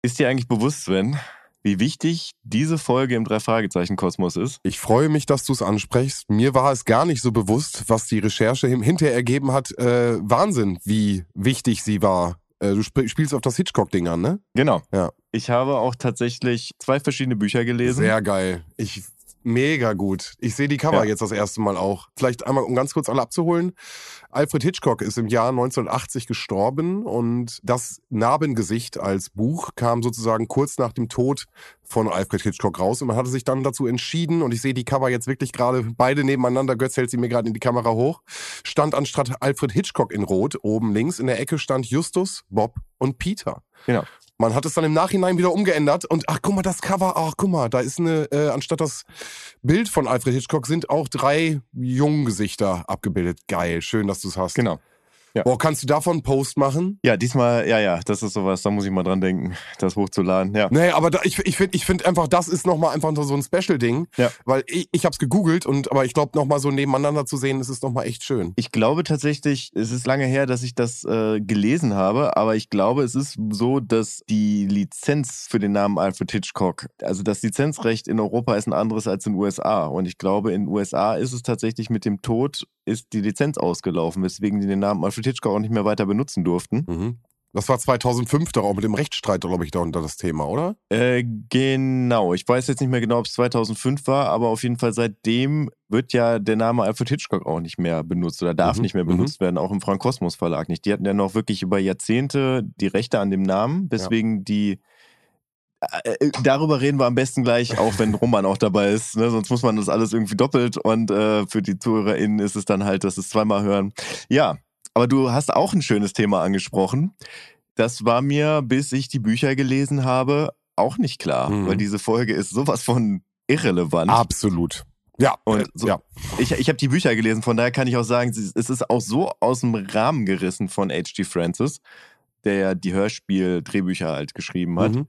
Ist dir eigentlich bewusst, Sven, wie wichtig diese Folge im Drei-Fragezeichen-Kosmos ist? Ich freue mich, dass du es ansprichst. Mir war es gar nicht so bewusst, was die Recherche hinterher ergeben hat. Äh, Wahnsinn, wie wichtig sie war. Äh, du sp spielst auf das Hitchcock-Ding an, ne? Genau. Ja. Ich habe auch tatsächlich zwei verschiedene Bücher gelesen. Sehr geil. Ich Mega gut. Ich sehe die Cover ja. jetzt das erste Mal auch. Vielleicht einmal, um ganz kurz alle abzuholen. Alfred Hitchcock ist im Jahr 1980 gestorben und das Narbengesicht als Buch kam sozusagen kurz nach dem Tod von Alfred Hitchcock raus und man hatte sich dann dazu entschieden und ich sehe die Cover jetzt wirklich gerade beide nebeneinander, Götz hält sie mir gerade in die Kamera hoch, stand anstatt Alfred Hitchcock in Rot, oben links in der Ecke stand Justus, Bob und Peter. Genau. Man hat es dann im Nachhinein wieder umgeändert und ach guck mal, das Cover, ach guck mal, da ist eine, äh, anstatt das Bild von Alfred Hitchcock sind auch drei Junggesichter abgebildet. Geil, schön, dass du es. Genau. Ja. Boah, kannst du davon einen Post machen? Ja, diesmal, ja, ja, das ist sowas, da muss ich mal dran denken, das hochzuladen, ja. Nee, aber da, ich, ich finde ich find einfach, das ist nochmal einfach so ein Special-Ding, ja. weil ich, ich hab's gegoogelt und, aber ich glaube, nochmal so nebeneinander zu sehen, das ist nochmal echt schön. Ich glaube tatsächlich, es ist lange her, dass ich das äh, gelesen habe, aber ich glaube, es ist so, dass die Lizenz für den Namen Alfred Hitchcock, also das Lizenzrecht in Europa ist ein anderes als in den USA und ich glaube, in den USA ist es tatsächlich mit dem Tod ist die Lizenz ausgelaufen, weswegen die den Namen Alfred Hitchcock auch nicht mehr weiter benutzen durften. Mhm. Das war 2005 doch auch mit dem Rechtsstreit, glaube ich, da unter das Thema, oder? Äh, genau. Ich weiß jetzt nicht mehr genau, ob es 2005 war, aber auf jeden Fall seitdem wird ja der Name Alfred Hitchcock auch nicht mehr benutzt oder darf mhm. nicht mehr mhm. benutzt mhm. werden, auch im Frank Kosmos Verlag nicht. Die hatten ja noch wirklich über Jahrzehnte die Rechte an dem Namen, weswegen ja. die äh, äh, darüber reden wir am besten gleich, auch wenn Roman auch dabei ist. Ne? Sonst muss man das alles irgendwie doppelt und äh, für die ZuhörerInnen ist es dann halt, dass es zweimal hören. Ja, aber du hast auch ein schönes Thema angesprochen. Das war mir, bis ich die Bücher gelesen habe, auch nicht klar, mhm. weil diese Folge ist sowas von irrelevant. Absolut. Ja, und so, ja. ich, ich habe die Bücher gelesen, von daher kann ich auch sagen, es ist auch so aus dem Rahmen gerissen von H.G. Francis, der ja die Hörspiel-Drehbücher halt geschrieben hat. Mhm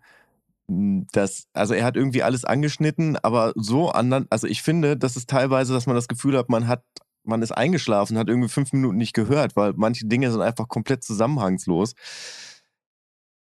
das, also er hat irgendwie alles angeschnitten, aber so anderen, also ich finde, das ist teilweise, dass man das Gefühl hat, man hat, man ist eingeschlafen, hat irgendwie fünf Minuten nicht gehört, weil manche Dinge sind einfach komplett zusammenhangslos.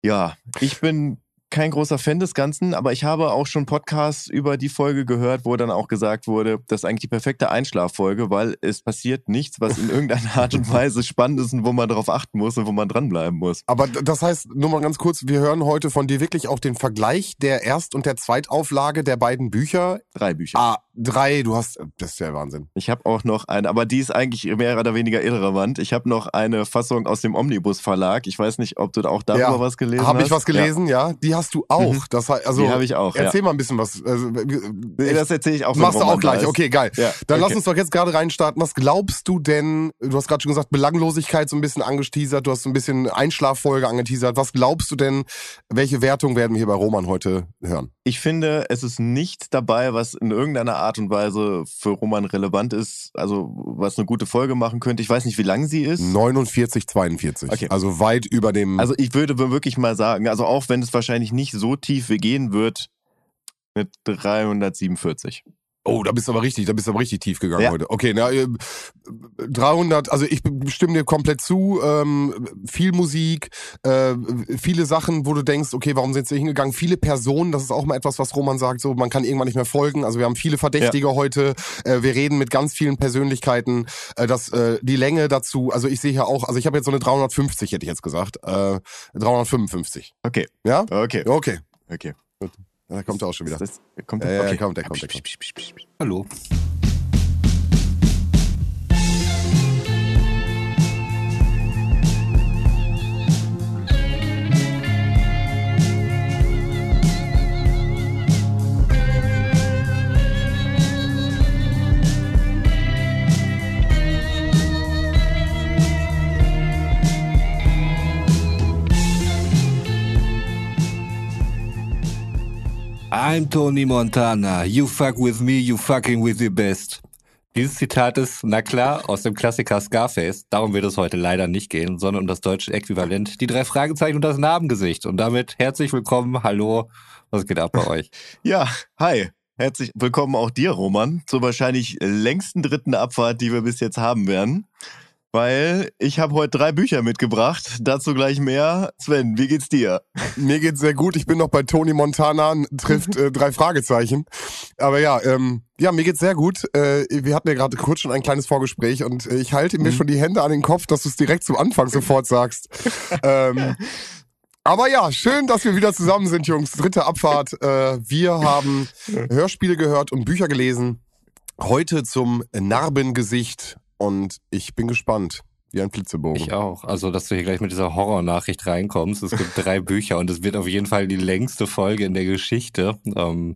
Ja, ich bin kein großer Fan des Ganzen, aber ich habe auch schon Podcasts über die Folge gehört, wo dann auch gesagt wurde, das ist eigentlich die perfekte Einschlaffolge, weil es passiert nichts, was in irgendeiner Art und Weise spannend ist und wo man darauf achten muss und wo man dranbleiben muss. Aber das heißt, nur mal ganz kurz, wir hören heute von dir wirklich auch den Vergleich der Erst- und der Zweitauflage der beiden Bücher. Drei Bücher. Ah, drei, du hast, das ist ja Wahnsinn. Ich habe auch noch eine, aber die ist eigentlich mehr oder weniger irrelevant. Ich habe noch eine Fassung aus dem Omnibus Verlag. Ich weiß nicht, ob du da auch darüber ja, was gelesen hab hast. Habe ich was gelesen, ja. ja. Die hast du auch. Mhm. Das also, die habe ich auch. Erzähl ja. mal ein bisschen was. Also, das erzähle ich auch. Machst du auch gleich. Okay, geil. Dann okay. lass uns doch jetzt gerade reinstarten. Was glaubst du denn? Du hast gerade schon gesagt, Belanglosigkeit so ein bisschen angeteasert. Du hast so ein bisschen Einschlaffolge angeteasert. Was glaubst du denn? Welche Wertung werden wir hier bei Roman heute hören? Ich finde, es ist nichts dabei, was in irgendeiner Art und Weise für Roman relevant ist. Also was eine gute Folge machen könnte. Ich weiß nicht, wie lang sie ist. 49, 42. Okay. Also weit über dem. Also ich würde wirklich mal sagen, also auch wenn es wahrscheinlich nicht so tief gehen wird, mit 347. Oh, da bist du aber richtig, da bist du aber richtig tief gegangen ja. heute. Okay, na, 300, äh, also ich stimme dir komplett zu. Ähm, viel Musik, äh, viele Sachen, wo du denkst, okay, warum sind sie hingegangen? Viele Personen, das ist auch mal etwas, was Roman sagt, so man kann irgendwann nicht mehr folgen. Also wir haben viele Verdächtige ja. heute. Äh, wir reden mit ganz vielen Persönlichkeiten. Äh, das, äh, die Länge dazu, also ich sehe hier auch, also ich habe jetzt so eine 350, hätte ich jetzt gesagt. Äh, 355. Okay. Ja? Okay. Okay. Okay. Da kommt er auch schon wieder. Das, kommt der? Ja, okay. kommt, der kommt, der kommt. Hallo. I'm Tony Montana. You fuck with me, you fucking with the best. Dieses Zitat ist, na klar, aus dem Klassiker Scarface. Darum wird es heute leider nicht gehen, sondern um das deutsche Äquivalent, die drei Fragezeichen und das Narbengesicht. Und damit herzlich willkommen, hallo, was geht ab bei euch? Ja, hi. Herzlich willkommen auch dir, Roman, zur wahrscheinlich längsten dritten Abfahrt, die wir bis jetzt haben werden. Weil ich habe heute drei Bücher mitgebracht. Dazu gleich mehr. Sven, wie geht's dir? Mir geht's sehr gut. Ich bin noch bei Tony Montana, trifft äh, drei Fragezeichen. Aber ja, ähm, ja, mir geht's sehr gut. Äh, wir hatten ja gerade kurz schon ein kleines Vorgespräch und äh, ich halte mir mhm. schon die Hände an den Kopf, dass du es direkt zum Anfang sofort sagst. ähm, aber ja, schön, dass wir wieder zusammen sind, Jungs. Dritte Abfahrt. Äh, wir haben Hörspiele gehört und Bücher gelesen. Heute zum Narbengesicht und ich bin gespannt. Wie ein Flitzebogen. Ich auch. Also, dass du hier gleich mit dieser Horrornachricht reinkommst. Es gibt drei Bücher und es wird auf jeden Fall die längste Folge in der Geschichte. Ähm,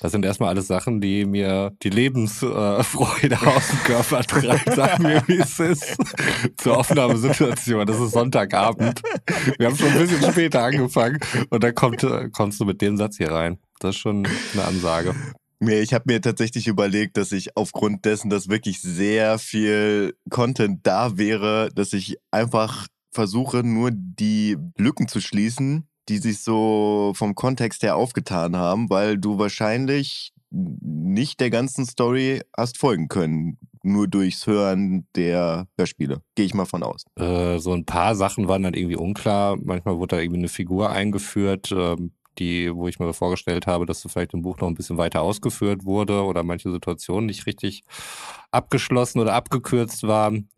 das sind erstmal alles Sachen, die mir die Lebensfreude äh, aus dem Körper treiben. Sagen wir, wie es ist. Zur Aufnahmesituation. Das ist Sonntagabend. Wir haben schon ein bisschen später angefangen und dann kommt, äh, kommst du mit dem Satz hier rein. Das ist schon eine Ansage. Nee, ich habe mir tatsächlich überlegt, dass ich aufgrund dessen, dass wirklich sehr viel Content da wäre, dass ich einfach versuche, nur die Lücken zu schließen, die sich so vom Kontext her aufgetan haben, weil du wahrscheinlich nicht der ganzen Story hast folgen können, nur durchs Hören der Hörspiele. Gehe ich mal von aus. Äh, so ein paar Sachen waren dann irgendwie unklar. Manchmal wurde da irgendwie eine Figur eingeführt, ähm, die, wo ich mir vorgestellt habe, dass das vielleicht im Buch noch ein bisschen weiter ausgeführt wurde oder manche Situationen nicht richtig abgeschlossen oder abgekürzt waren.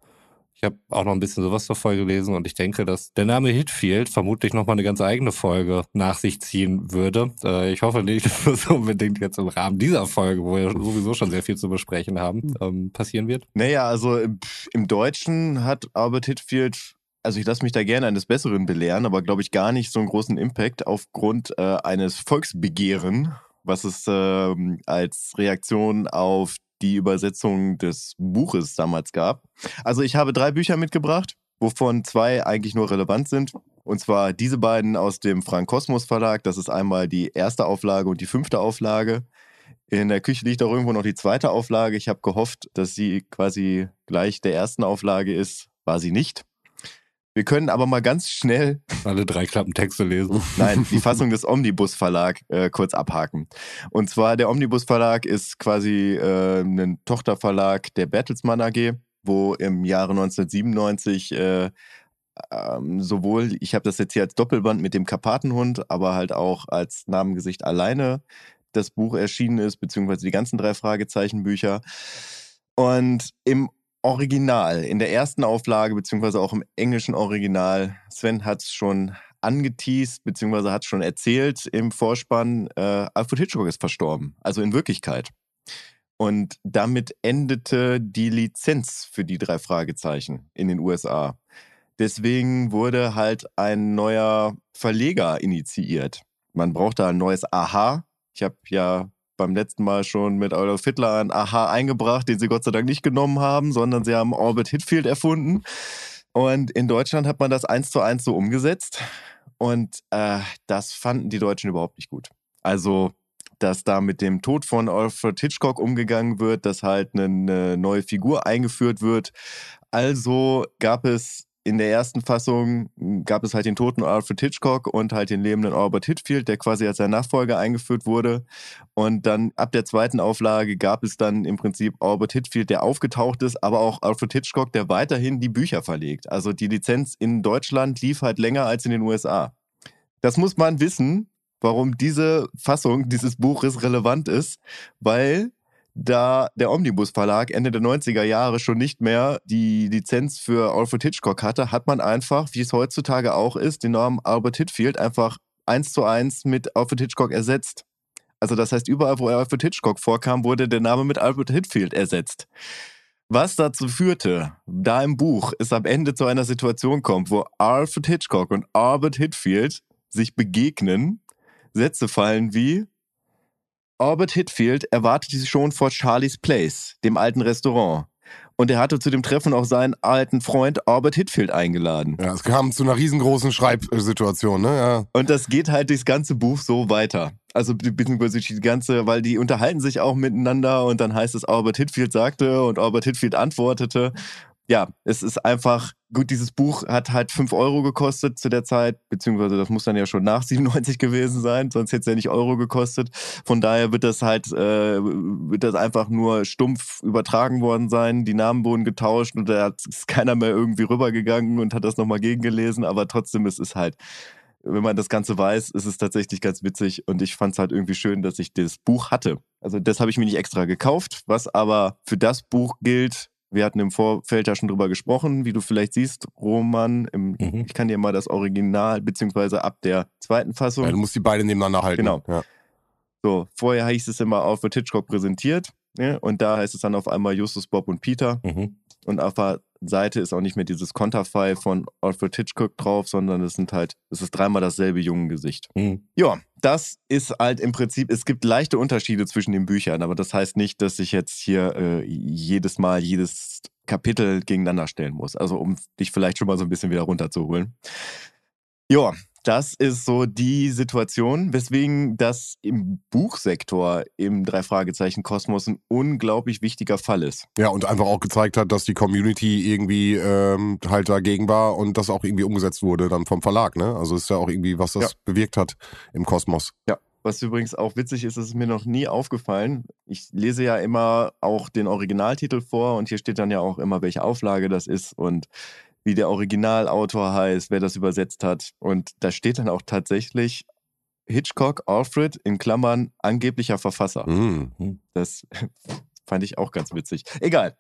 Ich habe auch noch ein bisschen sowas zur Folge gelesen und ich denke, dass der Name Hitfield vermutlich nochmal eine ganz eigene Folge nach sich ziehen würde. Äh, ich hoffe nicht, dass das unbedingt jetzt im Rahmen dieser Folge, wo wir sowieso schon sehr viel zu besprechen haben, ähm, passieren wird. Naja, also im Deutschen hat Albert Hitfield also ich lasse mich da gerne eines Besseren belehren, aber glaube ich gar nicht so einen großen Impact aufgrund äh, eines Volksbegehren, was es äh, als Reaktion auf die Übersetzung des Buches damals gab. Also ich habe drei Bücher mitgebracht, wovon zwei eigentlich nur relevant sind. Und zwar diese beiden aus dem Frank Kosmos Verlag. Das ist einmal die erste Auflage und die fünfte Auflage. In der Küche liegt auch irgendwo noch die zweite Auflage. Ich habe gehofft, dass sie quasi gleich der ersten Auflage ist. War sie nicht. Wir können aber mal ganz schnell alle drei Klappentexte lesen. Nein, die Fassung des Omnibus Verlag äh, kurz abhaken. Und zwar der Omnibus Verlag ist quasi äh, ein Tochterverlag der Bertelsmann AG, wo im Jahre 1997 äh, ähm, sowohl, ich habe das jetzt hier als Doppelband mit dem Karpatenhund, aber halt auch als Namengesicht alleine das Buch erschienen ist, beziehungsweise die ganzen drei Fragezeichenbücher. Und im Original, in der ersten Auflage, beziehungsweise auch im englischen Original, Sven hat es schon angeteased, beziehungsweise hat es schon erzählt im Vorspann, äh, Alfred Hitchcock ist verstorben. Also in Wirklichkeit. Und damit endete die Lizenz für die drei Fragezeichen in den USA. Deswegen wurde halt ein neuer Verleger initiiert. Man braucht da ein neues Aha. Ich habe ja beim letzten Mal schon mit Adolf Hitler ein Aha eingebracht, den sie Gott sei Dank nicht genommen haben, sondern sie haben Orbit Hitfield erfunden. Und in Deutschland hat man das eins zu eins so umgesetzt. Und äh, das fanden die Deutschen überhaupt nicht gut. Also, dass da mit dem Tod von Alfred Hitchcock umgegangen wird, dass halt eine neue Figur eingeführt wird. Also gab es in der ersten Fassung gab es halt den toten Alfred Hitchcock und halt den lebenden Albert Hitfield, der quasi als sein Nachfolger eingeführt wurde. Und dann ab der zweiten Auflage gab es dann im Prinzip Albert Hitfield, der aufgetaucht ist, aber auch Alfred Hitchcock, der weiterhin die Bücher verlegt. Also die Lizenz in Deutschland lief halt länger als in den USA. Das muss man wissen, warum diese Fassung dieses Buches relevant ist, weil da der Omnibus Verlag Ende der 90er Jahre schon nicht mehr die Lizenz für Alfred Hitchcock hatte, hat man einfach, wie es heutzutage auch ist, den Namen Albert Hitfield einfach eins zu eins mit Alfred Hitchcock ersetzt. Also das heißt, überall, wo Alfred Hitchcock vorkam, wurde der Name mit Albert Hitfield ersetzt. Was dazu führte, da im Buch es am Ende zu einer Situation kommt, wo Alfred Hitchcock und Albert Hitfield sich begegnen, Sätze fallen wie Albert Hitfield erwartete sie schon vor Charlie's Place, dem alten Restaurant. Und er hatte zu dem Treffen auch seinen alten Freund Albert Hitfield eingeladen. Ja, es kam zu einer riesengroßen Schreibsituation, ne? Ja. Und das geht halt durchs ganze Buch so weiter. Also beziehungsweise die ganze, weil die unterhalten sich auch miteinander und dann heißt es, Albert Hitfield sagte und Albert Hitfield antwortete. Ja, es ist einfach, gut, dieses Buch hat halt 5 Euro gekostet zu der Zeit, beziehungsweise das muss dann ja schon nach 97 gewesen sein, sonst hätte es ja nicht Euro gekostet. Von daher wird das halt, äh, wird das einfach nur stumpf übertragen worden sein. Die Namen wurden getauscht und da ist keiner mehr irgendwie rübergegangen und hat das nochmal gegengelesen, aber trotzdem, es ist halt, wenn man das Ganze weiß, ist es tatsächlich ganz witzig und ich fand es halt irgendwie schön, dass ich das Buch hatte. Also das habe ich mir nicht extra gekauft, was aber für das Buch gilt, wir hatten im Vorfeld ja schon drüber gesprochen, wie du vielleicht siehst, Roman. Im, mhm. Ich kann dir mal das Original, beziehungsweise ab der zweiten Fassung. Ja, du musst die beide nebeneinander halten. Genau. Ja. So, vorher hieß es immer Alfred Hitchcock präsentiert. Ja, und da heißt es dann auf einmal Justus, Bob und Peter. Mhm. Und auf der Seite ist auch nicht mehr dieses Konterfei von Alfred Hitchcock drauf, sondern es sind halt, es ist dreimal dasselbe Jungengesicht. Mhm. Ja, das ist halt im Prinzip, es gibt leichte Unterschiede zwischen den Büchern, aber das heißt nicht, dass ich jetzt hier äh, jedes Mal jedes Kapitel gegeneinander stellen muss. Also um dich vielleicht schon mal so ein bisschen wieder runterzuholen. Ja, das ist so die Situation, weswegen das im Buchsektor im Drei-Fragezeichen-Kosmos ein unglaublich wichtiger Fall ist. Ja, und einfach auch gezeigt hat, dass die Community irgendwie ähm, halt dagegen war und das auch irgendwie umgesetzt wurde dann vom Verlag. Ne? Also ist ja auch irgendwie, was das ja. bewirkt hat im Kosmos. Ja, was übrigens auch witzig ist, ist mir noch nie aufgefallen. Ich lese ja immer auch den Originaltitel vor und hier steht dann ja auch immer, welche Auflage das ist und wie der Originalautor heißt, wer das übersetzt hat. Und da steht dann auch tatsächlich Hitchcock, Alfred, in Klammern, angeblicher Verfasser. Mhm. Das fand ich auch ganz witzig. Egal.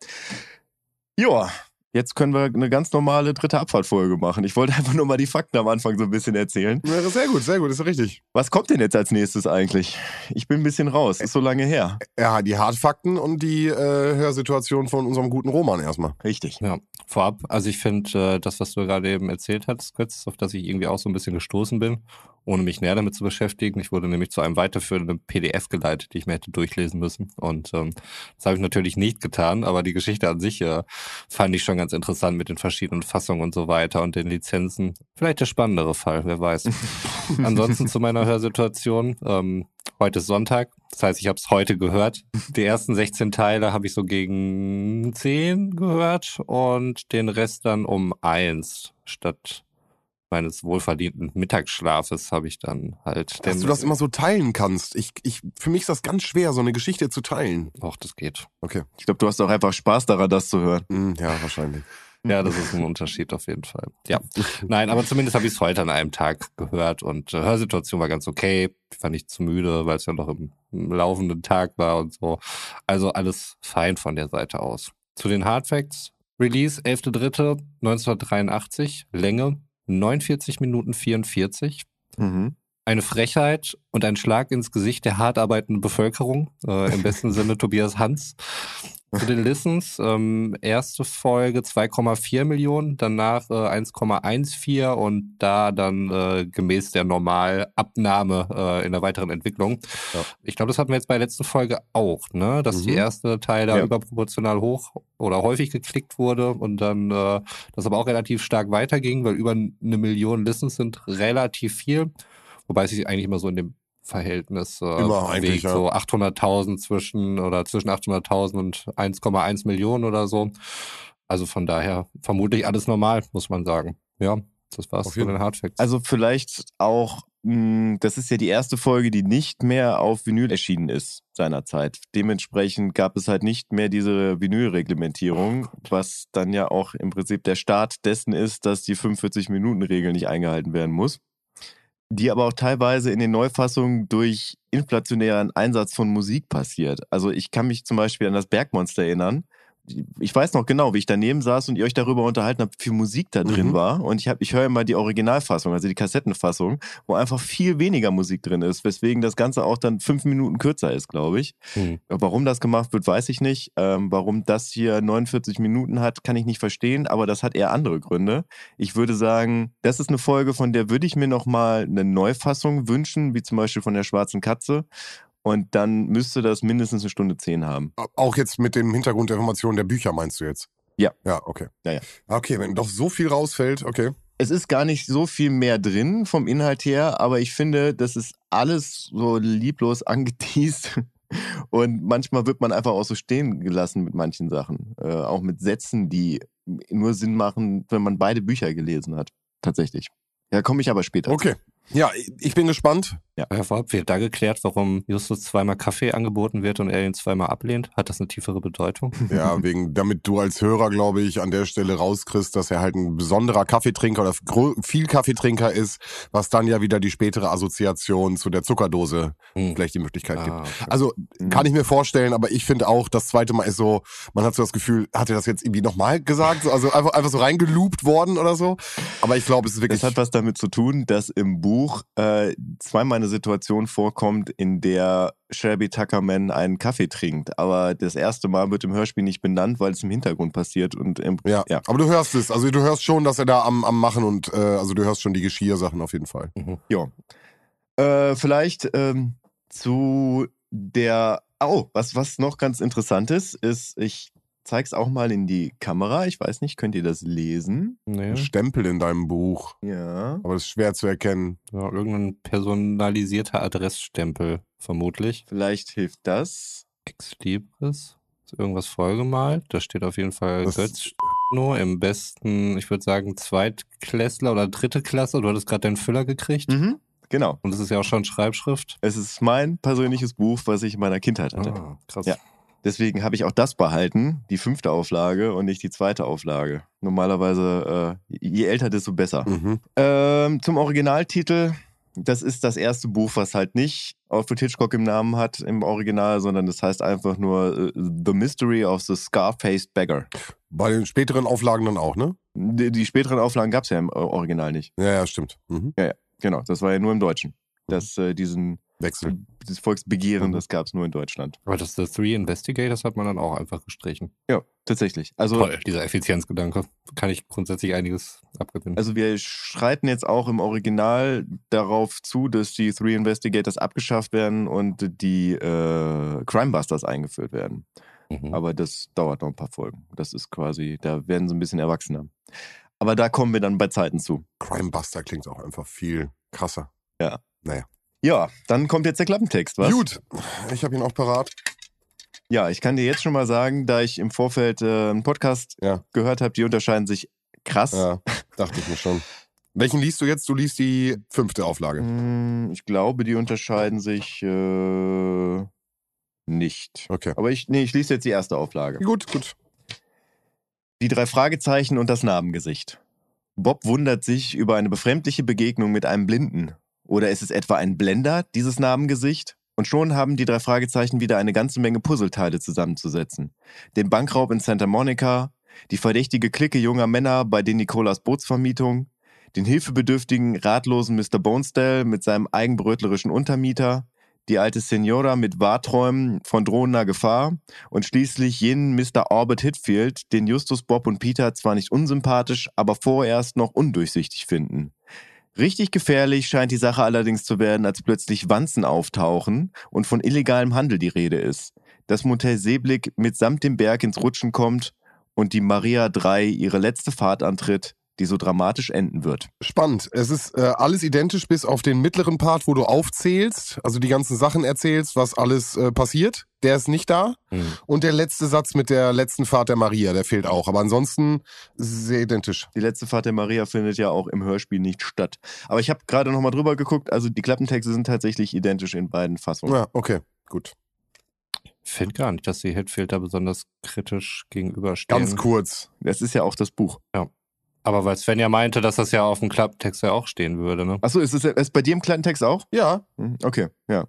Joa, Jetzt können wir eine ganz normale dritte Abfahrtfolge machen. Ich wollte einfach nur mal die Fakten am Anfang so ein bisschen erzählen. Ja, sehr gut, sehr gut, ist richtig. Was kommt denn jetzt als nächstes eigentlich? Ich bin ein bisschen raus, ist so lange her. Ja, die Hartfakten und die äh, Hörsituation von unserem guten Roman erstmal. Richtig. Ja, vorab, also ich finde, äh, das, was du gerade eben erzählt hast, kurz, auf das ich irgendwie auch so ein bisschen gestoßen bin, ohne mich näher damit zu beschäftigen. Ich wurde nämlich zu einem weiterführenden PDF geleitet, die ich mir hätte durchlesen müssen. Und ähm, das habe ich natürlich nicht getan, aber die Geschichte an sich äh, fand ich schon ganz interessant mit den verschiedenen Fassungen und so weiter und den Lizenzen. Vielleicht der spannendere Fall, wer weiß. Ansonsten zu meiner Hörsituation. Ähm, heute ist Sonntag, das heißt, ich habe es heute gehört. Die ersten 16 Teile habe ich so gegen 10 gehört und den Rest dann um 1 statt meines wohlverdienten Mittagsschlafes habe ich dann halt. Dass du das immer so teilen kannst. Ich, ich, für mich ist das ganz schwer, so eine Geschichte zu teilen. Ach, das geht. Okay. Ich glaube, du hast auch einfach Spaß daran, das zu hören. Mm, ja, wahrscheinlich. Ja, das ist ein Unterschied auf jeden Fall. Ja. Nein, aber zumindest habe ich es heute an einem Tag gehört und äh, Hörsituation war ganz okay. Ich war nicht zu müde, weil es ja noch im, im, laufenden Tag war und so. Also alles fein von der Seite aus. Zu den Hardfacts. Release 11.3.1983. Länge 49 Minuten 44. Mhm. Eine Frechheit und ein Schlag ins Gesicht der hart arbeitenden Bevölkerung, äh, im besten Sinne Tobias Hans. Zu den Listens, ähm, erste Folge 2,4 Millionen, danach äh, 1,14 und da dann äh, gemäß der Normalabnahme äh, in der weiteren Entwicklung. Ja. Ich glaube, das hatten wir jetzt bei der letzten Folge auch, ne? Dass mhm. die erste Teil da ja. überproportional hoch oder häufig geklickt wurde und dann äh, das aber auch relativ stark weiterging, weil über eine Million Listens sind relativ viel. Wobei es sich eigentlich immer so in dem Verhältnis äh, eigentlich, ja. so 800.000 zwischen oder zwischen 800.000 und 1,1 Millionen oder so. Also von daher vermutlich alles normal, muss man sagen. Ja, das war's von den Hardfacts. Also vielleicht auch, mh, hm, das ist ja die erste Folge, die nicht mehr auf Vinyl erschienen ist seinerzeit. Dementsprechend gab es halt nicht mehr diese Vinylreglementierung, was dann ja auch im Prinzip der Start dessen ist, dass die 45-Minuten-Regel nicht eingehalten werden muss die aber auch teilweise in den Neufassungen durch inflationären Einsatz von Musik passiert. Also ich kann mich zum Beispiel an das Bergmonster erinnern, ich weiß noch genau, wie ich daneben saß und ihr euch darüber unterhalten habt, wie viel Musik da drin mhm. war. Und ich, hab, ich höre immer die Originalfassung, also die Kassettenfassung, wo einfach viel weniger Musik drin ist, weswegen das Ganze auch dann fünf Minuten kürzer ist, glaube ich. Mhm. Warum das gemacht wird, weiß ich nicht. Ähm, warum das hier 49 Minuten hat, kann ich nicht verstehen, aber das hat eher andere Gründe. Ich würde sagen, das ist eine Folge, von der würde ich mir nochmal eine Neufassung wünschen, wie zum Beispiel von der Schwarzen Katze. Und dann müsste das mindestens eine Stunde zehn haben. Auch jetzt mit dem Hintergrund der Informationen der Bücher meinst du jetzt? Ja. Ja, okay. Ja, ja. Okay, wenn doch so viel rausfällt, okay. Es ist gar nicht so viel mehr drin vom Inhalt her, aber ich finde, das ist alles so lieblos angeteased. Und manchmal wird man einfach auch so stehen gelassen mit manchen Sachen. Äh, auch mit Sätzen, die nur Sinn machen, wenn man beide Bücher gelesen hat. Tatsächlich. Ja, komme ich aber später. Okay. Ja, ich bin gespannt. Ja. Herr Vorab, wird da geklärt, warum Justus zweimal Kaffee angeboten wird und er ihn zweimal ablehnt? Hat das eine tiefere Bedeutung? Ja, wegen, damit du als Hörer, glaube ich, an der Stelle rauskriegst, dass er halt ein besonderer Kaffeetrinker oder viel Kaffeetrinker ist, was dann ja wieder die spätere Assoziation zu der Zuckerdose hm. vielleicht die Möglichkeit ah, gibt. Okay. Also hm. kann ich mir vorstellen, aber ich finde auch, das zweite Mal ist so, man hat so das Gefühl, hat er das jetzt irgendwie nochmal gesagt? Also einfach, einfach so reingeloopt worden oder so. Aber ich glaube, es ist wirklich. Das hat was damit zu tun, dass im Buch äh, zweimal eine Situation vorkommt, in der Shelby Tuckerman einen Kaffee trinkt. Aber das erste Mal wird im Hörspiel nicht benannt, weil es im Hintergrund passiert. Und im, ja, ja, aber du hörst es. Also du hörst schon, dass er da am, am Machen und äh, also du hörst schon die Geschirrsachen auf jeden Fall. Mhm. Ja. Äh, vielleicht ähm, zu der. Oh, was, was noch ganz interessant ist, ist, ich zeig's auch mal in die Kamera. Ich weiß nicht, könnt ihr das lesen? Nee. Ein Stempel in deinem Buch. Ja. Aber das ist schwer zu erkennen. Ja, irgendein personalisierter Adressstempel, vermutlich. Vielleicht hilft das. Ex Libris. Ist irgendwas vollgemalt. Da steht auf jeden Fall das Götz nur im besten, ich würde sagen, Zweitklässler oder dritte Klasse. Du hattest gerade deinen Füller gekriegt. Mhm. Genau. Und das ist ja auch schon Schreibschrift. Es ist mein persönliches Buch, was ich in meiner Kindheit hatte. Ah, krass. Ja. Deswegen habe ich auch das behalten, die fünfte Auflage und nicht die zweite Auflage. Normalerweise, äh, je älter, desto besser. Mhm. Ähm, zum Originaltitel. Das ist das erste Buch, was halt nicht Alfred Hitchcock im Namen hat im Original, sondern das heißt einfach nur uh, The Mystery of the Scar-Faced Beggar. Bei den späteren Auflagen dann auch, ne? Die, die späteren Auflagen gab es ja im äh, Original nicht. Ja, ja, stimmt. Mhm. Ja, ja, genau. Das war ja nur im Deutschen. Das, äh, diesen Wechsel. Das Volksbegehren, mhm. das gab es nur in Deutschland. Aber das The Three Investigators hat man dann auch einfach gestrichen. Ja, tatsächlich. Also, Toll, dieser Effizienzgedanke. Kann ich grundsätzlich einiges abgewinnen. Also wir schreiten jetzt auch im Original darauf zu, dass die Three Investigators abgeschafft werden und die äh, Crimebusters eingeführt werden. Mhm. Aber das dauert noch ein paar Folgen. Das ist quasi, da werden sie ein bisschen erwachsener. Aber da kommen wir dann bei Zeiten zu. Crimebuster klingt auch einfach viel krasser. Ja. Naja. Ja, dann kommt jetzt der Klappentext, was? Gut, ich habe ihn auch parat. Ja, ich kann dir jetzt schon mal sagen, da ich im Vorfeld äh, einen Podcast ja. gehört habe, die unterscheiden sich krass. Ja, dachte ich mir schon. Welchen liest du jetzt? Du liest die fünfte Auflage. Hm, ich glaube, die unterscheiden sich äh, nicht. Okay. Aber ich, nee, ich lese jetzt die erste Auflage. Gut, gut. Die drei Fragezeichen und das Narbengesicht. Bob wundert sich über eine befremdliche Begegnung mit einem Blinden oder ist es etwa ein Blender, dieses Narbengesicht? Und schon haben die drei Fragezeichen wieder eine ganze Menge Puzzleteile zusammenzusetzen. Den Bankraub in Santa Monica, die verdächtige Clique junger Männer bei den Nicolas Bootsvermietung, den hilfebedürftigen, ratlosen Mr. Bonestell mit seinem eigenbrötlerischen Untermieter, die alte Senora mit Wahrträumen von drohender Gefahr und schließlich jenen Mr. Orbit Hitfield, den Justus, Bob und Peter zwar nicht unsympathisch, aber vorerst noch undurchsichtig finden. Richtig gefährlich scheint die Sache allerdings zu werden, als plötzlich Wanzen auftauchen und von illegalem Handel die Rede ist. Das Motel Seeblick mitsamt dem Berg ins Rutschen kommt und die Maria 3 ihre letzte Fahrt antritt, die so dramatisch enden wird. Spannend. Es ist äh, alles identisch bis auf den mittleren Part, wo du aufzählst, also die ganzen Sachen erzählst, was alles äh, passiert. Der ist nicht da. Mhm. Und der letzte Satz mit der letzten Fahrt der Maria, der fehlt auch. Aber ansonsten sehr identisch. Die letzte Fahrt der Maria findet ja auch im Hörspiel nicht statt. Aber ich habe gerade nochmal drüber geguckt. Also die Klappentexte sind tatsächlich identisch in beiden Fassungen. Ja, okay, gut. Ich finde gar nicht, dass die Hitfield da besonders kritisch gegenüberstehen. Ganz kurz. Das ist ja auch das Buch. Ja. Aber weil Sven ja meinte, dass das ja auf dem Klapptext ja auch stehen würde, ne? Achso, ist es ist bei dir im kleinen Text auch? Ja. Hm, okay, ja.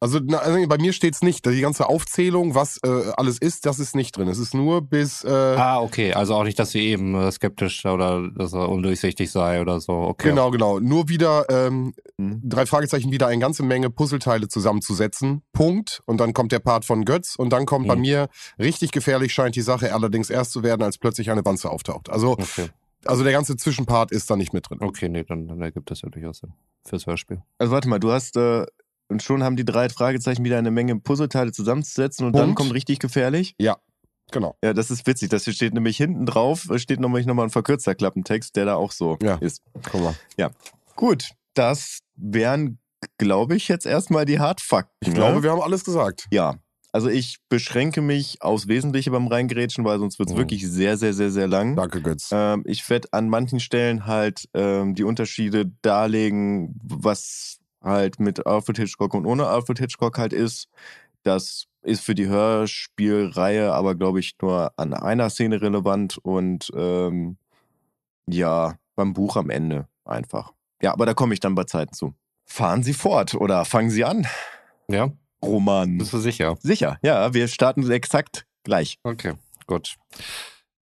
Also, na, also bei mir steht's nicht. Die ganze Aufzählung, was äh, alles ist, das ist nicht drin. Es ist nur bis. Äh ah, okay. Also auch nicht, dass sie eben äh, skeptisch oder dass er undurchsichtig sei oder so. Okay. Genau, genau. Nur wieder ähm, mhm. drei Fragezeichen wieder eine ganze Menge Puzzleteile zusammenzusetzen. Punkt. Und dann kommt der Part von Götz und dann kommt mhm. bei mir richtig gefährlich scheint die Sache allerdings erst zu werden, als plötzlich eine Wanze auftaucht. Also okay. Also der ganze Zwischenpart ist da nicht mit drin. Okay, nee, dann, dann ergibt das ja durchaus Sinn fürs Hörspiel. Also warte mal, du hast äh, und schon haben die drei Fragezeichen wieder eine Menge Puzzleteile zusammenzusetzen und Punkt. dann kommt richtig gefährlich? Ja, genau. Ja, das ist witzig. Das steht nämlich hinten drauf, steht nämlich nochmal ein verkürzter Klappentext, der da auch so ja. ist. Guck mal. Ja, gut. Das wären, glaube ich, jetzt erstmal die Hardfakten. Ich glaube, ne? wir haben alles gesagt. Ja, Also ich beschränke mich aufs Wesentliche beim Reingrätschen, weil sonst wird es Mhm. wirklich sehr, sehr, sehr, sehr lang. Danke, Götz. Ähm, ich werde an manchen Stellen halt ähm, die Unterschiede darlegen, was halt mit Alfred Hitchcock und ohne Alfred Hitchcock halt ist. Das ist für die Hörspielreihe aber, glaube ich, nur an einer Szene relevant und ähm, ja, beim Buch am Ende einfach. Ja, aber da komme ich dann bei Zeiten zu. Fahren Sie fort oder fangen Sie an, Ja, Roman. bist du sicher? Sicher, ja, wir starten exakt gleich. Okay, gut.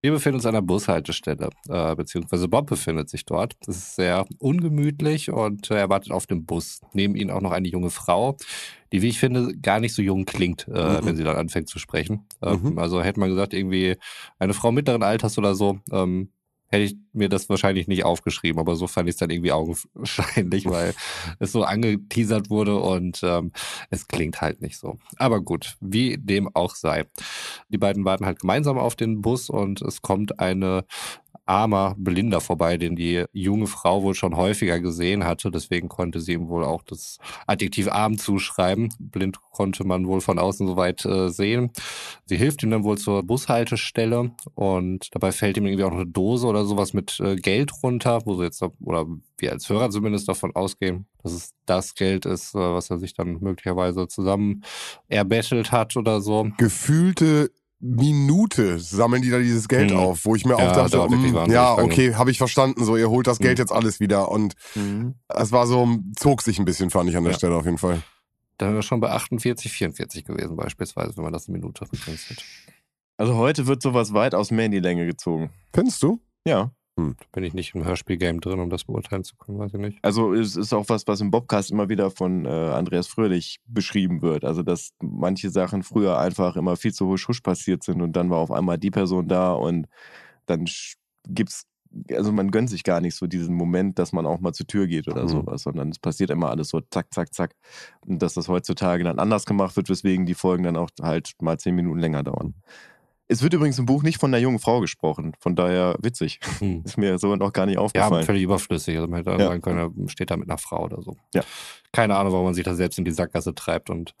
Wir befinden uns an einer Bushaltestelle, äh, beziehungsweise Bob befindet sich dort. Es ist sehr ungemütlich und äh, er wartet auf den Bus. Neben ihm auch noch eine junge Frau, die, wie ich finde, gar nicht so jung klingt, äh, Mhm. wenn sie dann anfängt zu sprechen. Ähm, Mhm. Also hätte man gesagt, irgendwie eine Frau mittleren Alters oder so, ähm, hätte ich mir das wahrscheinlich nicht aufgeschrieben, aber so fand ich es dann irgendwie augenscheinlich, weil es so angeteasert wurde und ähm, es klingt halt nicht so. Aber gut, wie dem auch sei. Die beiden warten halt gemeinsam auf den Bus und es kommt eine armer Blinder vorbei, den die junge Frau wohl schon häufiger gesehen hatte. Deswegen konnte sie ihm wohl auch das Adjektiv arm zuschreiben. Blind konnte man wohl von außen soweit äh, sehen. Sie hilft ihm dann wohl zur Bushaltestelle und dabei fällt ihm irgendwie auch eine Dose oder sowas mit äh, Geld runter, wo sie jetzt, oder wir als Hörer zumindest davon ausgehen, dass es das Geld ist, äh, was er sich dann möglicherweise zusammen erbettelt hat oder so. Gefühlte Minute sammeln die da dieses Geld Mhm. auf, wo ich mir Ja, auch dachte, mm, wahnsinnig ja, okay, habe ich verstanden, so ihr holt das Geld Mhm. jetzt alles wieder und Mhm. es war so, zog sich ein bisschen, fand ich an der Ja. Stelle auf jeden Fall. Dann wäre wir schon bei 48, 44 gewesen beispielsweise, wenn man das in Minute begrenzt hätte. Also heute wird sowas weitaus mehr in die Länge gezogen. Findest du? Ja. Da bin ich nicht im Hörspielgame drin, um das beurteilen zu können, weiß ich nicht. Also es ist auch was, was im Bobcast immer wieder von äh, Andreas Fröhlich beschrieben wird. Also dass manche Sachen früher einfach immer viel zu husch husch passiert sind und dann war auf einmal die Person da und dann gibt's also man gönnt sich gar nicht so diesen Moment, dass man auch mal zur Tür geht oder Mhm. sowas, sondern es passiert immer alles so zack, zack, zack. Und dass das heutzutage dann anders gemacht wird, weswegen die Folgen dann auch halt mal zehn Minuten länger dauern. Es wird übrigens im Buch nicht von einer jungen Frau gesprochen, von daher witzig. Hm. Ist mir so noch gar nicht Ja, aufgefallen. völlig überflüssig. Also man hätte Ja. sagen können, er steht da mit einer Frau oder so. Ja. Keine Ahnung, warum man sich da selbst in die Sackgasse treibt und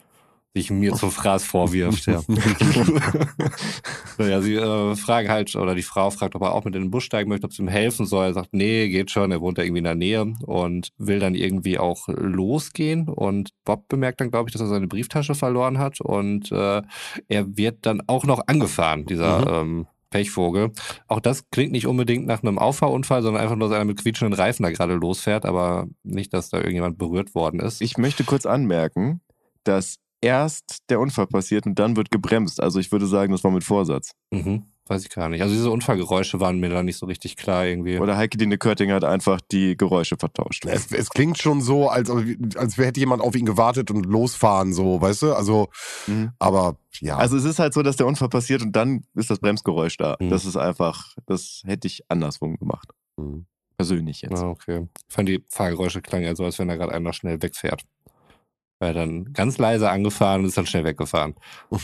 sich mir zum Fraß vorwirft. Ja. naja, sie äh, fragen halt, oder die Frau fragt, ob er auch mit in den Bus steigen möchte, ob sie ihm helfen soll. Er sagt, nee, geht schon, er wohnt da irgendwie in der Nähe und will dann irgendwie auch losgehen. Und Bob bemerkt dann, glaube ich, dass er seine Brieftasche verloren hat und äh, er wird dann auch noch angefahren, dieser ähm, Pechvogel. Auch das klingt nicht unbedingt nach einem Auffahrunfall, sondern einfach nur, dass einer mit quietschenden Reifen da gerade losfährt, aber nicht, dass da irgendjemand berührt worden ist. Ich möchte kurz anmerken, dass erst der Unfall passiert und dann wird gebremst. Also ich würde sagen, das war mit Vorsatz. mhm, weiß ich gar nicht. Also diese Unfallgeräusche waren mir da nicht so richtig klar irgendwie. Oder Heike Dine Körting hat einfach die Geräusche vertauscht. Es, es klingt schon so, als, als hätte jemand auf ihn gewartet und losfahren, so, weißt du? Also, Mhm. aber ja. Also es ist halt so, dass der Unfall passiert und dann ist das Bremsgeräusch da. Mhm. Das ist einfach, das hätte ich andersrum gemacht. Mhm. Persönlich jetzt. Ah, okay. Ich fand die Fahrgeräusche klangen ja so, als wenn da gerade einer schnell wegfährt. Hat dann ganz leise angefahren und ist dann schnell weggefahren.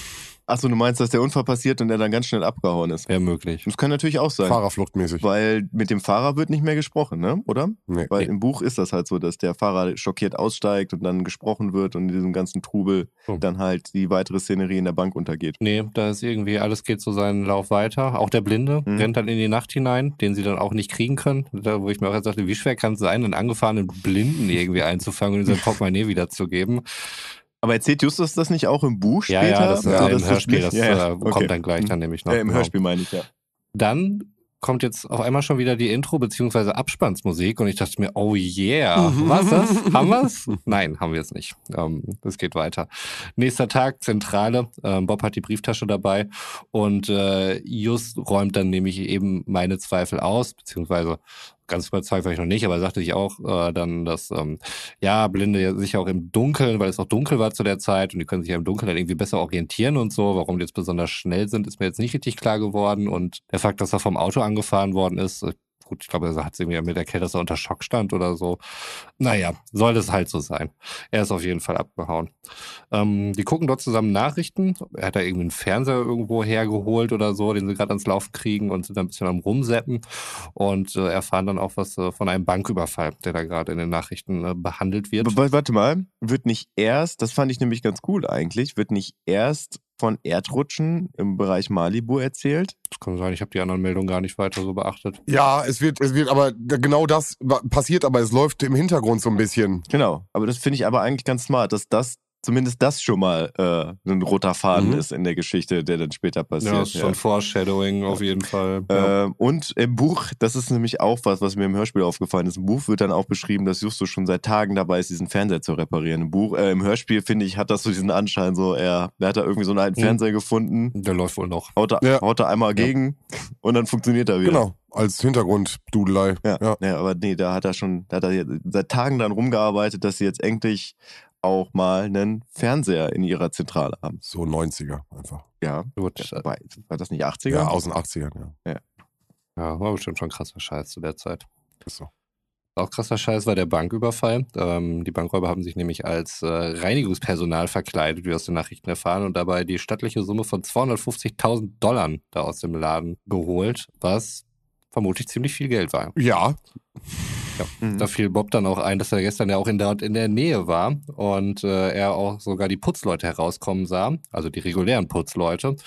Achso, du meinst, dass der Unfall passiert und er dann ganz schnell abgehauen ist? Wäre möglich. Das kann natürlich auch sein. Fahrerfluchtmäßig. Weil mit dem Fahrer wird nicht mehr gesprochen, ne? Oder? Nee. Weil Nee. im Buch ist das halt so, dass der Fahrer schockiert aussteigt und dann gesprochen wird und in diesem ganzen Trubel Oh. dann halt die weitere Szenerie in der Bank untergeht. Nee, da ist irgendwie, alles geht so seinen Lauf weiter. Auch der Blinde Mhm. rennt dann in die Nacht hinein, den sie dann auch nicht kriegen können. Da, wo ich mir auch jetzt dachte, wie schwer kann es sein, einen angefahrenen Blinden irgendwie einzufangen und ihm sein Portemonnaie wiederzugeben? Aber erzählt Justus das nicht auch im Buch Ja, später? ja, das ist Also, ja, im Hörspiel, das ja, ja. äh, Okay. kommt dann gleich dann nämlich noch. Äh, Im genau. Hörspiel meine ich, ja. Dann kommt jetzt auf einmal schon wieder die Intro- bzw. Abspannsmusik und ich dachte mir, oh yeah, was das? haben wir's? Nein, haben wir es nicht. Ähm, es geht weiter. Nächster Tag, Zentrale. Ähm, Bob hat die Brieftasche dabei und äh, Just räumt dann nämlich eben meine Zweifel aus, beziehungsweise ganz überzeugt war ich noch nicht, aber er sagte ich auch äh, dann, dass ähm, ja, Blinde sich auch im Dunkeln, weil es auch dunkel war zu der Zeit und die können sich ja im Dunkeln dann irgendwie besser orientieren und so. Warum die jetzt besonders schnell sind, ist mir jetzt nicht richtig klar geworden. Und der Fakt, dass er vom Auto angefahren worden ist, äh, gut, ich glaube, er hat es irgendwie mit erklärt, dass er unter Schock stand oder so. Naja, soll es halt so sein. Er ist auf jeden Fall abgehauen. Ähm, die gucken dort zusammen Nachrichten. Er hat da irgendwie einen Fernseher irgendwo hergeholt oder so, den sie gerade ans Laufen kriegen und sind dann ein bisschen am Rumseppen und äh, erfahren dann auch was äh, von einem Banküberfall, der da gerade in den Nachrichten äh, behandelt wird. W- Warte mal, wird nicht erst, das fand ich nämlich ganz cool eigentlich, wird nicht erst von Erdrutschen im Bereich Malibu erzählt. Das kann sein, ich habe die anderen Meldungen gar nicht weiter so beachtet. Ja, es wird, es wird aber genau das passiert, aber es läuft im Hintergrund so ein bisschen. Genau, aber das finde ich aber eigentlich ganz smart, dass das zumindest das schon mal äh, ein roter Faden mhm. ist in der Geschichte, der dann später passiert. Ja, ist schon ja. Foreshadowing auf jeden Fall. Ja. Äh, und im Buch, das ist nämlich auch was, was mir im Hörspiel aufgefallen ist. Im Buch wird dann auch beschrieben, dass Justus schon seit Tagen dabei ist, diesen Fernseher zu reparieren. Im Buch, äh, im Hörspiel finde ich, hat das so diesen Anschein, so er, er hat da irgendwie so einen alten mhm. Fernseher gefunden. Der läuft wohl noch. Haut er, ja. haut er einmal gegen und dann funktioniert er wieder. Genau als Hintergrunddudelei. Ja, ja. ja, aber nee, da hat er schon, da hat er seit Tagen dann rumgearbeitet, dass sie jetzt endlich auch mal einen Fernseher in ihrer Zentrale haben. So 90er einfach. Ja. Gut. War, war das nicht 80er? Ja, aus den 80ern, ja. Ja, ja war bestimmt schon krasser Scheiß zu der Zeit. Ist so. Auch krasser Scheiß war der Banküberfall. Ähm, die Bankräuber haben sich nämlich als äh, Reinigungspersonal verkleidet, wie wir aus den Nachrichten erfahren, und dabei die stattliche Summe von 250.000 Dollar da aus dem Laden geholt, was vermutlich ziemlich viel Geld war. Ja. Ja, mhm. Da fiel Bob dann auch ein, dass er gestern ja auch in der, in der Nähe war und äh, er auch sogar die Putzleute herauskommen sah, also die regulären Putzleute. Und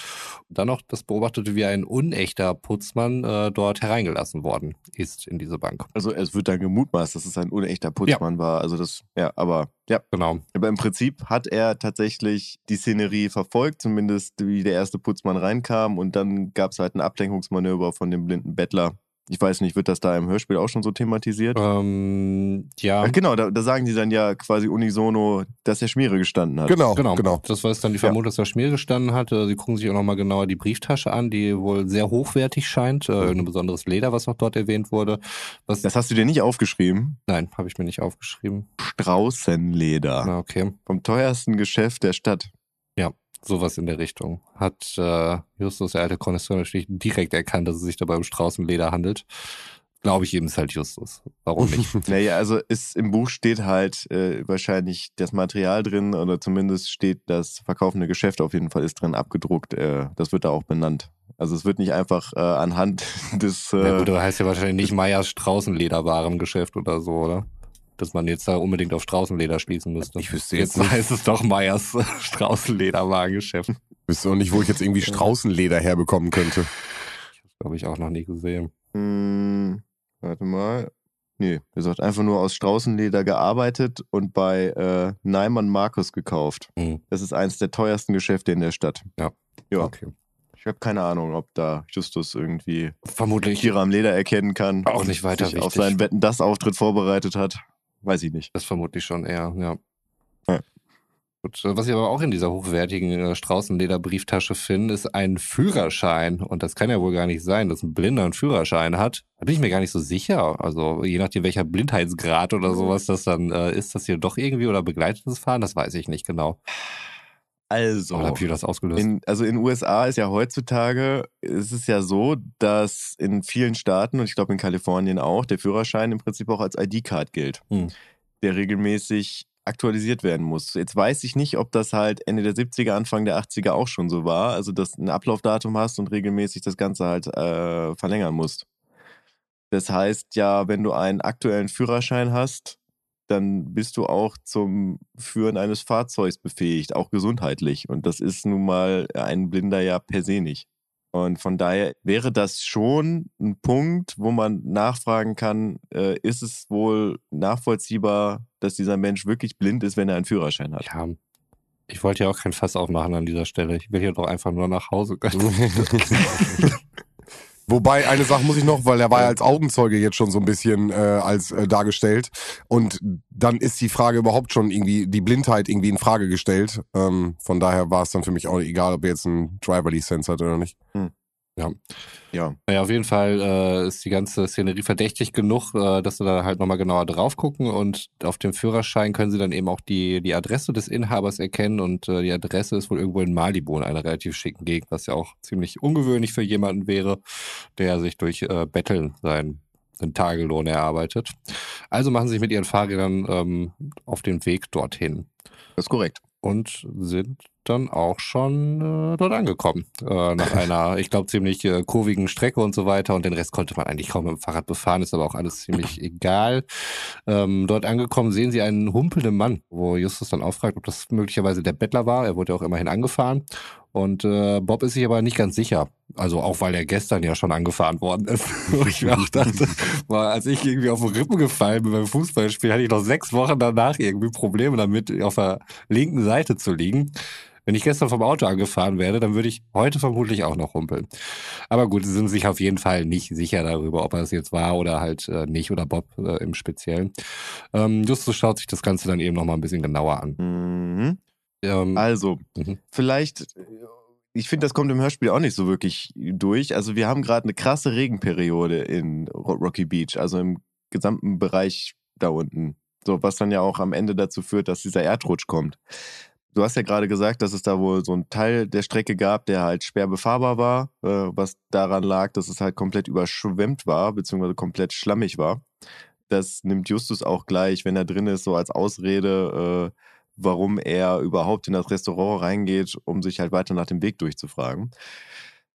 dann noch das beobachtete, wie ein unechter Putzmann äh, dort hereingelassen worden ist in diese Bank. Also es wird dann gemutmaßt, dass es ein unechter Putzmann ja. war. Also das, ja, aber ja. Genau. Aber im Prinzip hat er tatsächlich die Szenerie verfolgt, zumindest wie der erste Putzmann reinkam und dann gab es halt ein Ablenkungsmanöver von dem blinden Bettler ich weiß nicht, wird das da im Hörspiel auch schon so thematisiert? Ähm, ja. Ach, genau, da, da, sagen die dann ja quasi unisono, dass er Schmiere gestanden hat. Genau, genau. genau. Das war jetzt dann die Vermutung, ja. dass er Schmiere gestanden hat. Äh, sie gucken sich auch nochmal genauer die Brieftasche an, die wohl sehr hochwertig scheint. Äh, ein besonderes Leder, was noch dort erwähnt wurde. Was das hast du dir nicht aufgeschrieben? Nein, habe ich mir nicht aufgeschrieben. Straußenleder. Ah, okay. Vom teuersten Geschäft der Stadt. Sowas in der Richtung. Hat äh, Justus, der alte Konnoisseur, natürlich direkt erkannt, dass es sich dabei um Straußenleder handelt. Glaube ich eben ist halt Justus. Warum nicht? naja, also ist im Buch steht halt äh, wahrscheinlich das Material drin oder zumindest steht das verkaufende Geschäft auf jeden Fall ist drin abgedruckt. Äh, das wird da auch benannt. Also es wird nicht einfach äh, anhand des. Äh, ja gut, heißt ja wahrscheinlich nicht Meyers Straußenlederwarengeschäft oder so, oder? Dass man jetzt da unbedingt auf Straußenleder schließen müsste. Ich wüsste jetzt, jetzt heißt es doch Meyers Straußenlederwarengeschäft. Ich wüsste auch nicht, wo ich jetzt irgendwie Straußenleder herbekommen könnte. Das habe ich auch noch nie gesehen. Hm, warte mal. Nee, er sagt einfach nur aus Straußenleder gearbeitet und bei äh, Neimann Markus gekauft. Mhm. Das ist eins der teuersten Geschäfte in der Stadt. Ja. Ja. Okay. Ich habe keine Ahnung, ob da Justus irgendwie vermutlich Tiere am Leder erkennen kann. Auch nicht weiter sich wichtig. auf seinen Wetten das Auftritt vorbereitet hat. Weiß ich nicht. Das vermutlich schon eher, ja. ja. Gut, was ich aber auch in dieser hochwertigen äh, Straußenlederbrieftasche finde, ist ein Führerschein. Und das kann ja wohl gar nicht sein, dass ein Blinder einen Führerschein hat. Da bin ich mir gar nicht so sicher. Also je nachdem, welcher Blindheitsgrad oder sowas das dann äh, ist, das hier doch irgendwie oder begleitetes Fahren, das weiß ich nicht genau. Also, Oder wie das ausgelöst? In, also in den USA ist ja heutzutage, ist es ja so, dass in vielen Staaten und ich glaube in Kalifornien auch, der Führerschein im Prinzip auch als ID-Card gilt, hm. der regelmäßig aktualisiert werden muss. Jetzt weiß ich nicht, ob das halt Ende der 70er, Anfang der 80er auch schon so war, also dass du ein Ablaufdatum hast und regelmäßig das Ganze halt äh, verlängern musst. Das heißt ja, wenn du einen aktuellen Führerschein hast, dann bist du auch zum Führen eines Fahrzeugs befähigt, auch gesundheitlich. Und das ist nun mal ein Blinder ja per se nicht. Und von daher wäre das schon ein Punkt, wo man nachfragen kann, äh, ist es wohl nachvollziehbar, dass dieser Mensch wirklich blind ist, wenn er einen Führerschein hat? Ja. Ich wollte ja auch kein Fass aufmachen an dieser Stelle. Ich will hier doch einfach nur nach Hause. Wobei, eine Sache muss ich noch, weil er war ja als Augenzeuge jetzt schon so ein bisschen äh, als äh, dargestellt. Und dann ist die Frage überhaupt schon irgendwie, die Blindheit irgendwie in Frage gestellt. Ähm, von daher war es dann für mich auch egal, ob er jetzt einen Driver-License hat oder nicht. Hm. Ja. Ja. Naja, auf jeden Fall äh, ist die ganze Szenerie verdächtig genug, äh, dass sie da halt nochmal genauer drauf gucken und auf dem Führerschein können sie dann eben auch die, die Adresse des Inhabers erkennen und äh, die Adresse ist wohl irgendwo in Malibu in einer relativ schicken Gegend, was ja auch ziemlich ungewöhnlich für jemanden wäre, der sich durch äh, Betteln seinen, seinen Tagelohn erarbeitet. Also machen sie sich mit ihren Fahrrädern ähm, auf den Weg dorthin. Das ist korrekt. Und sind dann auch schon äh, dort angekommen. Äh, nach einer, ich glaube, ziemlich äh, kurvigen Strecke und so weiter. Und den Rest konnte man eigentlich kaum mit dem Fahrrad befahren, ist aber auch alles ziemlich egal. Ähm, dort angekommen sehen sie einen humpelnden Mann, wo Justus dann auffragt, ob das möglicherweise der Bettler war. Er wurde ja auch immerhin angefahren. Und äh, Bob ist sich aber nicht ganz sicher. Also auch weil er gestern ja schon angefahren worden ist. Wo ich mir auch dachte, war, als ich irgendwie auf den Rippen gefallen bin beim Fußballspiel, hatte ich noch sechs Wochen danach irgendwie Probleme damit, auf der linken Seite zu liegen. Wenn ich gestern vom Auto angefahren werde, dann würde ich heute vermutlich auch noch humpeln. Aber gut, sie sind sich auf jeden Fall nicht sicher darüber, ob er es jetzt war oder halt äh, nicht oder Bob äh, im Speziellen. Ähm, Justus schaut sich das Ganze dann eben noch mal ein bisschen genauer an. Mhm. Ähm, also, mhm. vielleicht, ich finde, das kommt im Hörspiel auch nicht so wirklich durch. Also, wir haben gerade eine krasse Regenperiode in Rocky Beach, also im gesamten Bereich da unten. So, was dann ja auch am Ende dazu führt, dass dieser Erdrutsch kommt. Du hast ja gerade gesagt, dass es da wohl so einen Teil der Strecke gab, der halt schwer befahrbar war, äh, was daran lag, dass es halt komplett überschwemmt war, beziehungsweise komplett schlammig war. Das nimmt Justus auch gleich, wenn er drin ist, so als Ausrede, äh, warum er überhaupt in das Restaurant reingeht, um sich halt weiter nach dem Weg durchzufragen.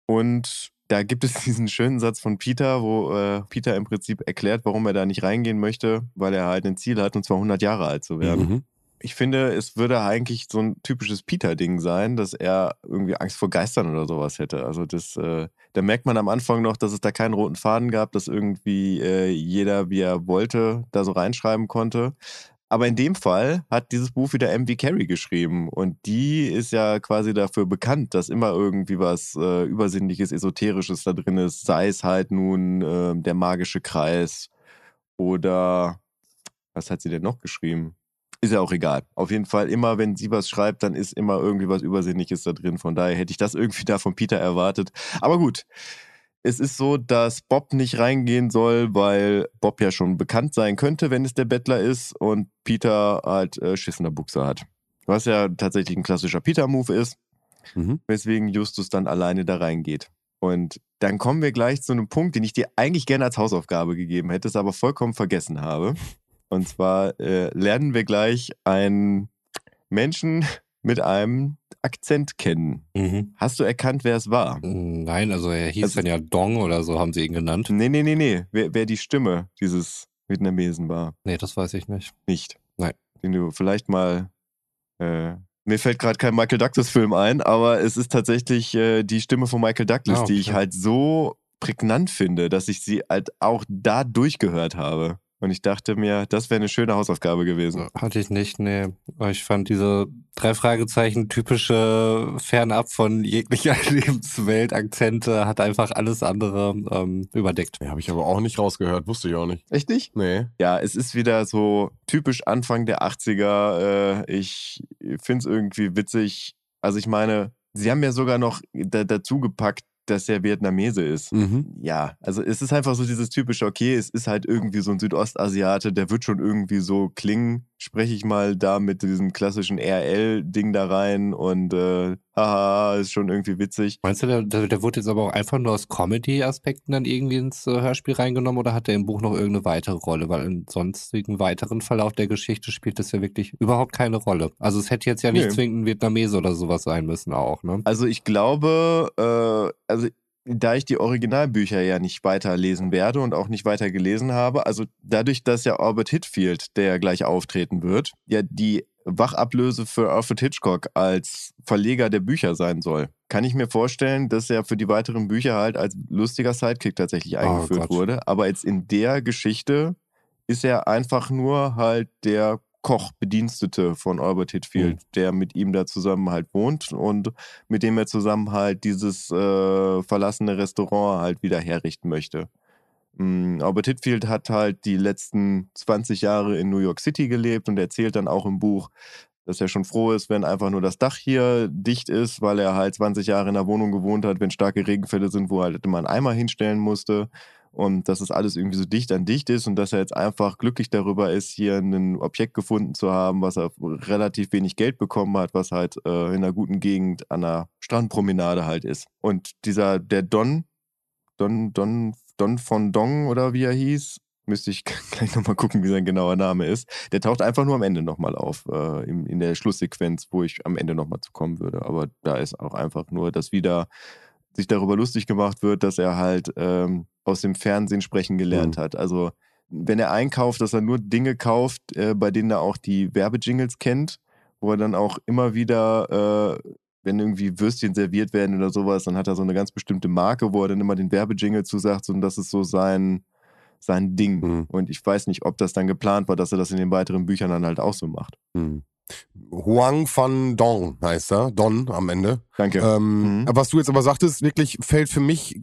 Und da gibt es diesen schönen Satz von Peter, wo äh, Peter im Prinzip erklärt, warum er da nicht reingehen möchte, weil er halt ein Ziel hat, und zwar 100 Jahre alt zu werden. Mhm. Ich finde, es würde eigentlich so ein typisches Peter-Ding sein, dass er irgendwie Angst vor Geistern oder sowas hätte. Also das, äh, da merkt man am Anfang noch, dass es da keinen roten Faden gab, dass irgendwie äh, jeder, wie er wollte, da so reinschreiben konnte. Aber in dem Fall hat dieses Buch wieder M.V. Carey geschrieben. Und die ist ja quasi dafür bekannt, dass immer irgendwie was äh, Übersinnliches, Esoterisches da drin ist. Sei es halt nun äh, der magische Kreis oder was hat sie denn noch geschrieben? Ist ja auch egal. Auf jeden Fall, immer wenn sie was schreibt, dann ist immer irgendwie was Übersinnliches da drin. Von daher hätte ich das irgendwie da von Peter erwartet. Aber gut, es ist so, dass Bob nicht reingehen soll, weil Bob ja schon bekannt sein könnte, wenn es der Bettler ist und Peter halt äh, Schiss in der Buchse hat. Was ja tatsächlich ein klassischer Peter-Move ist, mhm. weswegen Justus dann alleine da reingeht. Und dann kommen wir gleich zu einem Punkt, den ich dir eigentlich gerne als Hausaufgabe gegeben hätte, es aber vollkommen vergessen habe. Und zwar äh, lernen wir gleich einen Menschen mit einem Akzent kennen. Mhm. Hast du erkannt, wer es war? Nein, also er hieß also, dann ja Dong oder so, haben sie ihn genannt. Nee, nee, nee, nee. Wer, wer die Stimme dieses Vietnamesen war. Nee, das weiß ich nicht. Nicht? Nein. Den du vielleicht mal. Äh, mir fällt gerade kein Michael Douglas-Film ein, aber es ist tatsächlich äh, die Stimme von Michael Douglas, ah, okay. die ich halt so prägnant finde, dass ich sie halt auch da durchgehört habe. Und ich dachte mir, das wäre eine schöne Hausaufgabe gewesen. Hatte ich nicht, nee. Ich fand diese drei Fragezeichen typische fernab von jeglicher Lebenswelt Akzente hat einfach alles andere ähm, überdeckt. Ja, habe ich aber auch nicht rausgehört, wusste ich auch nicht. Echt nicht? Nee. Ja, es ist wieder so typisch Anfang der 80er. Äh, ich finde es irgendwie witzig. Also ich meine, sie haben ja sogar noch dazu gepackt, dass er Vietnamese ist. Mhm. Ja, also es ist einfach so dieses typische, okay, es ist halt irgendwie so ein Südostasiate, der wird schon irgendwie so klingen. Spreche ich mal da mit diesem klassischen RL-Ding da rein und äh, haha, ist schon irgendwie witzig. Meinst du, der, der wurde jetzt aber auch einfach nur aus Comedy-Aspekten dann irgendwie ins äh, Hörspiel reingenommen oder hat er im Buch noch irgendeine weitere Rolle? Weil im sonstigen weiteren Verlauf der Geschichte spielt das ja wirklich überhaupt keine Rolle. Also es hätte jetzt ja nicht nee. zwingend ein Vietnamese oder sowas sein müssen auch, ne? Also ich glaube, äh, also da ich die Originalbücher ja nicht weiterlesen werde und auch nicht weiter gelesen habe, also dadurch, dass ja Albert Hitfield, der ja gleich auftreten wird, ja die Wachablöse für Alfred Hitchcock als Verleger der Bücher sein soll, kann ich mir vorstellen, dass er für die weiteren Bücher halt als lustiger Sidekick tatsächlich oh eingeführt oh wurde. Aber jetzt in der Geschichte ist er einfach nur halt der Koch, Bedienstete von Albert Hitfield, mhm. der mit ihm da zusammen halt wohnt und mit dem er zusammen halt dieses äh, verlassene Restaurant halt wieder herrichten möchte. Mhm, Albert Hitfield hat halt die letzten 20 Jahre in New York City gelebt und erzählt dann auch im Buch, dass er schon froh ist, wenn einfach nur das Dach hier dicht ist, weil er halt 20 Jahre in der Wohnung gewohnt hat, wenn starke Regenfälle sind, wo er halt immer einen Eimer hinstellen musste und dass es alles irgendwie so dicht an dicht ist und dass er jetzt einfach glücklich darüber ist, hier ein Objekt gefunden zu haben, was er relativ wenig Geld bekommen hat, was halt äh, in einer guten Gegend an einer Strandpromenade halt ist. Und dieser, der Don, Don, Don, Don von Dong oder wie er hieß, Müsste ich gleich nochmal gucken, wie sein genauer Name ist. Der taucht einfach nur am Ende nochmal auf, äh, in, in der Schlusssequenz, wo ich am Ende nochmal zu kommen würde. Aber da ist auch einfach nur, dass wieder sich darüber lustig gemacht wird, dass er halt ähm, aus dem Fernsehen sprechen gelernt mhm. hat. Also wenn er einkauft, dass er nur Dinge kauft, äh, bei denen er auch die Werbejingles kennt, wo er dann auch immer wieder, äh, wenn irgendwie Würstchen serviert werden oder sowas, dann hat er so eine ganz bestimmte Marke, wo er dann immer den Werbejingle zusagt und das ist so sein, sein Ding. Mhm. Und ich weiß nicht, ob das dann geplant war, dass er das in den weiteren Büchern dann halt auch so macht. Mhm. Huang van Dong heißt er, Don am Ende. Danke. Ähm, mhm. Was du jetzt aber sagtest, wirklich fällt für mich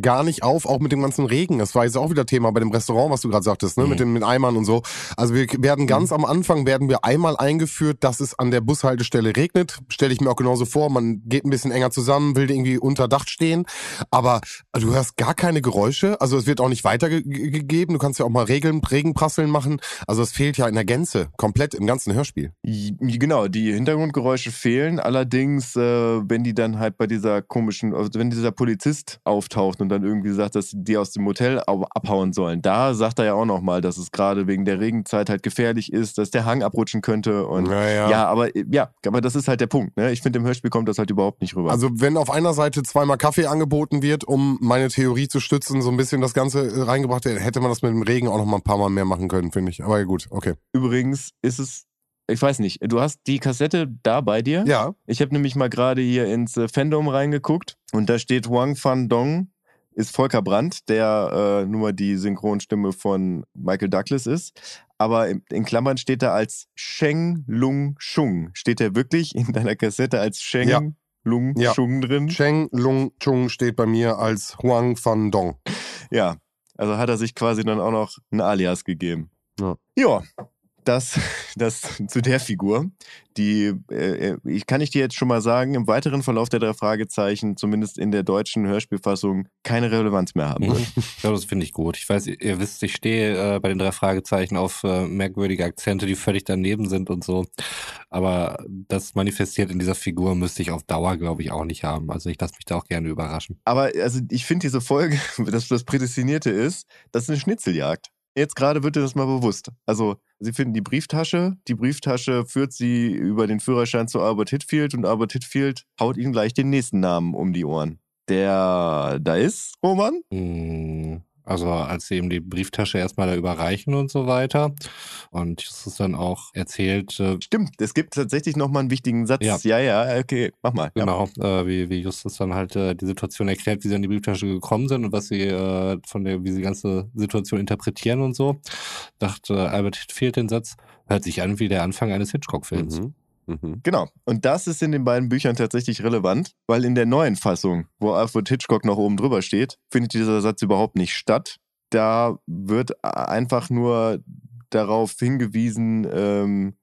gar nicht auf, auch mit dem ganzen Regen. Das war jetzt auch wieder Thema bei dem Restaurant, was du gerade sagtest, ne? Mhm. mit den mit Eimern und so. Also wir werden mhm. ganz mhm. am Anfang werden wir einmal eingeführt, dass es an der Bushaltestelle regnet. Stelle ich mir auch genauso vor. Man geht ein bisschen enger zusammen, will irgendwie unter Dach stehen, aber du hörst gar keine Geräusche. Also es wird auch nicht weitergegeben. Du kannst ja auch mal Regeln, Regenprasseln machen. Also es fehlt ja in der Gänze, komplett im ganzen Hörspiel. Genau, die Hintergrundgeräusche fehlen. Allerdings, äh, wenn die dann halt bei dieser komischen, also wenn dieser Polizist auftaucht auftaucht und dann irgendwie sagt, dass die aus dem Hotel abhauen sollen. Da sagt er ja auch nochmal, dass es gerade wegen der Regenzeit halt gefährlich ist, dass der Hang abrutschen könnte. Und naja. ja, aber ja, aber das ist halt der Punkt. Ne? Ich finde, im Hörspiel kommt das halt überhaupt nicht rüber. Also wenn auf einer Seite zweimal Kaffee angeboten wird, um meine Theorie zu stützen, so ein bisschen das Ganze reingebracht, hätte man das mit dem Regen auch noch mal ein paar Mal mehr machen können, finde ich. Aber gut, okay. Übrigens ist es ich weiß nicht, du hast die Kassette da bei dir? Ja. Ich habe nämlich mal gerade hier ins äh, Fandom reingeguckt und da steht Wang Fan Dong ist Volker Brandt, der äh, nur die Synchronstimme von Michael Douglas ist. Aber in, in Klammern steht er als Sheng Lung Chung. Steht er wirklich in deiner Kassette als Sheng ja. Lung ja. Chung drin? Sheng Lung Chung steht bei mir als Huang Van Dong. Ja, also hat er sich quasi dann auch noch ein Alias gegeben. Ja. ja das, das zu der Figur, die, äh, ich kann ich dir jetzt schon mal sagen, im weiteren Verlauf der drei Fragezeichen, zumindest in der deutschen Hörspielfassung, keine Relevanz mehr haben wird. ja, das finde ich gut. Ich weiß, ihr wisst, ich stehe äh, bei den drei Fragezeichen auf äh, merkwürdige Akzente, die völlig daneben sind und so. Aber das manifestiert in dieser Figur müsste ich auf Dauer, glaube ich, auch nicht haben. Also ich lasse mich da auch gerne überraschen. Aber also ich finde diese Folge, dass das Prädestinierte ist, das ist eine Schnitzeljagd. Jetzt gerade wird dir das mal bewusst. Also, sie finden die Brieftasche. Die Brieftasche führt sie über den Führerschein zu Albert Hitfield und Albert Hitfield haut ihnen gleich den nächsten Namen um die Ohren. Der da ist, Roman? Hm, also als sie ihm die Brieftasche erstmal da überreichen und so weiter. Und das ist dann auch erzählt. Äh, Stimmt, es gibt tatsächlich nochmal einen wichtigen Satz. Ja, ja, ja okay, mach mal. Genau, ja. äh, wie, wie Justus dann halt äh, die Situation erklärt, wie sie an die Brieftasche gekommen sind und was sie äh, von der, wie sie die ganze Situation interpretieren und so. Dachte Albert fehlt den Satz, hört sich an wie der Anfang eines Hitchcock-Films. Mhm. Mhm. Genau. Und das ist in den beiden Büchern tatsächlich relevant, weil in der neuen Fassung, wo Alfred Hitchcock noch oben drüber steht, findet dieser Satz überhaupt nicht statt. Da wird einfach nur darauf hingewiesen, ähm,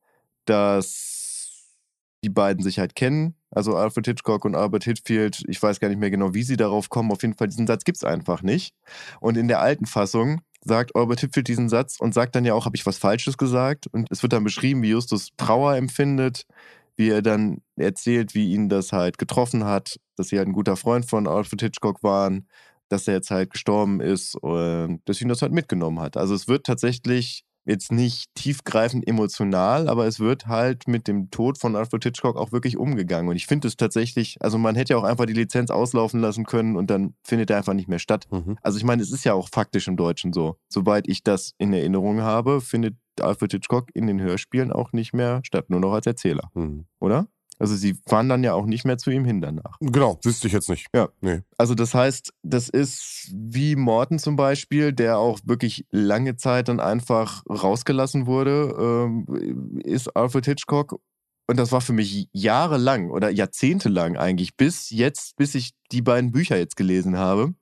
dass die beiden sich halt kennen. Also Alfred Hitchcock und Albert Hitfield. Ich weiß gar nicht mehr genau, wie sie darauf kommen. Auf jeden Fall, diesen Satz gibt es einfach nicht. Und in der alten Fassung sagt Albert Hitfield diesen Satz und sagt dann ja auch, habe ich was Falsches gesagt? Und es wird dann beschrieben, wie Justus Trauer empfindet, wie er dann erzählt, wie ihn das halt getroffen hat, dass sie halt ein guter Freund von Alfred Hitchcock waren, dass er jetzt halt gestorben ist und dass ihn das halt mitgenommen hat. Also es wird tatsächlich jetzt nicht tiefgreifend emotional, aber es wird halt mit dem Tod von Alfred Hitchcock auch wirklich umgegangen. Und ich finde es tatsächlich, also man hätte ja auch einfach die Lizenz auslaufen lassen können und dann findet er einfach nicht mehr statt. Mhm. Also ich meine, es ist ja auch faktisch im Deutschen so. Soweit ich das in Erinnerung habe, findet Alfred Hitchcock in den Hörspielen auch nicht mehr statt, nur noch als Erzähler. Mhm. Oder? Also sie fahren dann ja auch nicht mehr zu ihm hin danach. Genau, wüsste ich jetzt nicht. Ja. Nee. Also das heißt, das ist wie Morton zum Beispiel, der auch wirklich lange Zeit dann einfach rausgelassen wurde, ähm, ist Alfred Hitchcock. Und das war für mich jahrelang oder jahrzehntelang eigentlich, bis jetzt, bis ich die beiden Bücher jetzt gelesen habe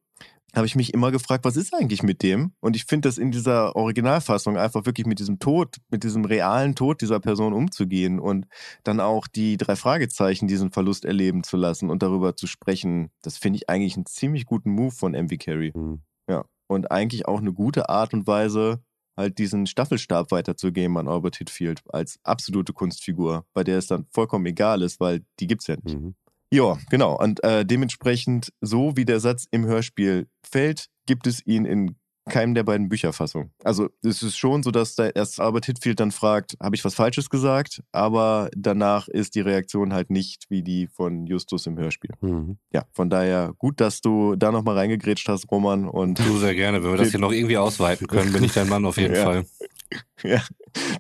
habe ich mich immer gefragt, was ist eigentlich mit dem? Und ich finde das in dieser Originalfassung einfach wirklich mit diesem Tod, mit diesem realen Tod dieser Person umzugehen und dann auch die drei Fragezeichen diesen Verlust erleben zu lassen und darüber zu sprechen, das finde ich eigentlich einen ziemlich guten Move von MV Carey. Mhm. Ja. Und eigentlich auch eine gute Art und Weise, halt diesen Staffelstab weiterzugeben an Albert Hitfield als absolute Kunstfigur, bei der es dann vollkommen egal ist, weil die gibt es ja nicht. Mhm. Ja, genau. Und äh, dementsprechend, so wie der Satz im Hörspiel fällt, gibt es ihn in keinem der beiden Bücherfassungen. Also es ist schon so, dass da erst Albert Hitfield dann fragt, habe ich was Falsches gesagt? Aber danach ist die Reaktion halt nicht wie die von Justus im Hörspiel. Mhm. Ja, von daher gut, dass du da nochmal reingegrätscht hast, Roman. Und Du sehr gerne. Wenn wir das hier noch irgendwie ausweiten können, bin ich dein Mann auf jeden Ja. Fall. ja,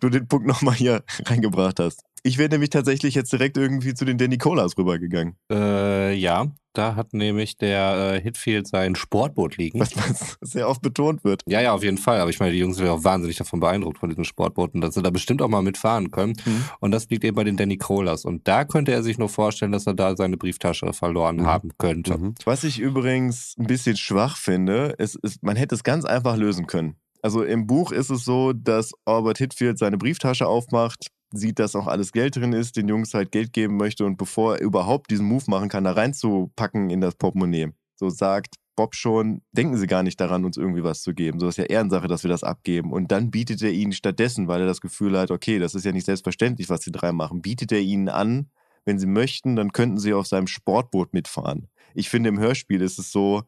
du den Punkt nochmal hier reingebracht hast. Ich wäre nämlich tatsächlich jetzt direkt irgendwie zu den Danny Colas rübergegangen. Äh, ja, da hat nämlich der äh, Hitfield sein Sportboot liegen. Was, was sehr oft betont wird. Ja, ja, auf jeden Fall. Aber ich meine, die Jungs sind ja auch wahnsinnig davon beeindruckt von diesem Sportboot und dass sie da bestimmt auch mal mitfahren können. Mhm. Und das liegt eben bei den Danny Colas. Und da könnte er sich nur vorstellen, dass er da seine Brieftasche verloren Mhm. haben könnte. Mhm. Was ich übrigens ein bisschen schwach finde, ist, ist, man hätte es ganz einfach lösen können. Also im Buch ist es so, dass Albert Hitfield seine Brieftasche aufmacht, sieht, dass auch alles Geld drin ist, den Jungs halt Geld geben möchte und bevor er überhaupt diesen Move machen kann, da reinzupacken in das Portemonnaie. So sagt Bob schon, denken Sie gar nicht daran, uns irgendwie was zu geben. So ist ja Ehrensache, dass wir das abgeben. Und dann bietet er ihnen stattdessen, weil er das Gefühl hat, okay, das ist ja nicht selbstverständlich, was die drei machen, bietet er ihnen an, wenn sie möchten, dann könnten sie auf seinem Sportboot mitfahren. Ich finde, im Hörspiel ist es so,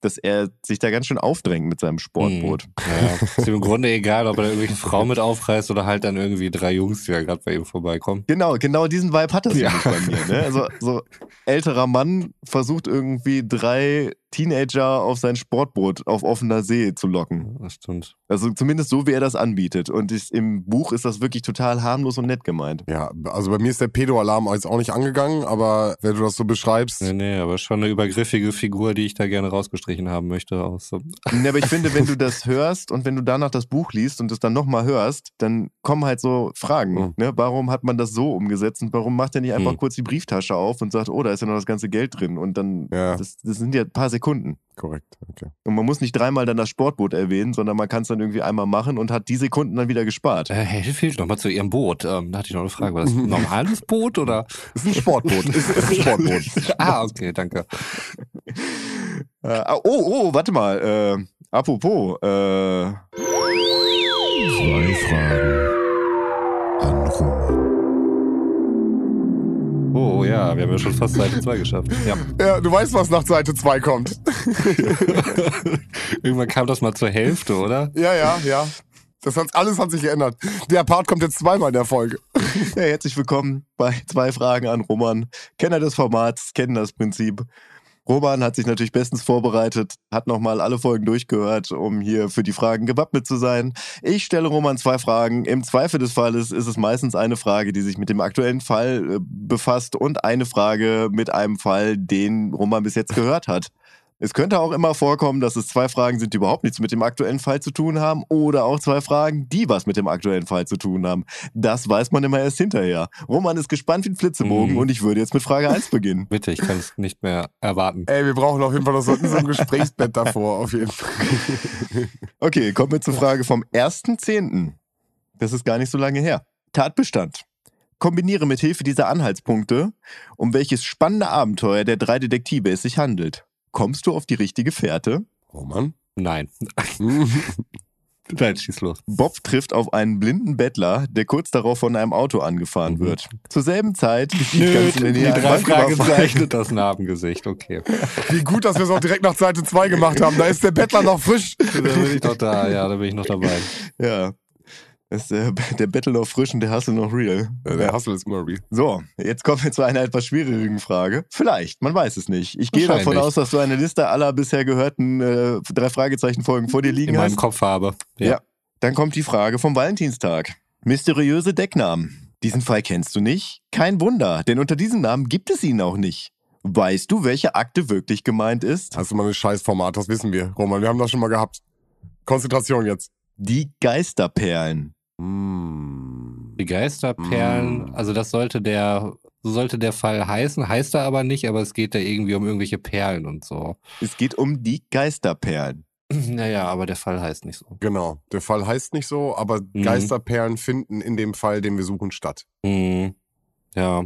dass er sich da ganz schön aufdrängt mit seinem Sportboot. Ja, ist ihm im Grunde egal, ob er da irgendwelche Frau mit aufreißt oder halt dann irgendwie drei Jungs, die ja gerade bei ihm vorbeikommen. Genau, genau diesen Vibe hat das Ja. bei mir. Ne? Also so älterer Mann versucht irgendwie drei Teenager auf sein Sportboot auf offener See zu locken. Das stimmt. Also zumindest so, wie er das anbietet. Und ich, im Buch ist das wirklich total harmlos und nett gemeint. Ja, also bei mir ist der Pedo-Alarm jetzt auch nicht angegangen, aber wenn du das so beschreibst, Nee, nee, aber schon eine übergriffige Figur, die ich da gerne rausgestrichen haben möchte. Aus so. Ja, aber ich finde, wenn du das hörst und wenn du danach das Buch liest und es dann nochmal hörst, dann kommen halt so Fragen. Mhm. Ne? Warum hat man das so umgesetzt und warum macht er nicht einfach Mhm. kurz die Brieftasche auf und sagt, oh, da ist ja noch das ganze Geld drin und dann, Ja. das, das sind ja ein paar Sekunden. Korrekt, okay. Und man muss nicht dreimal dann das Sportboot erwähnen, sondern man kann es dann irgendwie einmal machen und hat die Sekunden dann wieder gespart. Äh, Herr Hitfield, nochmal zu Ihrem Boot. Ähm, da hatte ich noch eine Frage. War das ein normales Boot oder? Ist ein Sportboot, ist, ist ein Sportboot. ah, okay, danke. Äh, ah, oh, oh, warte mal. Äh, apropos, äh, Zwei Fragen an Roman. Oh ja, wir haben ja schon fast Seite 2 geschafft. Ja. Ja, du weißt, was nach Seite 2 kommt. Irgendwann kam das mal zur Hälfte, oder? Ja, ja, ja. Das hat, alles hat sich geändert. Der Part kommt jetzt zweimal in der Folge. ja, herzlich willkommen bei zwei Fragen an Roman. Kenner des Formats, kennen das Prinzip. Roman hat sich natürlich bestens vorbereitet, hat nochmal alle Folgen durchgehört, um hier für die Fragen gewappnet zu sein. Ich stelle Roman zwei Fragen. Im Zweifel des Falles ist es meistens eine Frage, die sich mit dem aktuellen Fall äh, befasst und eine Frage mit einem Fall, den Roman bis jetzt gehört hat. Es könnte auch immer vorkommen, dass es zwei Fragen sind, die überhaupt nichts mit dem aktuellen Fall zu tun haben oder auch zwei Fragen, die was mit dem aktuellen Fall zu tun haben. Das weiß man immer erst hinterher. Roman ist gespannt wie ein Flitzebogen Mhm. und ich würde jetzt mit Frage 1 beginnen. Bitte, ich kann es nicht mehr erwarten. Ey, wir brauchen auf jeden Fall noch so, so ein Gesprächsbett davor, auf jeden Fall. Okay, kommen wir zur Frage vom 1.10. Das ist gar nicht so lange her. Tatbestand. Kombiniere mit Hilfe dieser Anhaltspunkte, um welches spannende Abenteuer der drei Detektive es sich handelt. Kommst du auf die richtige Fährte? Roman? Nein. Nein, schieß los. Bob trifft auf einen blinden Bettler, der kurz darauf von einem Auto angefahren Mhm. wird. Zur selben Zeit geschieht ganz in die drei. Fragezeichen, das Narbengesicht, okay. Wie gut, dass wir es auch direkt nach Seite 2 gemacht haben. Da ist der Bettler noch frisch. Da bin ich noch da, ja, da bin ich noch dabei. Ja. Ist der, der Battle noch frisch und der Hustle noch real. Ja, der Hustle ist immer real. So, jetzt kommen wir zu einer etwas schwierigen Frage. Vielleicht, man weiß es nicht. Ich gehe davon aus, dass du eine Liste aller bisher gehörten äh, drei Fragezeichen-Folgen vor dir liegen In meinem hast. Kopf habe. Ja. Dann kommt die Frage vom Valentinstag. Mysteriöse Decknamen. Diesen Fall kennst du nicht? Kein Wunder, denn unter diesem Namen gibt es ihn auch nicht. Weißt du, welche Akte wirklich gemeint ist? Hast du mal ein Scheißformat, das wissen wir. Roman, wir haben das schon mal gehabt. Konzentration jetzt. Die Geisterperlen. Mm. Die Geisterperlen, Mm. also das sollte der, so sollte der Fall heißen, heißt er aber nicht, aber es geht da irgendwie um irgendwelche Perlen und so. Es geht um die Geisterperlen. Naja, aber der Fall heißt nicht so. Genau. Der Fall heißt nicht so, aber Mhm. Geisterperlen finden in dem Fall, den wir suchen, statt. Hm. Ja.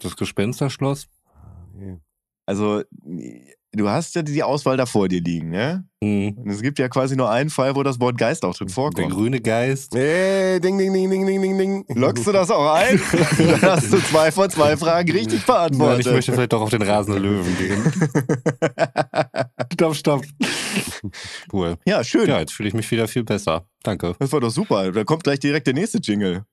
Das Gespensterschloss? Also, du hast ja die Auswahl da vor dir liegen, ne? Hm. Und es gibt ja quasi nur einen Fall, wo das Wort Geist auch drin Der vorkommt. grüne Geist. Hey, ding, ding, ding, ding, ding, ding, ding. Lockst du das auch ein? Dann hast du zwei von zwei Fragen richtig Nein, beantwortet. ich möchte vielleicht doch auf den rasenden Löwen gehen. stopp, stopp. Cool. ja, schön. Ja, jetzt fühle ich mich wieder viel besser. Danke. Das war doch super. Da kommt gleich direkt der nächste Jingle.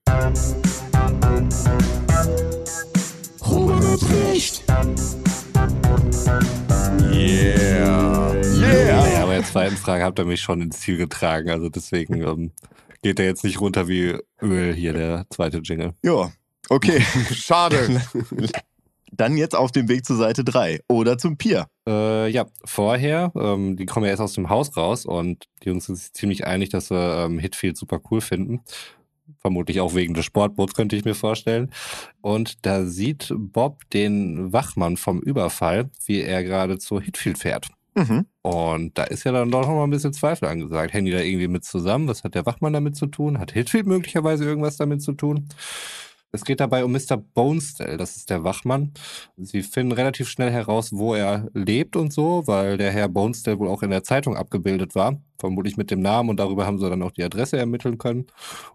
Yeah. Yeah! Naja, aber in der zweiten Frage habt ihr mich schon ins Ziel getragen. Also deswegen ähm, geht der jetzt nicht runter wie Öl hier, der zweite Jingle. Ja, okay. Schade. Dann jetzt auf dem Weg zur Seite 3 oder zum Pier. Äh, ja, vorher, ähm, die kommen ja erst aus dem Haus raus und die Jungs sind sich ziemlich einig, dass sie ähm, Hitfield super cool finden. Vermutlich auch wegen des Sportboots, könnte ich mir vorstellen. Und da sieht Bob den Wachmann vom Überfall, wie er gerade zu Hitfield fährt. Mhm. Und da ist ja dann doch noch mal ein bisschen Zweifel angesagt. Hängen die da irgendwie mit zusammen? Was hat der Wachmann damit zu tun? Hat Hitfield möglicherweise irgendwas damit zu tun? Es geht dabei um Mr. Bonestell, das ist der Wachmann. Sie finden relativ schnell heraus, wo er lebt und so, weil der Herr Bonestell wohl auch in der Zeitung abgebildet war. Vermutlich mit dem Namen und darüber haben sie dann auch die Adresse ermitteln können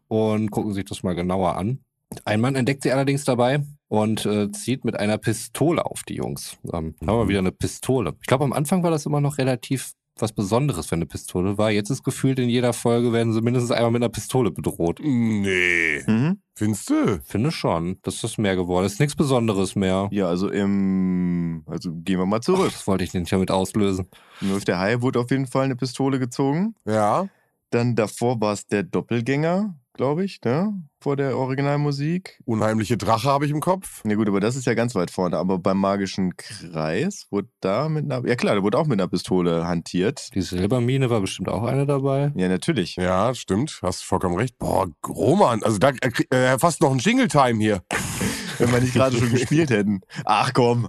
und gucken sich das mal genauer an. Ein Mann entdeckt sie allerdings dabei und äh, zieht mit einer Pistole auf die Jungs. Ähm, haben wir wieder eine Pistole. Ich glaube, am Anfang war das immer noch relativ was Besonderes, wenn eine Pistole war. Jetzt ist gefühlt in jeder Folge werden sie mindestens einmal mit einer Pistole bedroht. Nee. Mhm. Findest du? Finde schon, das ist mehr geworden. Das ist nichts Besonderes mehr. Ja, also im. Also gehen wir mal Ach, zurück. das wollte ich nicht damit auslösen. Nur der Hai wurde auf jeden Fall eine Pistole gezogen. Ja. Dann davor war es der Doppelgänger, glaube ich, ne? Vor der Originalmusik. Unheimliche Drache habe ich im Kopf. Ja gut, aber das ist ja ganz weit vorne. Aber beim magischen Kreis wurde da mit einer. Ja klar, da wurde auch mit einer Pistole hantiert. Die Silbermine war bestimmt auch eine dabei. Ja, natürlich. Ja, stimmt. Hast vollkommen recht. Boah, Roman, also da äh, äh, fast noch ein Jingle-Time hier. Wenn wir nicht gerade schon gespielt hätten. Ach komm.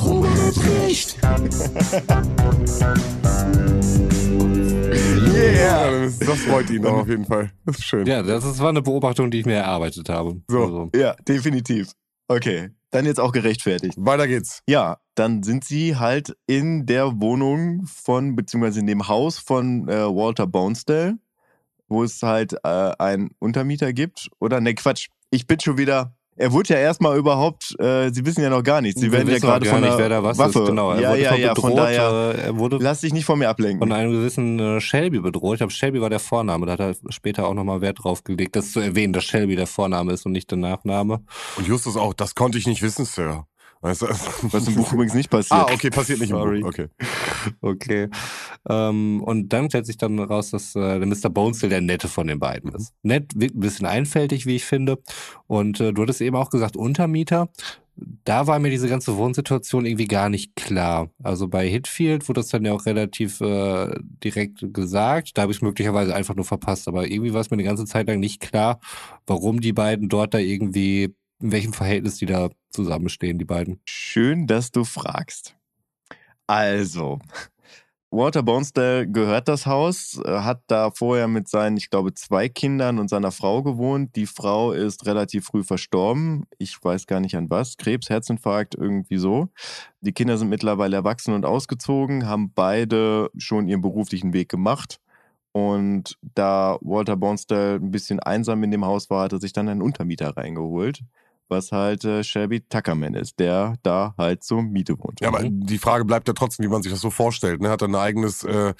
Roman hat recht. Yeah. Das, das freut ihn auch auf jeden Fall. Das ist schön. Ja, das ist, war eine Beobachtung, die ich mir erarbeitet habe. So. Also, Ja, definitiv. Okay. Dann jetzt auch gerechtfertigt. Weiter geht's. Ja, dann sind sie halt in der Wohnung von, beziehungsweise in dem Haus von äh, Walter Bonestell, wo es halt äh, einen Untermieter gibt. Oder, ne, Quatsch, ich bin schon wieder. Er wurde ja erstmal überhaupt, äh, sie wissen ja noch gar nichts. Sie werden ja gerade von nicht, wer da was Waffe. ist. Genau, er ja, wurde ja, von ja, bedroht, von daher, äh, er wurde lass dich nicht von mir ablenken. von einem gewissen äh, Shelby bedroht. Ich glaube, Shelby war der Vorname. Da hat er später auch nochmal Wert drauf gelegt, das zu erwähnen, dass Shelby der Vorname ist und nicht der Nachname. Und Justus auch, das konnte ich nicht wissen, Sir. Weißt du? Was im Buch übrigens nicht passiert. Ah, okay, passiert nicht Sorry. im Buch. Okay. Okay. Ähm, und dann stellt sich dann raus, dass äh, der Mr. Bonestell der Nette von den beiden ist. Nett, ein bisschen einfältig, wie ich finde. Und äh, du hattest eben auch gesagt, Untermieter. Da war mir diese ganze Wohnsituation irgendwie gar nicht klar. Also bei Hitfield wurde das dann ja auch relativ äh, direkt gesagt. Da habe ich es möglicherweise einfach nur verpasst. Aber irgendwie war es mir eine ganze Zeit lang nicht klar, warum die beiden dort da irgendwie, in welchem Verhältnis die da zusammenstehen, die beiden. Schön, dass du fragst. Also, Walter Bonestell gehört das Haus, äh, hat da vorher mit seinen, ich glaube, zwei Kindern und seiner Frau gewohnt. Die Frau ist relativ früh verstorben. Ich weiß gar nicht an was. Krebs, Herzinfarkt, irgendwie so. Die Kinder sind mittlerweile erwachsen und ausgezogen, haben beide schon ihren beruflichen Weg gemacht. Und da Walter Bonestell ein bisschen einsam in dem Haus war, hat er sich dann einen Untermieter reingeholt, was halt äh, Shelby Tuckerman ist, der da halt zur Miete wohnt. Ja, aber die Frage bleibt ja trotzdem, wie man sich das so vorstellt. Ne? Hat er ein eigenes, äh,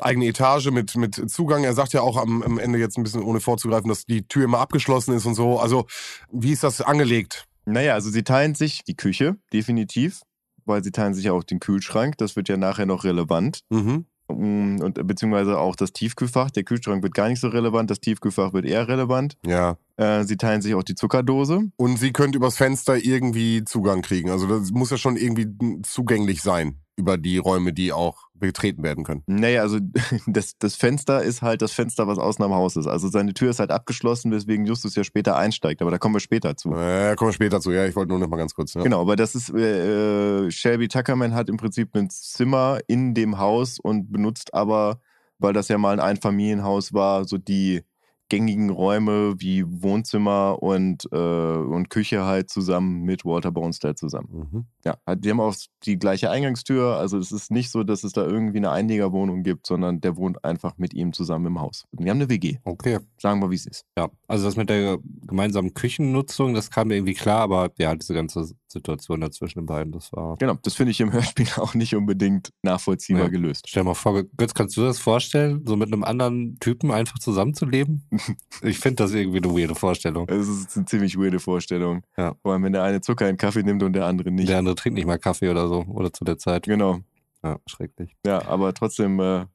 eigene Etage mit, mit Zugang. Er sagt ja auch am, am Ende jetzt ein bisschen ohne vorzugreifen, dass die Tür immer abgeschlossen ist und so. Also, wie ist das angelegt? Naja, also sie teilen sich die Küche, definitiv, weil sie teilen sich auch den Kühlschrank. Das wird ja nachher noch relevant. Mhm. Mm, Und beziehungsweise auch das Tiefkühlfach. Der Kühlschrank wird gar nicht so relevant, das Tiefkühlfach wird eher relevant. Ja. Äh, sie teilen sich auch die Zuckerdose. Und sie könnt übers Fenster irgendwie Zugang kriegen. Also das muss ja schon irgendwie zugänglich sein über die Räume, die auch betreten werden können. Naja, also das, das Fenster ist halt das Fenster, was außen am Haus ist. Also seine Tür ist halt abgeschlossen, weswegen Justus ja später einsteigt. Aber da kommen wir später zu. Äh, kommen wir später zu. Ja, ich wollte nur noch mal ganz kurz. Ja. Genau, aber das ist, äh, äh, Shelby Tuckerman hat im Prinzip ein Zimmer in dem Haus und benutzt aber, weil das ja mal ein Einfamilienhaus war, so die, gängigen Räume wie Wohnzimmer und, äh, und Küche halt zusammen mit Walter Bonestell zusammen. Mhm. Ja, die haben auch die gleiche Eingangstür. Also es ist nicht so, dass es da irgendwie eine Einliegerwohnung gibt, sondern der wohnt einfach mit ihm zusammen im Haus. Und die haben eine WG. Okay. Sagen wir, wie es ist. Ja, also das mit der gemeinsamen Küchennutzung, das kam mir irgendwie klar, aber ja, diese ganze Situation dazwischen den beiden, das war. Genau, das finde ich im Hörspiel auch nicht unbedingt nachvollziehbar Ja. gelöst. Stell dir mal vor, Götz, kannst du das vorstellen, so mit einem anderen Typen einfach zusammenzuleben? ich finde das irgendwie eine weirde Vorstellung. Es ist eine ziemlich weirde Vorstellung. Ja. Vor allem, wenn der eine Zucker in Kaffee nimmt und der andere nicht. Der andere trinkt nicht mal Kaffee oder so, oder zu der Zeit. Genau. Ja, schrecklich. Ja, aber trotzdem äh, wäre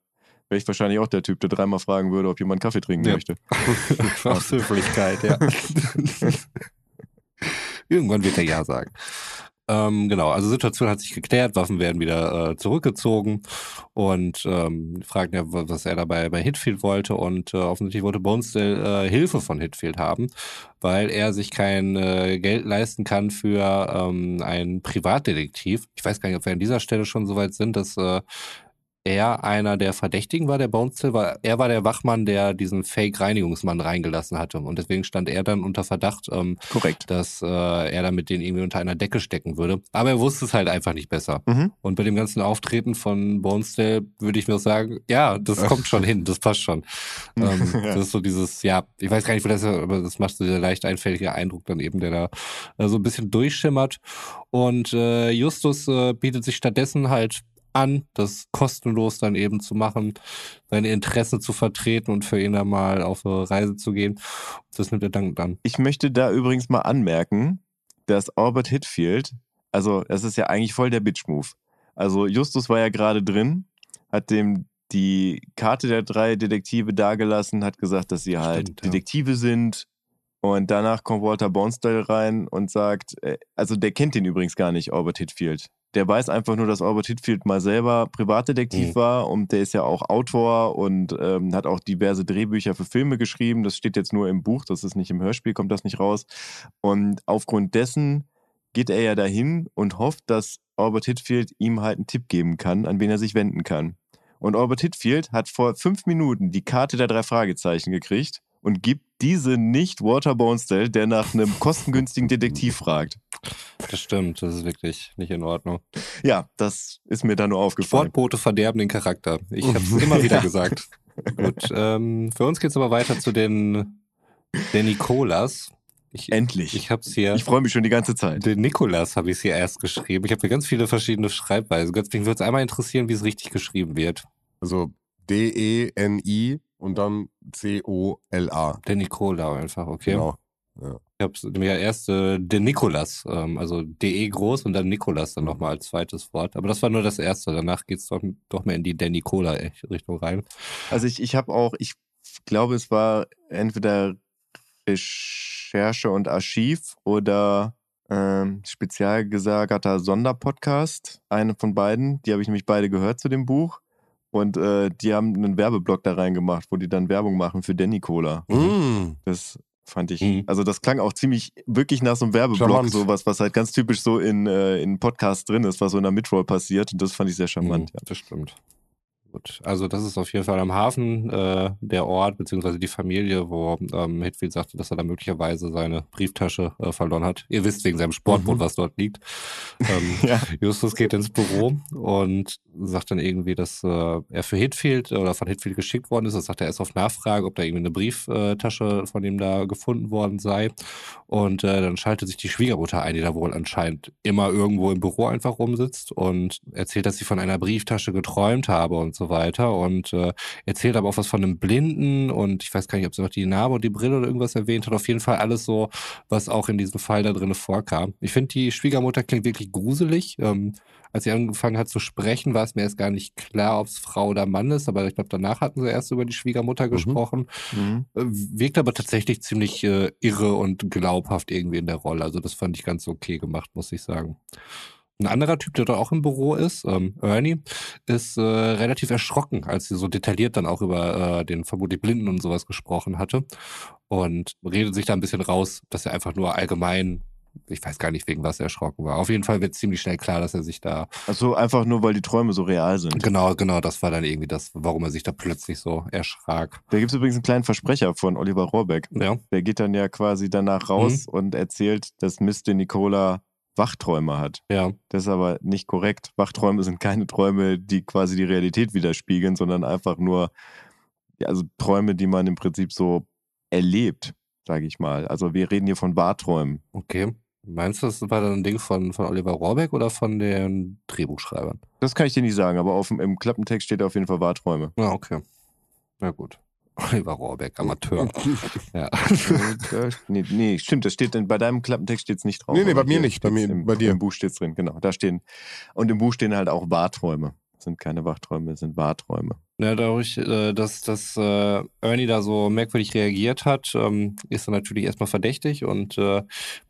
ich wahrscheinlich auch der Typ, der dreimal fragen würde, ob jemand Kaffee trinken Ja. möchte. Aus Höflichkeit, ja. Irgendwann wird er Ja sagen. Ähm, genau, also Situation hat sich geklärt, Waffen werden wieder äh, zurückgezogen und ähm, fragen ja, wa- was er dabei bei Hitfield wollte und äh, offensichtlich wollte Bonestell äh, Hilfe von Hitfield haben, weil er sich kein äh, Geld leisten kann für ähm, einen Privatdetektiv. Ich weiß gar nicht, ob wir an dieser Stelle schon so weit sind, dass äh, er einer der Verdächtigen war, der Bonestill war. Er war der Wachmann, der diesen Fake-Reinigungsmann reingelassen hatte. Und deswegen stand er dann unter Verdacht, ähm, Korrekt. dass äh, er damit den irgendwie unter einer Decke stecken würde. Aber er wusste es halt einfach nicht besser. Mhm. Und bei dem ganzen Auftreten von Bonestell würde ich mir sagen, ja, das kommt schon hin, das passt schon. Ähm, Ja. Das ist so dieses, ja, ich weiß gar nicht, wo das ist, aber das macht so dieser leicht einfältige Eindruck dann eben, der da äh, so ein bisschen durchschimmert. Und äh, Justus äh, bietet sich stattdessen halt an, das kostenlos dann eben zu machen, seine Interessen zu vertreten und für ihn dann mal auf eine Reise zu gehen. Das nimmt er dankend an. Ich möchte da übrigens mal anmerken, dass Albert Hitfield, also das ist ja eigentlich voll der Bitch-Move. Also Justus war ja gerade drin, hat dem die Karte der drei Detektive dagelassen, hat gesagt, dass sie halt Stimmt, ja. Detektive sind. Und danach kommt Walter Bonestell rein und sagt, äh, also der kennt den übrigens gar nicht, Albert Hitfield. Der weiß einfach nur, dass Albert Hitfield mal selber Privatdetektiv Mhm. war und der ist ja auch Autor und ähm, hat auch diverse Drehbücher für Filme geschrieben. Das steht jetzt nur im Buch, das ist nicht im Hörspiel, kommt das nicht raus. Und aufgrund dessen geht er ja dahin und hofft, dass Albert Hitfield ihm halt einen Tipp geben kann, an wen er sich wenden kann. Und Albert Hitfield hat vor fünf Minuten die Karte der drei Fragezeichen gekriegt und gibt diese nicht Walter Bonestell, der nach einem kostengünstigen Detektiv fragt. Das stimmt, das ist wirklich nicht in Ordnung. Ja, das ist mir da nur aufgefallen. Sportboote verderben den Charakter. Ich habe es immer wieder gesagt. Gut, ähm, für uns geht's aber weiter zu den der Nikolas. Ich, Endlich. ich hab's hier. Ich freue mich schon die ganze Zeit. Den Nikolas habe ich hier erst geschrieben. Ich habe hier ganz viele verschiedene Schreibweisen. Mich würde es einmal interessieren, wie es richtig geschrieben wird. Also D-E-N-I und dann C-O-L-A. Der Nikola einfach, okay. Genau. Ich habe nämlich ja erst äh, den Nikolas, ähm, also DE groß und dann Nikolas dann nochmal als zweites Wort. Aber das war nur das erste. Danach geht's doch, doch mehr in die der Nikola Richtung rein. Also ich, ich habe auch, ich glaube, es war entweder Recherche und Archiv oder ähm, spezial gesagerter Sonderpodcast. Eine von beiden. Die habe ich nämlich beide gehört zu dem Buch. Und äh, die haben einen Werbeblock da reingemacht, wo die dann Werbung machen für Danny Cola. Mm. Das fand ich, Mhm. also das klang auch ziemlich wirklich nach so einem Werbeblock, Charmant. sowas, was halt ganz typisch so in, äh, in Podcasts drin ist, was so in der Midroll passiert. Und das fand ich sehr charmant. Mhm, Das stimmt. Gut, also das ist auf jeden Fall am Hafen äh, der Ort, beziehungsweise die Familie, wo ähm, Hitfield sagte, dass er da möglicherweise seine Brieftasche äh, verloren hat. Ihr wisst, wegen seinem Sportboot, Mhm. was dort liegt. Ähm, Ja. Justus geht ins Büro und sagt dann irgendwie, dass äh, er für Hitfield oder von Hitfield geschickt worden ist. Das sagt er erst auf Nachfrage, ob da irgendwie eine Brieftasche von ihm da gefunden worden sei. Und äh, dann schaltet sich die Schwiegermutter ein, die da wohl anscheinend immer irgendwo im Büro einfach rumsitzt und erzählt, dass sie von einer Brieftasche geträumt habe und so weiter. Und äh, erzählt aber auch was von einem Blinden und ich weiß gar nicht, ob sie noch die Narbe und die Brille oder irgendwas erwähnt hat. Auf jeden Fall alles so, was auch in diesem Fall da drin vorkam. Ich finde, die Schwiegermutter klingt wirklich gruselig. Ähm, als sie angefangen hat zu sprechen, war es mir erst gar nicht klar, ob es Frau oder Mann ist, aber ich glaube, danach hatten sie erst über die Schwiegermutter gesprochen. Mhm. Äh, Wirkt aber tatsächlich ziemlich äh, irre und glaubhaft irgendwie in der Rolle. Also das fand ich ganz okay gemacht, muss ich sagen. Ein anderer Typ, der da auch im Büro ist, ähm, Ernie, ist äh, relativ erschrocken, als sie so detailliert dann auch über äh, den vermutlich Blinden und sowas gesprochen hatte. Und redet sich da ein bisschen raus, dass er einfach nur allgemein ich weiß gar nicht, wegen was er erschrocken war. Auf jeden Fall wird ziemlich schnell klar, dass er sich da. Also einfach nur, weil die Träume so real sind. Genau, genau, das war dann irgendwie das, warum er sich da plötzlich so erschrak. Da gibt es übrigens einen kleinen Versprecher von Oliver Rohrbeck. Ja. Der geht dann ja quasi danach raus und erzählt, dass Mr. Nicola Wachträume hat. Ja. Das ist aber nicht korrekt. Wachträume sind keine Träume, die quasi die Realität widerspiegeln, sondern einfach nur also Träume, die man im Prinzip so erlebt, sage ich mal. Also wir reden hier von Wahrträumen. Okay. Meinst du, das war dann ein Ding von, von Oliver Rohrbeck oder von den Drehbuchschreibern? Das kann ich dir nicht sagen, aber auf, im Klappentext steht auf jeden Fall Wahrträume. Ja, okay. Na gut. Oliver Rohrbeck, Amateur. ja. Äh, nee, nee, stimmt, das steht denn, bei deinem Klappentext steht es nicht drauf. Nee, nee, bei mir nicht, bei mir- im, bei dir. Im Buch steht es drin, genau. Da stehen, und im Buch stehen halt auch Wahrträume. Das sind keine Wachträume, das sind Wahrträume. Ja, dadurch, äh, dass, dass äh, Ernie da so merkwürdig reagiert hat, ähm, ist er natürlich erstmal verdächtig und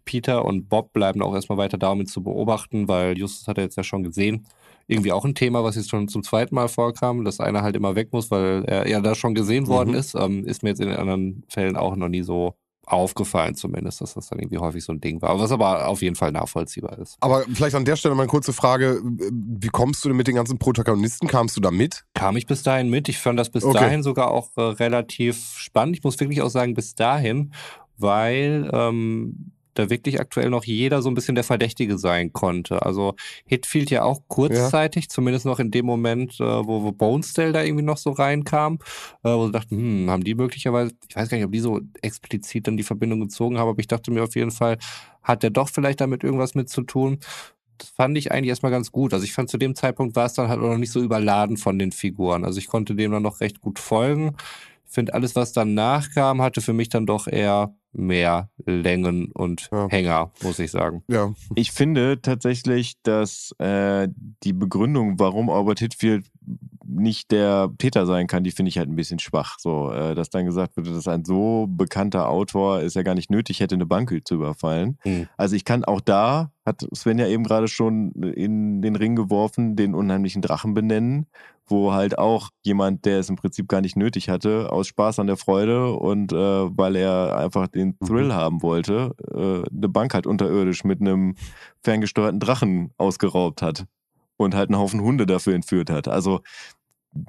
Peter und Bob bleiben auch erstmal weiter da, um ihn zu beobachten, weil Justus hat er jetzt ja schon gesehen. Irgendwie auch ein Thema, was jetzt schon zum zweiten Mal vorkam, dass einer halt immer weg muss, weil er ja da schon gesehen worden Mhm. ist. Ähm, ist mir jetzt in den anderen Fällen auch noch nie so aufgefallen, zumindest, dass das dann irgendwie häufig so ein Ding war. Was aber auf jeden Fall nachvollziehbar ist. Aber vielleicht an der Stelle mal eine kurze Frage. Wie kommst du denn mit den ganzen Protagonisten? Kamst du da mit? kam ich bis dahin mit. Ich fand das bis Okay. dahin sogar auch äh, relativ spannend. Ich muss wirklich auch sagen, bis dahin, weil ähm, da wirklich aktuell noch jeder so ein bisschen der Verdächtige sein konnte. Also Hitfield ja auch kurzzeitig, zumindest noch in dem Moment, äh, wo, wo Bonesdale da irgendwie noch so reinkam, äh, wo sie dachten, hm, haben die möglicherweise, ich weiß gar nicht, ob die so explizit dann die Verbindung gezogen haben, aber ich dachte mir auf jeden Fall, hat der doch vielleicht damit irgendwas mit zu tun. Das fand ich eigentlich erstmal ganz gut. Also ich fand zu dem Zeitpunkt war es dann halt auch noch nicht so überladen von den Figuren. Also ich konnte dem dann noch recht gut folgen. Ich finde, alles, was danach kam, hatte für mich dann doch eher mehr Längen und Ja. Hänger, muss ich sagen. Ja. Ich finde tatsächlich, dass äh, die Begründung, warum Albert Hitfield nicht der Täter sein kann, die finde ich halt ein bisschen schwach. So, äh, dass dann gesagt wird, dass ein so bekannter Autor es ja gar nicht nötig hätte, eine Bank zu überfallen. Mhm. Also ich kann auch da, hat Sven ja eben gerade schon in den Ring geworfen, den unheimlichen Drachen benennen, wo halt auch jemand, der es im Prinzip gar nicht nötig hatte, aus Spaß an der Freude und äh, weil er einfach den Thrill haben wollte, äh, eine Bank halt unterirdisch mit einem ferngesteuerten Drachen ausgeraubt hat und halt einen Haufen Hunde dafür entführt hat. Also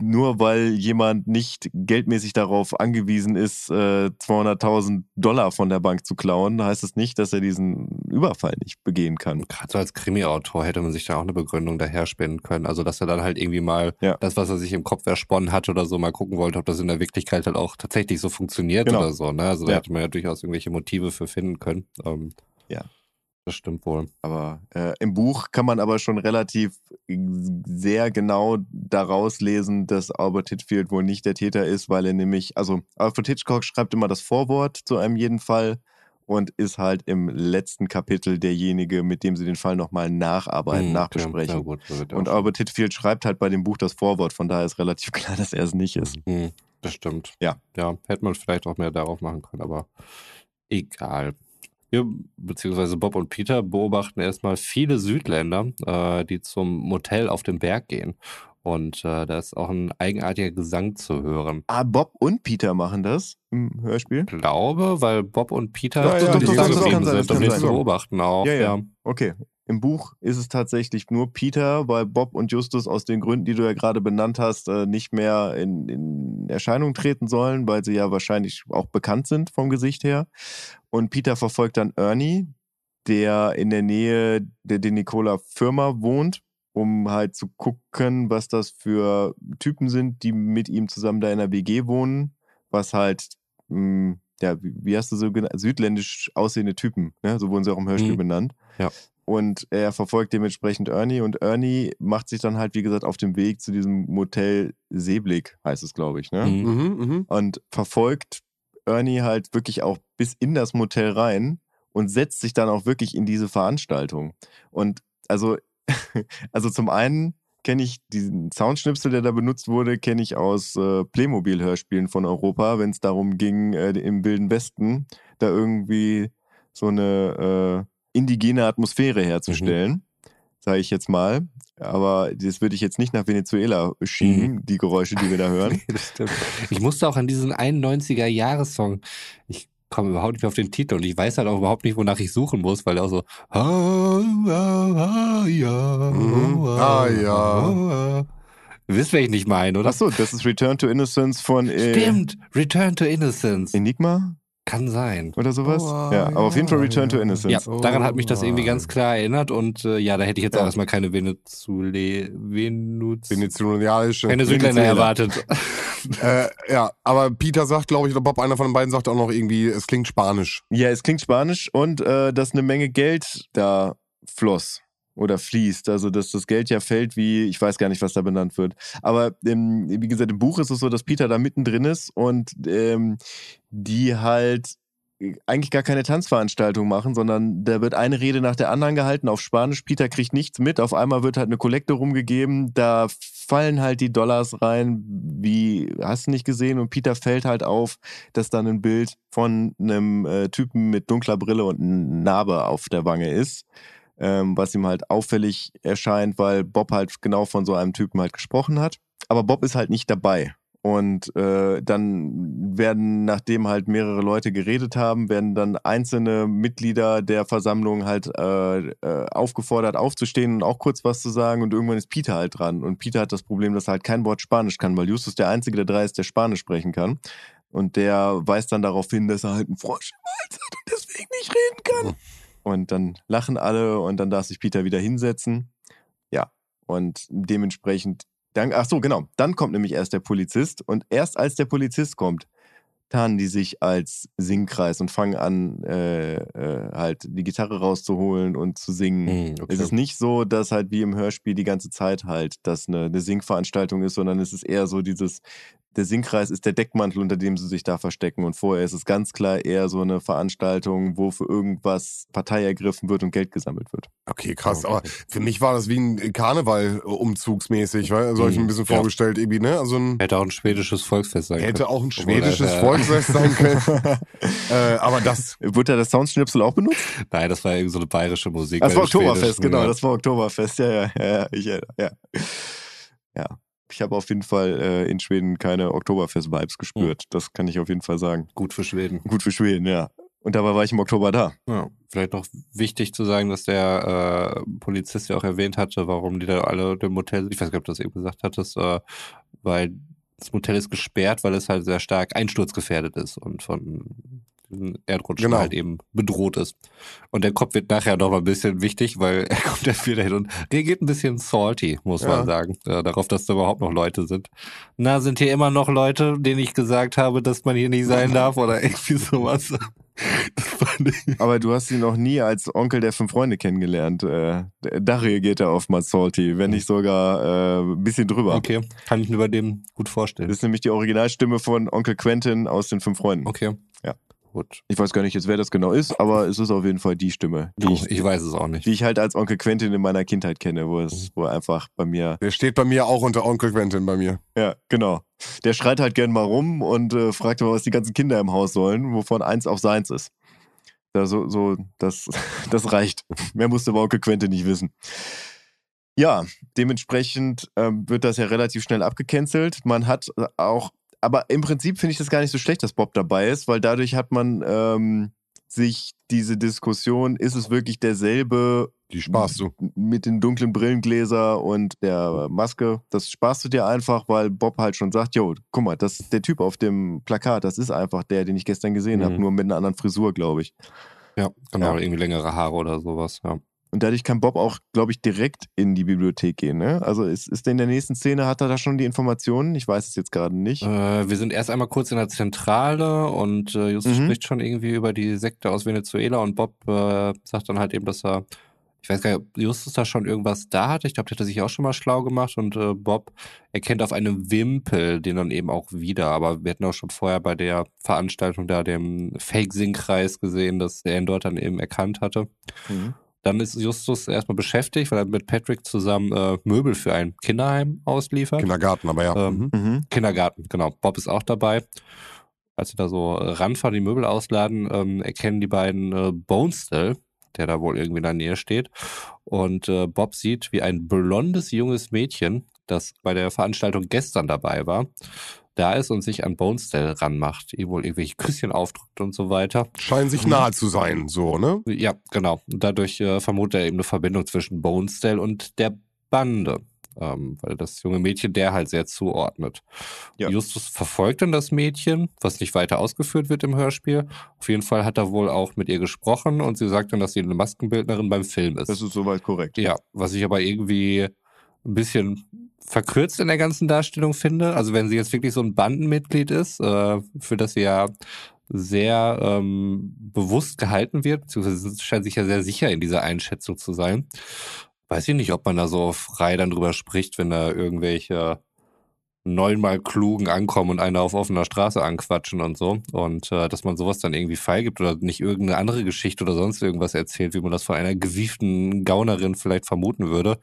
nur weil jemand nicht geldmäßig darauf angewiesen ist, äh, 200.000 Dollar von der Bank zu klauen, heißt es nicht, dass er diesen Überfall nicht begehen kann. Gerade so als Krimi-Autor hätte man sich da auch eine Begründung daher spinnen können. Also, dass er dann halt irgendwie mal Ja. das, was er sich im Kopf ersponnen hat oder so, mal gucken wollte, ob das in der Wirklichkeit halt auch tatsächlich so funktioniert Genau. oder so. Ne? Also, da Ja. hätte man ja durchaus irgendwelche Motive für finden können. Ähm, Ja. Das stimmt wohl. Aber äh, im Buch kann man aber schon relativ sehr genau daraus lesen, dass Albert Hitfield wohl nicht der Täter ist, weil er nämlich, also Alfred Hitchcock schreibt immer das Vorwort zu einem jeden Fall und ist halt im letzten Kapitel derjenige, mit dem sie den Fall nochmal nacharbeiten, Hm, nachbesprechen. Gut, Und Albert Hitfield schreibt halt bei dem Buch das Vorwort, von daher ist relativ klar, dass er es nicht ist. Hm, das stimmt. Ja. Ja, hätte man vielleicht auch mehr darauf machen können, aber egal. Wir, beziehungsweise Bob und Peter beobachten erstmal viele Südländer, äh, die zum Motel auf dem Berg gehen. Und äh, da ist auch ein eigenartiger Gesang zu hören. Ah, Bob und Peter machen das im Hörspiel? Ich glaube, weil Bob und Peter Ja, ja, zusammen doch, doch, das kann sein, sind das und kann wir beobachten auch. Ja, ja. Okay. Im Buch ist es tatsächlich nur Peter, weil Bob und Justus aus den Gründen, die du ja gerade benannt hast, äh, nicht mehr in, in Erscheinung treten sollen, weil sie ja wahrscheinlich auch bekannt sind vom Gesicht her. Und Peter verfolgt dann Ernie, der in der Nähe der Denicola Firma wohnt, um halt zu gucken, was das für Typen sind, die mit ihm zusammen da in der WG wohnen, was halt, mh, ja, wie wie hast du so genannt, südländisch aussehende Typen, ne? so wurden sie auch im Hörspiel Mhm. benannt. Ja. Und er verfolgt dementsprechend Ernie und Ernie macht sich dann halt, wie gesagt, auf dem Weg zu diesem Motel Seeblick, heißt es, glaube ich, ne? Mhm. Mhm, mhm. und verfolgt Ernie halt wirklich auch bis in das Motel rein und setzt sich dann auch wirklich in diese Veranstaltung. Und also, also zum einen kenne ich diesen Soundschnipsel, der da benutzt wurde, kenne ich aus äh, Playmobil-Hörspielen von Europa, wenn es darum ging, äh, im Wilden Westen da irgendwie so eine äh, indigene Atmosphäre herzustellen, sage ich jetzt mal. Aber das würde ich jetzt nicht nach Venezuela schieben, die Geräusche, die wir da hören. Ich musste auch an diesen 91er-Jahressong. Ich komme überhaupt nicht auf den Titel und ich weiß halt auch überhaupt nicht, wonach ich suchen muss, weil er auch so ah, ah, ja, Mhm. Ah, ja. Wisst, wer ich nicht meine, oder? Achso, das ist Return to Innocence von äh, Stimmt, Return to Innocence. Enigma Kann sein. oder sowas. Oh, ja, aber auf jeden Fall Return to. Innocence. Ja, daran hat mich das irgendwie ganz klar erinnert und äh, ja, da hätte ich jetzt auch erstmal keine Venezule, Venuz, Venezianische. keine Südländer erwartet. Äh, ja, aber Peter sagt, glaube ich, oder Bob, einer von den beiden sagt auch noch irgendwie, es klingt Spanisch. Ja, es klingt spanisch und äh, dass eine Menge Geld da floss oder fließt. Also, dass das Geld ja fällt wie, ich weiß gar nicht, was da benannt wird. Aber ähm, wie gesagt, im Buch ist es so, dass Peter da mittendrin ist und ähm, die halt eigentlich gar keine Tanzveranstaltung machen, sondern da wird eine Rede nach der anderen gehalten auf Spanisch. Peter kriegt nichts mit. Auf einmal wird halt eine Kollekte rumgegeben. Da fallen halt die Dollars rein, wie hast du nicht gesehen? Und Peter fällt halt auf, dass dann ein Bild von einem äh, Typen mit dunkler Brille und Narbe auf der Wange ist. Ähm, was ihm halt auffällig erscheint, weil Bob halt genau von so einem Typen halt gesprochen hat. Aber Bob ist halt nicht dabei. Und äh, dann werden, nachdem halt mehrere Leute geredet haben, werden dann einzelne Mitglieder der Versammlung halt äh, äh, aufgefordert, aufzustehen und auch kurz was zu sagen. Und irgendwann ist Peter halt dran. Und Peter hat das Problem, dass er halt kein Wort Spanisch kann, weil Justus der einzige der drei ist, der Spanisch sprechen kann. Und der weist dann darauf hin, dass er halt einen Frosch im Hals hat und deswegen nicht reden kann. Und dann lachen alle und dann darf sich Peter wieder hinsetzen. Ja, und dementsprechend, dann, ach so, genau, dann kommt nämlich erst der Polizist und erst als der Polizist kommt, tarnen die sich als Singkreis und fangen an, äh, äh, halt die Gitarre rauszuholen und zu singen. Hm, okay. Es ist nicht so, dass halt wie im Hörspiel die ganze Zeit halt das eine, eine Singveranstaltung ist, sondern es ist eher so dieses, der Singkreis ist der Deckmantel, unter dem sie sich da verstecken. Und vorher ist es ganz klar eher so eine Veranstaltung, wo für irgendwas Partei ergriffen wird und Geld gesammelt wird. Okay, krass. Aber für mich war das wie ein Karneval umzugsmäßig, weil so hab ich mir ein bisschen Ja. vorgestellt, irgendwie, ne? Also ein Hätte auch ein schwedisches Volksfest sein hätte können. auch ein Obwohl, schwedisches äh, Volksfest sein können. äh, aber das, Wird da das Soundschnipsel auch benutzt? Nein, das war irgend so eine bayerische Musik. Das war Oktoberfest, genau, ja. das war Oktoberfest, ja, ja, ja, ja, ich, ja. Ja, ich habe auf jeden Fall äh, in Schweden keine Oktoberfest-Vibes gespürt, das kann ich auf jeden Fall sagen. Gut für Schweden. Gut für Schweden, ja. Und dabei war ich im Oktober da. Ja, vielleicht noch wichtig zu sagen, dass der äh, Polizist ja auch erwähnt hatte, warum die da alle im Motel sind. Ich weiß gar nicht, ob du das eben gesagt hattest, äh, weil das Motel ist gesperrt, weil es halt sehr stark einsturzgefährdet ist und von diesen Erdrutschen Genau. halt eben bedroht ist. Und der Kopf wird nachher noch mal ein bisschen wichtig, weil er kommt ja wieder hin und reagiert ein bisschen salty, muss Ja. man sagen, äh, darauf, dass da überhaupt noch Leute sind. Na, sind hier immer noch Leute, denen ich gesagt habe, dass man hier nicht sein darf oder irgendwie sowas. Aber du hast ihn noch nie als Onkel der fünf Freunde kennengelernt. Äh, da reagiert er oftmals salty, wenn nicht sogar äh, ein bisschen drüber. Okay, kann ich mir bei dem gut vorstellen. Das ist nämlich die Originalstimme von Onkel Quentin aus den fünf Freunden. Okay. Ja. Gut. Ich weiß gar nicht jetzt, wer das genau ist, aber es ist auf jeden Fall die Stimme, die, Ich, ich, weiß es auch nicht. die ich halt als Onkel Quentin in meiner Kindheit kenne, wo es wo er einfach bei mir der steht bei mir auch unter Onkel Quentin bei mir. Ja, genau. Der schreit halt gern mal rum und äh, fragt mal, was die ganzen Kinder im Haus sollen, wovon eins auch seins ist. Da so, so, das, das reicht. Mehr musste aber Onkel Quente nicht wissen. Ja, dementsprechend ähm, wird das ja relativ schnell abgecancelt. Man hat auch, aber im Prinzip finde ich das gar nicht so schlecht, dass Bob dabei ist, weil dadurch hat man ähm, sich diese Diskussion, ist es wirklich derselbe Die sparst du. mit den dunklen Brillengläser und der Maske. Das sparst du dir einfach, weil Bob halt schon sagt, jo, guck mal, das der Typ auf dem Plakat, das ist einfach der, den ich gestern gesehen Mhm. habe, nur mit einer anderen Frisur, glaube ich. Ja, genau, Ja. irgendwie längere Haare oder sowas. Ja. Und dadurch kann Bob auch, glaube ich, direkt in die Bibliothek gehen. Ne? Also ist, ist der in der nächsten Szene, hat er da schon die Informationen? Ich weiß es jetzt gerade nicht. Äh, wir sind erst einmal kurz in der Zentrale und äh, Justus Mhm. spricht schon irgendwie über die Sekte aus Venezuela und Bob äh, sagt dann halt eben, dass er, ich weiß gar nicht, ob Justus da schon irgendwas da hatte. Ich glaube, der hatte sich auch schon mal schlau gemacht und äh, Bob erkennt auf einem Wimpel den dann eben auch wieder. Aber wir hatten auch schon vorher bei der Veranstaltung da dem Fake-Sing-Kreis gesehen, dass er ihn dort dann eben erkannt hatte. Mhm. Dann ist Justus erstmal beschäftigt, weil er mit Patrick zusammen äh, Möbel für ein Kinderheim ausliefert. Kindergarten, aber ja. Ähm, Mhm. Mhm. Kindergarten, genau. Bob ist auch dabei. Als sie da so ranfahren, die Möbel ausladen, ähm, erkennen die beiden äh, Bonestell, der da wohl irgendwie in der Nähe steht. Und äh, Bob sieht, wie ein blondes junges Mädchen, das bei der Veranstaltung gestern dabei war, da ist und sich an Bonestell ranmacht, ihr wohl irgendwelche Küsschen aufdrückt und so weiter. Scheinen sich nahe zu sein, so, ne? Ja, genau. Und dadurch äh, vermutet er eben eine Verbindung zwischen Bonestell und der Bande. Ähm, weil das junge Mädchen der halt sehr zuordnet. Ja. Justus verfolgt dann das Mädchen, was nicht weiter ausgeführt wird im Hörspiel. Auf jeden Fall hat er wohl auch mit ihr gesprochen und sie sagt dann, dass sie eine Maskenbildnerin beim Film ist. Das ist soweit korrekt. Ja, was ich aber irgendwie ein bisschen verkürzt in der ganzen Darstellung finde. Also wenn sie jetzt wirklich so ein Bandenmitglied ist, äh, für das sie ja sehr ähm, bewusst gehalten wird, beziehungsweise scheint sich ja sehr sicher in dieser Einschätzung zu sein. Weiß ich nicht, ob man da so frei dann drüber spricht, wenn da irgendwelche neunmal klugen ankommen und einer auf offener Straße anquatschen und so. Und äh, dass man sowas dann irgendwie freigibt oder nicht irgendeine andere Geschichte oder sonst irgendwas erzählt, wie man das von einer gewieften Gaunerin vielleicht vermuten würde.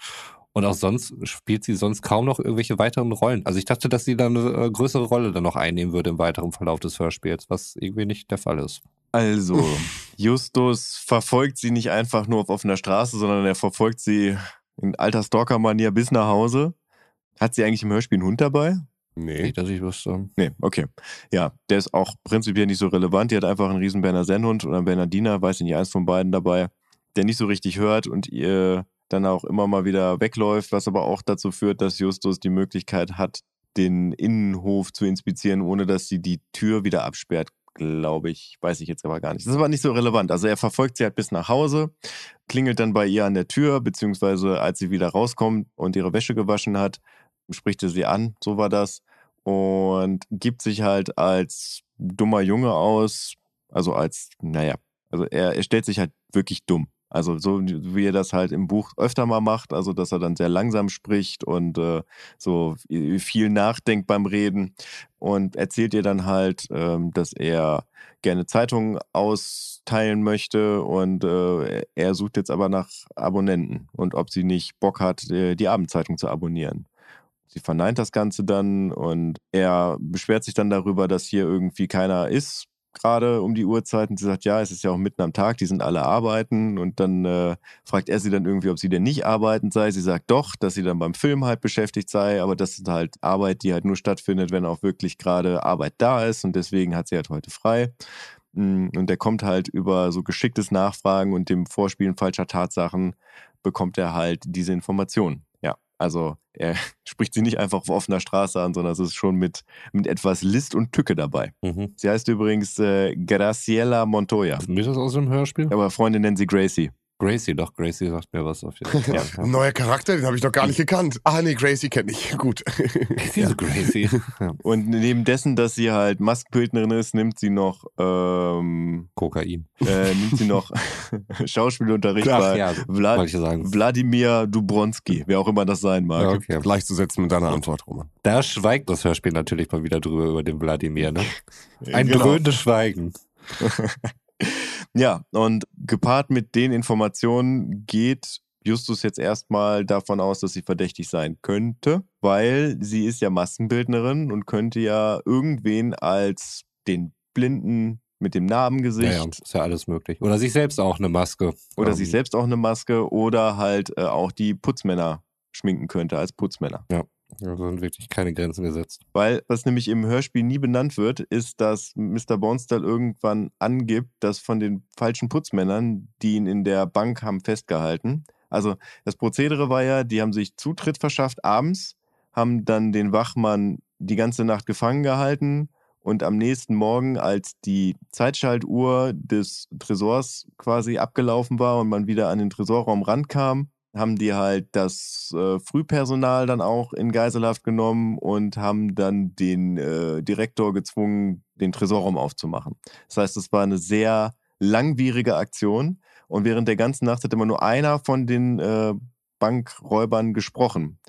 Und auch sonst spielt sie sonst kaum noch irgendwelche weiteren Rollen. Also ich dachte, dass sie dann eine äh, größere Rolle dann noch einnehmen würde im weiteren Verlauf des Hörspiels, was irgendwie nicht der Fall ist. Also, Justus verfolgt sie nicht einfach nur auf offener Straße, sondern er verfolgt sie in alter Stalker-Manier bis nach Hause. Hat sie eigentlich im Hörspiel einen Hund dabei? Nee. Nicht, dass ich wüsste. Nee, okay. Ja, der ist auch prinzipiell nicht so relevant. Die hat einfach einen riesen Berner Sennhund oder einen Bernardiner, weiß ich nicht, eins von beiden dabei, der nicht so richtig hört und ihr dann auch immer mal wieder wegläuft, was aber auch dazu führt, dass Justus die Möglichkeit hat, den Innenhof zu inspizieren, ohne dass sie die Tür wieder absperrt, glaube ich. Weiß ich jetzt aber gar nicht. Das ist aber nicht so relevant. Also er verfolgt sie halt bis nach Hause, klingelt dann bei ihr an der Tür, beziehungsweise als sie wieder rauskommt und ihre Wäsche gewaschen hat, spricht er sie an, so war das, und gibt sich halt als dummer Junge aus, also als, naja, also er, er stellt sich halt wirklich dumm. Also so wie er das halt im Buch öfter mal macht, also dass er dann sehr langsam spricht und äh, so viel nachdenkt beim Reden und erzählt ihr dann halt, ähm, dass er gerne Zeitungen austeilen möchte und äh, er sucht jetzt aber nach Abonnenten und ob sie nicht Bock hat, äh, die Abendzeitung zu abonnieren. Sie verneint das Ganze dann und er beschwert sich dann darüber, dass hier irgendwie keiner ist, gerade um die Uhrzeit. Und sie sagt, ja, es ist ja auch mitten am Tag, die sind alle arbeiten. Und dann äh, fragt er sie dann irgendwie, ob sie denn nicht arbeitend sei. Sie sagt doch, dass sie dann beim Film halt beschäftigt sei, aber das ist halt Arbeit, die halt nur stattfindet, wenn auch wirklich gerade Arbeit da ist. Und deswegen hat sie halt heute frei. Mm, Und er kommt halt über so geschicktes Nachfragen und dem Vorspielen falscher Tatsachen, bekommt er halt diese Informationen. Also er spricht sie nicht einfach auf offener Straße an, sondern es ist schon mit, mit etwas List und Tücke dabei. Mhm. Sie heißt übrigens äh, Graciela Montoya. Ist mir das aus dem Hörspiel? Aber Freunde nennen sie Gracie. Gracie, doch, Gracie sagt mir was auf jeden Fall. Ja. Ein neuer Charakter, den habe ich noch gar nicht gekannt. Ah, nee, Gracie kenne ich. Gut. Diese Gracie. Ja. Und neben dessen, dass sie halt Maskenbildnerin ist, nimmt sie noch, ähm, Kokain. äh, nimmt sie noch Schauspielunterricht Ach bei ja, Vlad wollte ich sagen. Wladimir Dubronski, wer auch immer das sein mag. Ja, okay. Gleichzusetzen mit deiner Antwort, Roman. Da schweigt das Hörspiel natürlich mal wieder drüber über den Wladimir, ne? Ein Genau. dröhnendes Schweigen. Ja, und gepaart mit den Informationen geht Justus jetzt erstmal davon aus, dass sie verdächtig sein könnte, weil sie ist ja Maskenbildnerin und könnte ja irgendwen als den Blinden mit dem Narbengesicht Ja, ja, ist ja alles möglich. Oder sich selbst auch eine Maske. oder Ähm, sich selbst auch eine Maske oder halt äh, auch die Putzmänner schminken könnte als Putzmänner. Also sind wirklich keine Grenzen gesetzt. Weil was nämlich im Hörspiel nie benannt wird, ist, dass Mr. Bonstall irgendwann angibt, dass von den falschen Putzmännern, die ihn in der Bank haben festgehalten. Also das Prozedere war ja, die haben sich Zutritt verschafft abends, haben dann den Wachmann die ganze Nacht gefangen gehalten und am nächsten Morgen, als die Zeitschaltuhr des Tresors quasi abgelaufen war und man wieder an den Tresorraum rankam, haben die halt das äh, Frühpersonal dann auch in Geiselhaft genommen und haben dann den äh, Direktor gezwungen, den Tresorraum aufzumachen. Das heißt, es war eine sehr langwierige Aktion und während der ganzen Nacht hat immer nur einer von den äh, Bankräubern gesprochen.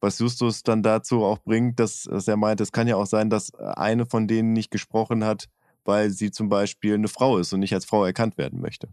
Was Justus dann dazu auch bringt, dass, dass er meint, es kann ja auch sein, dass eine von denen nicht gesprochen hat, weil sie zum Beispiel eine Frau ist und nicht als Frau erkannt werden möchte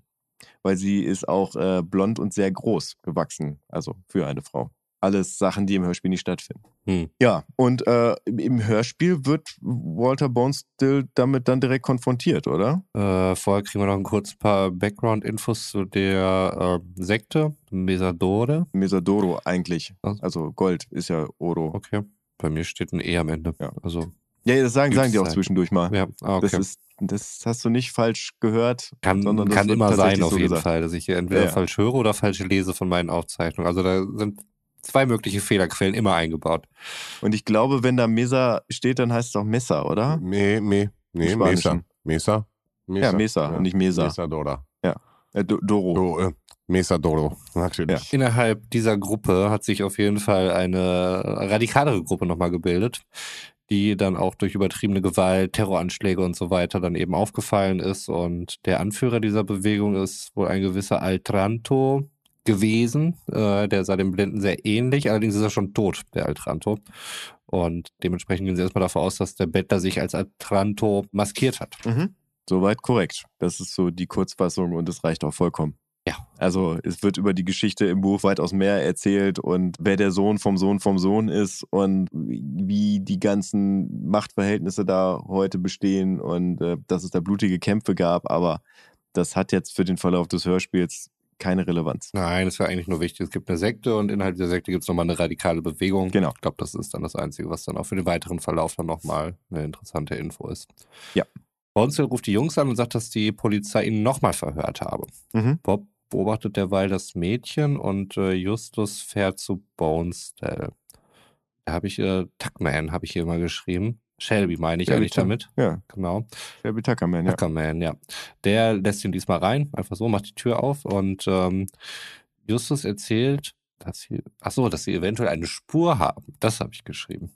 weil sie ist auch äh, blond und sehr groß gewachsen, also für eine Frau. Alles Sachen, die im Hörspiel nicht stattfinden. Hm. Ja, und äh, im- Hörspiel wird Walter Bonestill damit dann direkt konfrontiert, oder? Äh, vorher kriegen wir noch ein kurz paar Background-Infos zu der äh, Sekte, Mesadore. Mesadoro eigentlich. Also Gold ist ja Oro. Okay. Bei mir steht ein E am Ende. Ja. Also Ja, das sagen, sagen die auch Sein. zwischendurch mal. Ja, ah, okay. Das ist, das hast du nicht falsch gehört. Kann, sondern das kann immer sein, auf so jeden gesagt. Fall, dass ich hier entweder Ja, ja. falsch höre oder falsch lese von meinen Aufzeichnungen. Also da sind zwei mögliche Fehlerquellen immer eingebaut. Und ich glaube, wenn da Mesa steht, dann heißt es auch Messer, oder? Me, me, nee, Mesa. Spanischen. Mesa? Ja, Mesa und nicht Mesa. Mesa Dora. Äh, Do Doro. Do, äh, Mesa Doro, natürlich. Innerhalb dieser Gruppe hat sich auf jeden Fall eine radikalere Gruppe nochmal gebildet, die dann auch durch übertriebene Gewalt, Terroranschläge und so weiter dann eben aufgefallen ist. Und der Anführer dieser Bewegung ist wohl ein gewisser Altranto gewesen. Äh, der sah dem Blinden sehr ähnlich, allerdings ist er schon tot, der Altranto. Und dementsprechend gehen sie erstmal davon aus, dass der Bettler sich als Altranto maskiert hat. Mhm. Soweit korrekt. Das ist so die Kurzfassung und es reicht auch vollkommen. Ja. Also es wird über die Geschichte im Buch weitaus mehr erzählt und wer der Sohn vom Sohn vom Sohn ist und wie die ganzen Machtverhältnisse da heute bestehen und äh, dass es da blutige Kämpfe gab, aber das hat jetzt für den Verlauf des Hörspiels keine Relevanz. Nein, es wäre eigentlich nur wichtig. Es gibt eine Sekte und innerhalb der Sekte gibt es nochmal eine radikale Bewegung. Genau. Ich glaube, das ist dann das Einzige, was dann auch für den weiteren Verlauf dann nochmal eine interessante Info ist. Ja. Bonzel ruft die Jungs an und sagt, dass die Polizei ihn nochmal verhört habe. Mhm. Bob beobachtet derweil das Mädchen und äh, Justus fährt zu Bonestell. Da habe ich, äh, Tuckman habe ich hier mal geschrieben. Shelby meine ich Shelby eigentlich Tuck. damit. Ja, Genau. Shelby Tuckerman, ja. Tuckerman, ja. Der lässt ihn diesmal rein, einfach so, macht die Tür auf und ähm, Justus erzählt, dass sie, ach so, dass sie eventuell eine Spur haben. Das habe ich geschrieben.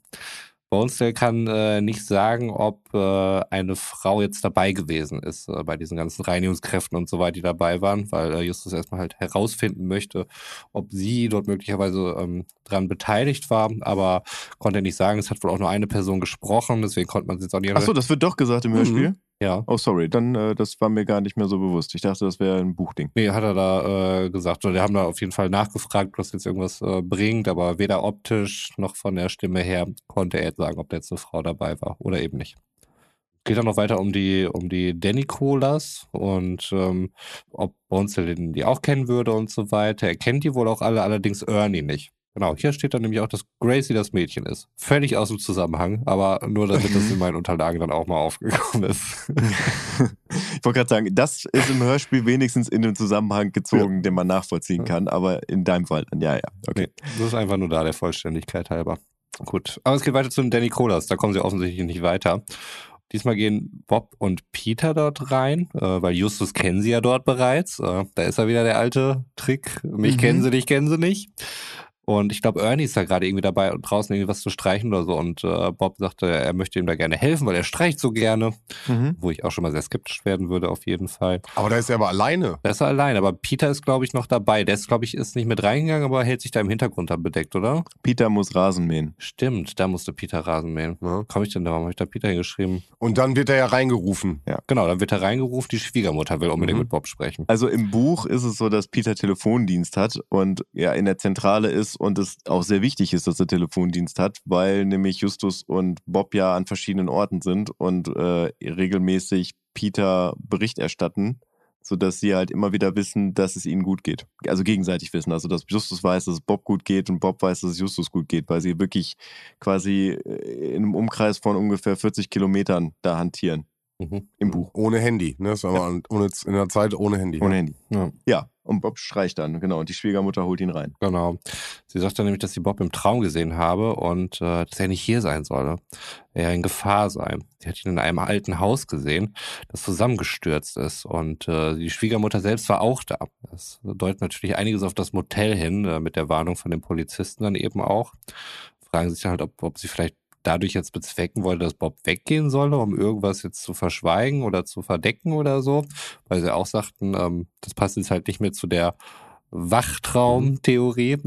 Bonesdale kann äh, nicht sagen, ob äh, eine Frau jetzt dabei gewesen ist äh, bei diesen ganzen Reinigungskräften und so weiter, die dabei waren, weil äh, Justus erstmal halt herausfinden möchte, ob sie dort möglicherweise ähm, dran beteiligt war, aber konnte er nicht sagen. Es hat wohl auch nur eine Person gesprochen, deswegen konnte man es jetzt auch nicht. Ach so, das wird doch gesagt im Mhm. Ja. Oh, sorry, dann äh, das war mir gar nicht mehr so bewusst. Ich dachte, das wäre ein Buchding. Nee, hat er da äh, gesagt. Wir haben da auf jeden Fall nachgefragt, ob das jetzt irgendwas äh, bringt, aber weder optisch noch von der Stimme her konnte er jetzt sagen, ob da jetzt eine Frau dabei war oder eben nicht. Geht dann noch weiter um die, um die Danny Colas und ähm, ob Bonzel die auch kennen würde und so weiter. Er kennt die wohl auch alle, allerdings Ernie nicht. Genau, hier steht dann nämlich auch, dass Gracie das Mädchen ist. Völlig aus dem Zusammenhang, aber nur damit das in meinen Unterlagen dann auch mal aufgekommen ist. Ich wollte gerade sagen, das ist im Hörspiel wenigstens in den Zusammenhang gezogen, den man nachvollziehen kann, aber in deinem Fall, dann ja, ja, okay. Nee, das ist einfach nur da, der Vollständigkeit halber. Gut. Aber es geht weiter zu Danny Colas. Da kommen sie offensichtlich nicht weiter. Diesmal gehen Bob und Peter dort rein, äh, weil Justus kennen sie ja dort bereits. Äh, da ist ja wieder der alte Trick. Mich Mhm. kennen sie, dich kennen sie nicht. Und ich glaube, Ernie ist da gerade irgendwie dabei, draußen irgendwie was zu streichen oder so. Und äh, Bob sagte, er möchte ihm da gerne helfen, weil er streicht so gerne. Mhm. Wo ich auch schon mal sehr skeptisch werden würde, auf jeden Fall. Aber da ist er aber alleine. Da ist er allein, aber Peter ist, glaube ich, noch dabei. Der ist, glaube ich, ist nicht mit reingegangen, aber hält sich da im Hintergrund dann bedeckt, oder? Peter muss Rasen mähen. Stimmt, da musste Peter Rasen mähen. Ja. Komme ich denn da? Warum habe ich da Peter hingeschrieben? Und dann wird er ja reingerufen. Genau, dann wird er reingerufen, die Schwiegermutter will unbedingt Mhm. mit Bob sprechen. Also im Buch ist es so, dass Peter Telefondienst hat und ja in der Zentrale ist und es auch sehr wichtig ist, dass er Telefondienst hat, weil nämlich Justus und Bob ja an verschiedenen Orten sind und äh, regelmäßig Peter Bericht erstatten, sodass sie halt immer wieder wissen, dass es ihnen gut geht. Also gegenseitig wissen. Also dass Justus weiß, dass es Bob gut geht und Bob weiß, dass es Justus gut geht, weil sie wirklich quasi äh, in einem Umkreis von ungefähr 40 Kilometern da hantieren Mhm. im Buch. Ohne Handy. Ne? Das war mal ohne, in der Zeit ohne Handy. Ohne Handy. Ja, Ja, und Bob streicht dann, genau. Und die Schwiegermutter holt ihn rein. genau. Sie sagt dann nämlich, dass sie Bob im Traum gesehen habe und äh, dass er nicht hier sein solle. Er in Gefahr sei. Sie hat ihn in einem alten Haus gesehen, das zusammengestürzt ist. Und äh, die Schwiegermutter selbst war auch da. Das deutet natürlich einiges auf das Motel hin, äh, mit der Warnung von den Polizisten dann eben auch. Fragen sich dann halt, ob, ob sie vielleicht dadurch jetzt bezwecken wollte, dass Bob weggehen solle, um irgendwas jetzt zu verschweigen oder zu verdecken oder so. Weil sie auch sagten, ähm, das passt jetzt halt nicht mehr zu der Wachtraumtheorie, äh,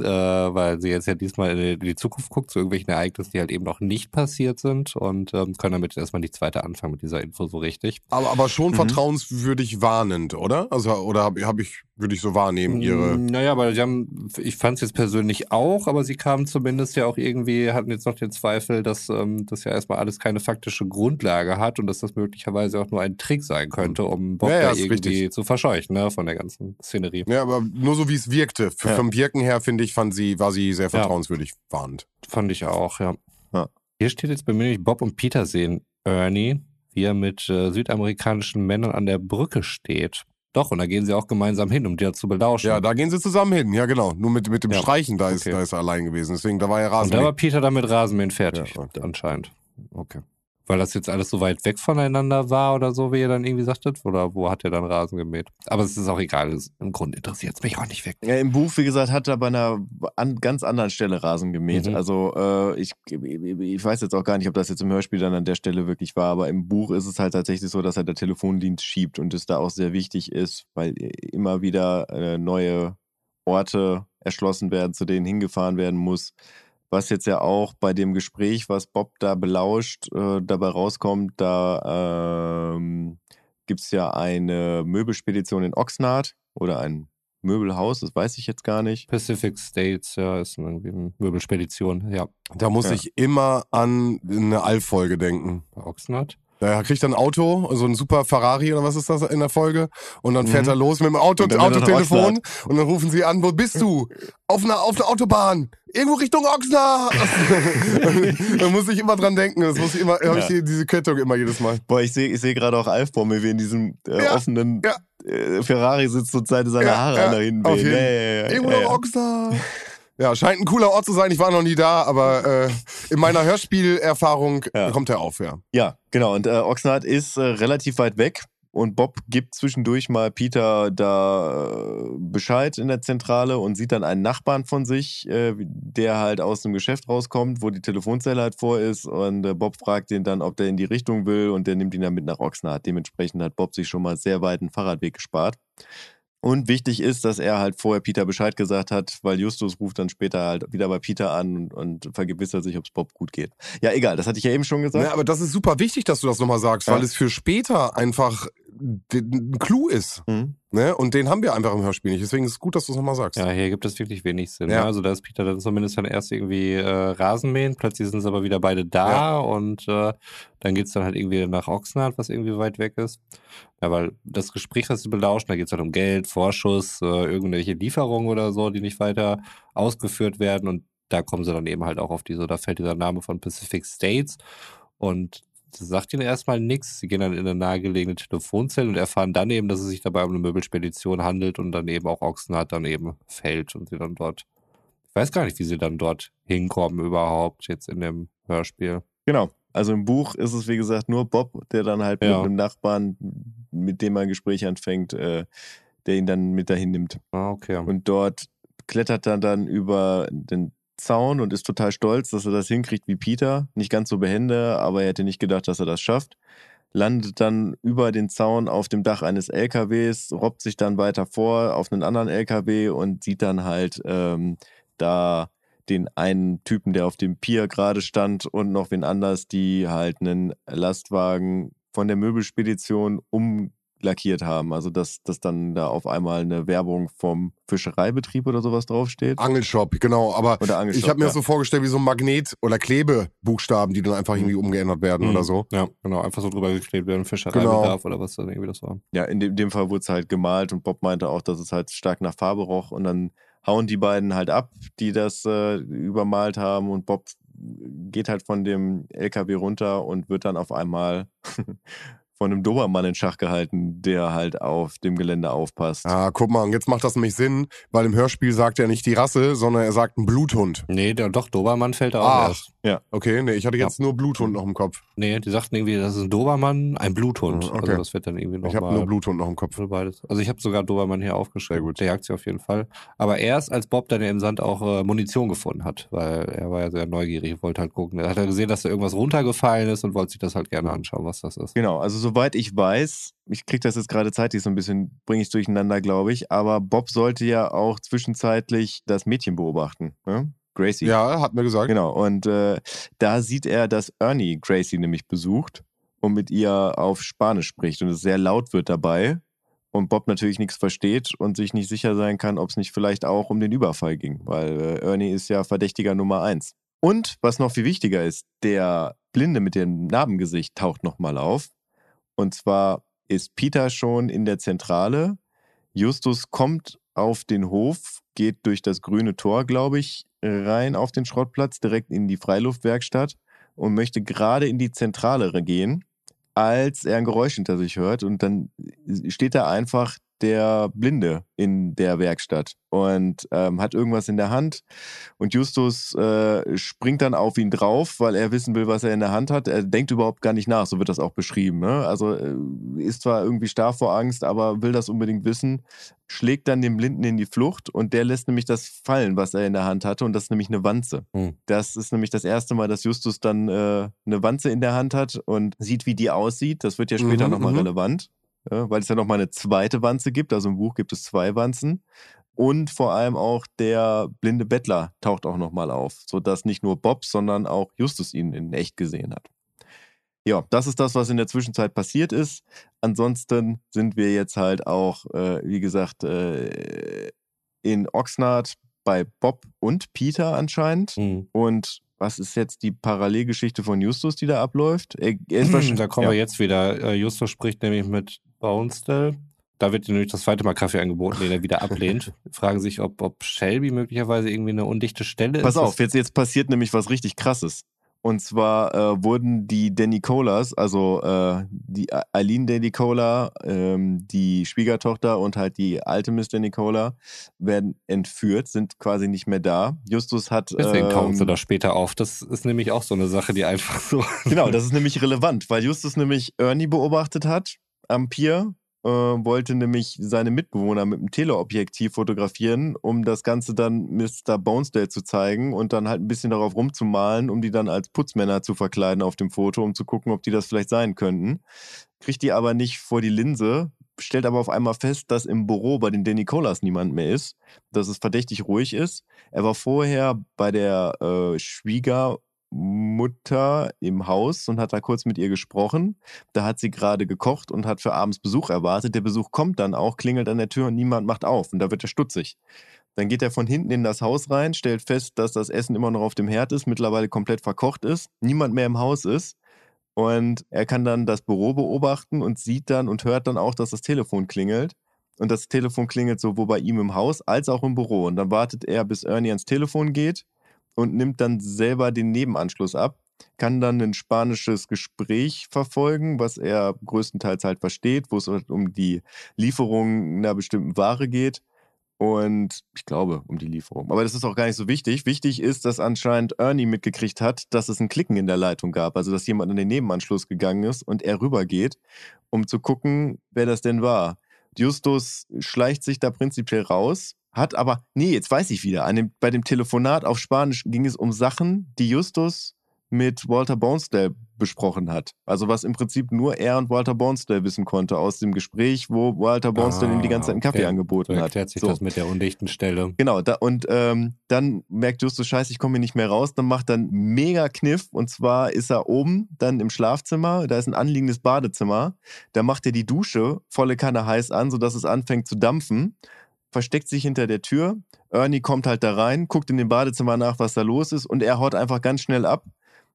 weil sie jetzt ja diesmal in die- die Zukunft guckt, zu irgendwelchen Ereignissen, die halt eben noch nicht passiert sind und ähm, können damit erstmal nichts weiter anfangen mit dieser Info so richtig. Aber, aber schon Mhm. vertrauenswürdig warnend, oder? Also, oder habe hab ich, würde ich so wahrnehmen, ihre. Mm, Naja, aber sie haben, ich fand es jetzt persönlich auch, aber sie kamen zumindest ja auch irgendwie, hatten jetzt noch den Zweifel, dass ähm, das ja erstmal alles keine faktische Grundlage hat und dass das möglicherweise auch nur ein Trick sein könnte, um Bob Ja, ja, irgendwie richtig. zu verscheuchen, ne, von der ganzen Szenerie. Ja, aber nur so wie es wirkte. Für, Ja. Vom Wirken her, finde ich, fand sie, war sie sehr vertrauenswürdig warnend. Fand ich auch, ja. Hier steht jetzt bei mir nämlich Bob und Peter sehen Ernie, wie er mit äh, südamerikanischen Männern an der Brücke steht. Doch, und da gehen sie auch gemeinsam hin, um dir zu belauschen. Ja, da gehen sie zusammen hin, ja genau. Nur mit, mit dem Ja, Streichen, da ist, okay. da ist er allein gewesen. Deswegen, da war er und da Rasenmähen. war Peter dann mit Rasenmähen fertig, Ja, okay. anscheinend. Okay. Weil das jetzt alles so weit weg voneinander war oder so, wie ihr dann irgendwie sagtet? Oder wo hat er dann Rasen gemäht? Aber es ist auch egal. Das, Im Grunde interessiert es mich auch nicht weg. Ja, Im Buch, wie gesagt, hat er bei einer an, ganz anderen Stelle Rasen gemäht. Mhm. Also äh, ich, ich weiß jetzt auch gar nicht, ob das jetzt im Hörspiel dann an der Stelle wirklich war, aber im Buch ist es halt tatsächlich so, dass er der Telefondienst schiebt und es da auch sehr wichtig ist, weil immer wieder äh, neue Orte erschlossen werden, zu denen hingefahren werden muss. Was jetzt ja auch bei dem Gespräch, was Bob da belauscht, äh, dabei rauskommt, da ähm, gibt es ja eine Möbelspedition in Oxnard oder ein Möbelhaus, das weiß ich jetzt gar nicht. Pacific States, ja, ist irgendwie eine Möbelspedition. Ja, Da muss Ja. ich immer an eine Alf-Folge denken. Oxnard. Da kriegt er ein Auto, so ein super Ferrari oder was ist das in der Folge? Und dann fährt Mhm. er los mit dem Auto, Und dann Autotelefon und dann rufen sie an, wo bist du? Auf einer, auf der Autobahn. Irgendwo Richtung Oxnard. da muss ich immer dran denken. Das muss ich immer, habe ich Ja. die, diese Kette immer jedes Mal. Boah, ich sehe ich seh gerade auch Alf mir, wie in diesem äh, Ja, offenen ja. Äh, Ferrari sitzt und seine, seine Ja, Haare ja, nach hinten auf wehen. jeden- Ja, ja, ja, Irgendwo ja, nach ja. Scheint ein cooler Ort zu sein. Ich war noch nie da, aber äh, in meiner Hörspielerfahrung Ja. kommt er auf, ja. Ja, genau. Und äh, Oxnard ist äh, relativ weit weg. Und Bob gibt zwischendurch mal Peter da äh, Bescheid in der Zentrale und sieht dann einen Nachbarn von sich, äh, der halt aus dem Geschäft rauskommt, wo die Telefonzelle halt vor ist. Und äh, Bob fragt ihn dann, ob der in die Richtung will und der nimmt ihn dann mit nach Oxnard. Dementsprechend hat Bob sich schon mal sehr weit einen Fahrradweg gespart. Und wichtig ist, dass er halt vorher Peter Bescheid gesagt hat, weil Justus ruft dann später halt wieder bei Peter an und, und vergewissert sich, ob es Bob gut geht. Ja, egal, das hatte ich ja eben schon gesagt. Ja, aber das ist super wichtig, dass du das nochmal sagst, Ja. weil es für später einfach ein Clou ist. Mhm. Ne? Und den haben wir einfach im Hörspiel nicht. Deswegen ist es gut, dass du es nochmal sagst. Ja, hier gibt es wirklich wenig Sinn. Ja. Ne? Also da ist Peter dann zumindest dann erst irgendwie äh, Rasenmähen, plötzlich sind sie aber wieder beide da Ja. und äh, dann geht's dann halt irgendwie nach Oxnard, was irgendwie weit weg ist. Ja, weil das Gespräch, was sie belauschen, da geht's halt um Geld, Vorschuss, äh, irgendwelche Lieferungen oder so, die nicht weiter ausgeführt werden und da kommen sie dann eben halt auch auf diese, da fällt dieser Name von Pacific States und das sagt ihnen erstmal nichts. Sie gehen dann in eine nahegelegene Telefonzelle und erfahren dann eben, dass es sich dabei um eine Möbelspedition handelt und dann eben auch Oxnard dann eben fällt und sie dann dort. Ich weiß gar nicht, wie sie dann dort hinkommen überhaupt jetzt in dem Hörspiel. Genau. Also im Buch ist es, wie gesagt, nur Bob, der dann halt mit Ja. einem Nachbarn, mit dem er ein Gespräch anfängt, äh, der ihn dann mit dahin nimmt. Ah, okay. Und dort klettert er dann über den Zaun und ist total stolz, dass er das hinkriegt wie Peter. Nicht ganz so behende, aber er hätte nicht gedacht, dass er das schafft. Landet dann über den Zaun auf dem Dach eines LKWs, robbt sich dann weiter vor auf einen anderen LKW und sieht dann halt ähm, da den einen Typen, der auf dem Pier gerade stand und noch wen anders, die halt einen Lastwagen von der Möbelspedition umlackiert haben. Also dass, dass dann da auf einmal eine Werbung vom Fischereibetrieb oder sowas draufsteht. Angelshop, genau. Aber Oder Angelshop, ich habe mir ja. das so vorgestellt wie so ein Magnet- oder Klebebuchstaben, die dann einfach irgendwie umgeändert werden Mhm. oder so. Ja, genau. Einfach so drüber geklebt werden, Genau. Fischereibedarf oder was dann irgendwie das war. Ja, in dem, dem Fall wurde es halt gemalt und Bob meinte auch, dass es halt stark nach Farbe roch und dann hauen die beiden halt ab, die das äh, übermalt haben und Bob geht halt von dem LKW runter und wird dann auf einmal von einem Dobermann in Schach gehalten, der halt auf dem Gelände aufpasst. Ah, guck mal, und jetzt macht das nämlich Sinn, weil im Hörspiel sagt er nicht die Rasse, sondern er sagt ein Bluthund. Nee, der, doch, Dobermann fällt da auch Ach. erst. Okay, nee, ich hatte jetzt nur Bluthund noch im Kopf. Nee, die sagten irgendwie, das ist ein Dobermann, ein Bluthund. Mhm, okay. Also das wird dann irgendwie Ich habe nur Bluthund noch im Kopf. Für beides. Also ich habe sogar Dobermann hier aufgeschrieben. Sehr gut. Der jagt sie auf jeden Fall. Aber erst, als Bob dann ja im Sand auch äh, Munition gefunden hat, weil er war ja sehr neugierig, wollte halt gucken. Er hat ja gesehen, dass da irgendwas runtergefallen ist und wollte sich das halt gerne anschauen, was das ist. Genau, also soweit ich weiß, ich krieg das jetzt gerade zeitlich so ein bisschen, bringe ich durcheinander, glaube ich, aber Bob sollte ja auch zwischenzeitlich das Mädchen beobachten, ne? Gracie. Ja, hat mir gesagt. Genau, und äh, da sieht er, dass Ernie Gracie nämlich besucht und mit ihr auf Spanisch spricht und es sehr laut wird dabei und Bob natürlich nichts versteht und sich nicht sicher sein kann, ob es nicht vielleicht auch um den Überfall ging, weil äh, Ernie ist ja Verdächtiger Nummer eins. Und was noch viel wichtiger ist, der Blinde mit dem Narbengesicht taucht nochmal auf. Und zwar ist Peter schon in der Zentrale. Justus kommt auf den Hof, geht durch das grüne Tor, glaube ich, rein auf den Schrottplatz, direkt in die Freiluftwerkstatt. und möchte gerade in die Zentrale gehen, als er ein Geräusch hinter sich hört und dann steht da einfach der Blinde in der Werkstatt und ähm, hat irgendwas in der Hand. Und Justus äh, springt dann auf ihn drauf, weil er wissen will, was er in der Hand hat. Er denkt überhaupt gar nicht nach, so wird das auch beschrieben. Ne? Also äh, ist zwar irgendwie starr vor Angst, aber will das unbedingt wissen. Schlägt dann den Blinden in die Flucht und der lässt nämlich das fallen, was er in der Hand hatte. Und das ist nämlich eine Wanze. Hm. Das ist nämlich das erste Mal, dass Justus dann äh, eine Wanze in der Hand hat und sieht, wie die aussieht. Das wird ja später Mhm, nochmal mhm. relevant ja, weil es ja nochmal eine zweite Wanze gibt. Also im Buch gibt es zwei Wanzen. Und vor allem auch der blinde Bettler taucht auch nochmal auf, sodass nicht nur Bob, sondern auch Justus ihn in echt gesehen hat. Ja, das ist das, was in der Zwischenzeit passiert ist. Ansonsten sind wir jetzt halt auch, äh, wie gesagt, äh, in Oxnard bei Bob und Peter anscheinend. Hm. Und was ist jetzt die Parallelgeschichte von Justus, die da abläuft? Er, er Da kommen ja. wir jetzt wieder. Äh, Justus spricht nämlich mit Bonesdale. Da wird ihm nämlich das zweite Mal Kaffee angeboten, den er wieder ablehnt. Fragen sich, ob, ob Shelby möglicherweise irgendwie eine undichte Stelle Pass ist. auf, jetzt, jetzt passiert nämlich was richtig krasses. Und zwar äh, wurden die Danny Colas, also äh, die Eileen Danny Cola, ähm, die Schwiegertochter und halt die alte Miss Danny Cola, werden entführt, sind quasi nicht mehr da. Justus hat. Deswegen tauchen sie ähm, da später auf. Das ist nämlich auch so eine Sache, die einfach so. Genau, das ist nämlich relevant, weil Justus nämlich Ernie beobachtet hat am Pier, äh, wollte nämlich seine Mitbewohner mit dem Teleobjektiv fotografieren, um das Ganze dann Mr. Bonesdale zu zeigen und dann halt ein bisschen darauf rumzumalen, um die dann als Putzmänner zu verkleiden auf dem Foto, um zu gucken, ob die das vielleicht sein könnten. Kriegt die aber nicht vor die Linse, stellt aber auf einmal fest, dass im Büro bei den Danny Colas niemand mehr ist, dass es verdächtig ruhig ist. Er war vorher bei der äh, Schwiegermutter im Haus und hat da kurz mit ihr gesprochen. Da hat sie gerade gekocht und hat für abends Besuch erwartet. Der Besuch kommt dann auch, klingelt an der Tür und niemand macht auf. Und da wird er stutzig. Dann geht er von hinten in das Haus rein, stellt fest, dass das Essen immer noch auf dem Herd ist, mittlerweile komplett verkocht ist, niemand mehr im Haus ist. Und er kann dann das Büro beobachten und sieht dann und hört dann auch, dass das Telefon klingelt. Und das Telefon klingelt sowohl bei ihm im Haus als auch im Büro. Und dann wartet er, bis Ernie ans Telefon geht und nimmt dann selber den Nebenanschluss ab. Kann dann ein spanisches Gespräch verfolgen, was er größtenteils halt versteht, wo es halt um die Lieferung einer bestimmten Ware geht. Und ich glaube, um die Lieferung. Aber das ist auch gar nicht so wichtig. Wichtig ist, dass anscheinend Ernie mitgekriegt hat, dass es ein Klicken in der Leitung gab. Also, dass jemand an den Nebenanschluss gegangen ist und er rübergeht, um zu gucken, wer das denn war. Justus schleicht sich da prinzipiell raus, hat aber, nee, jetzt weiß ich wieder, dem, bei dem Telefonat auf Spanisch ging es um Sachen, die Justus mit Walter Bonesdale besprochen hat. Also was im Prinzip nur er und Walter Bonesdale wissen konnte aus dem Gespräch, wo Walter Bonesdale ihm die ganze Zeit einen Kaffee okay. angeboten So hat. erklärt sich So. das mit der undichten Stelle. Genau, da, und ähm, dann merkt Justus, scheiße, ich komme hier nicht mehr raus. Dann macht er einen mega Kniff. Und zwar ist er oben, dann im Schlafzimmer. Da ist ein anliegendes Badezimmer. Da macht er die Dusche volle Kanne heiß an, sodass es anfängt zu dampfen. Versteckt sich hinter der Tür. Ernie kommt halt da rein, guckt in dem Badezimmer nach, was da los ist. Und er haut einfach ganz schnell ab.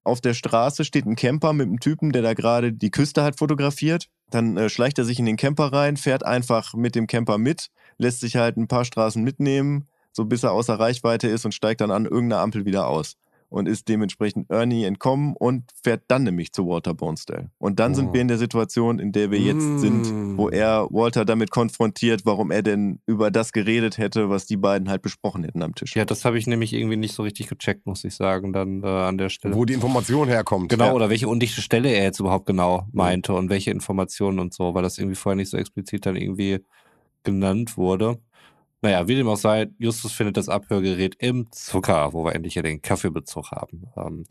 Auf der Straße steht ein Camper mit einem Typen, der da gerade die Küste hat fotografiert. Dann äh, schleicht er sich in den Camper rein, fährt einfach mit dem Camper mit, lässt sich halt ein paar Straßen mitnehmen, so bis er außer Reichweite ist und steigt dann an irgendeiner Ampel wieder aus. Und ist dementsprechend Ernie entkommen und fährt dann nämlich zu Walter Bonesdale. Und dann Oh. sind wir in der Situation, in der wir jetzt Mm. sind, wo er Walter damit konfrontiert, warum er denn über das geredet hätte, was die beiden halt besprochen hätten am Tisch. Ja, das habe ich nämlich irgendwie nicht so richtig gecheckt, muss ich sagen, dann äh, an der Stelle. Wo die Information herkommt. Genau, Ja. oder welche undichte Stelle er jetzt überhaupt genau meinte und welche Informationen und so, weil das irgendwie vorher nicht so explizit dann irgendwie genannt wurde. Naja, wie dem auch sei, Justus findet das Abhörgerät im Zucker, wo wir endlich ja den Kaffeebezug haben. Ähm,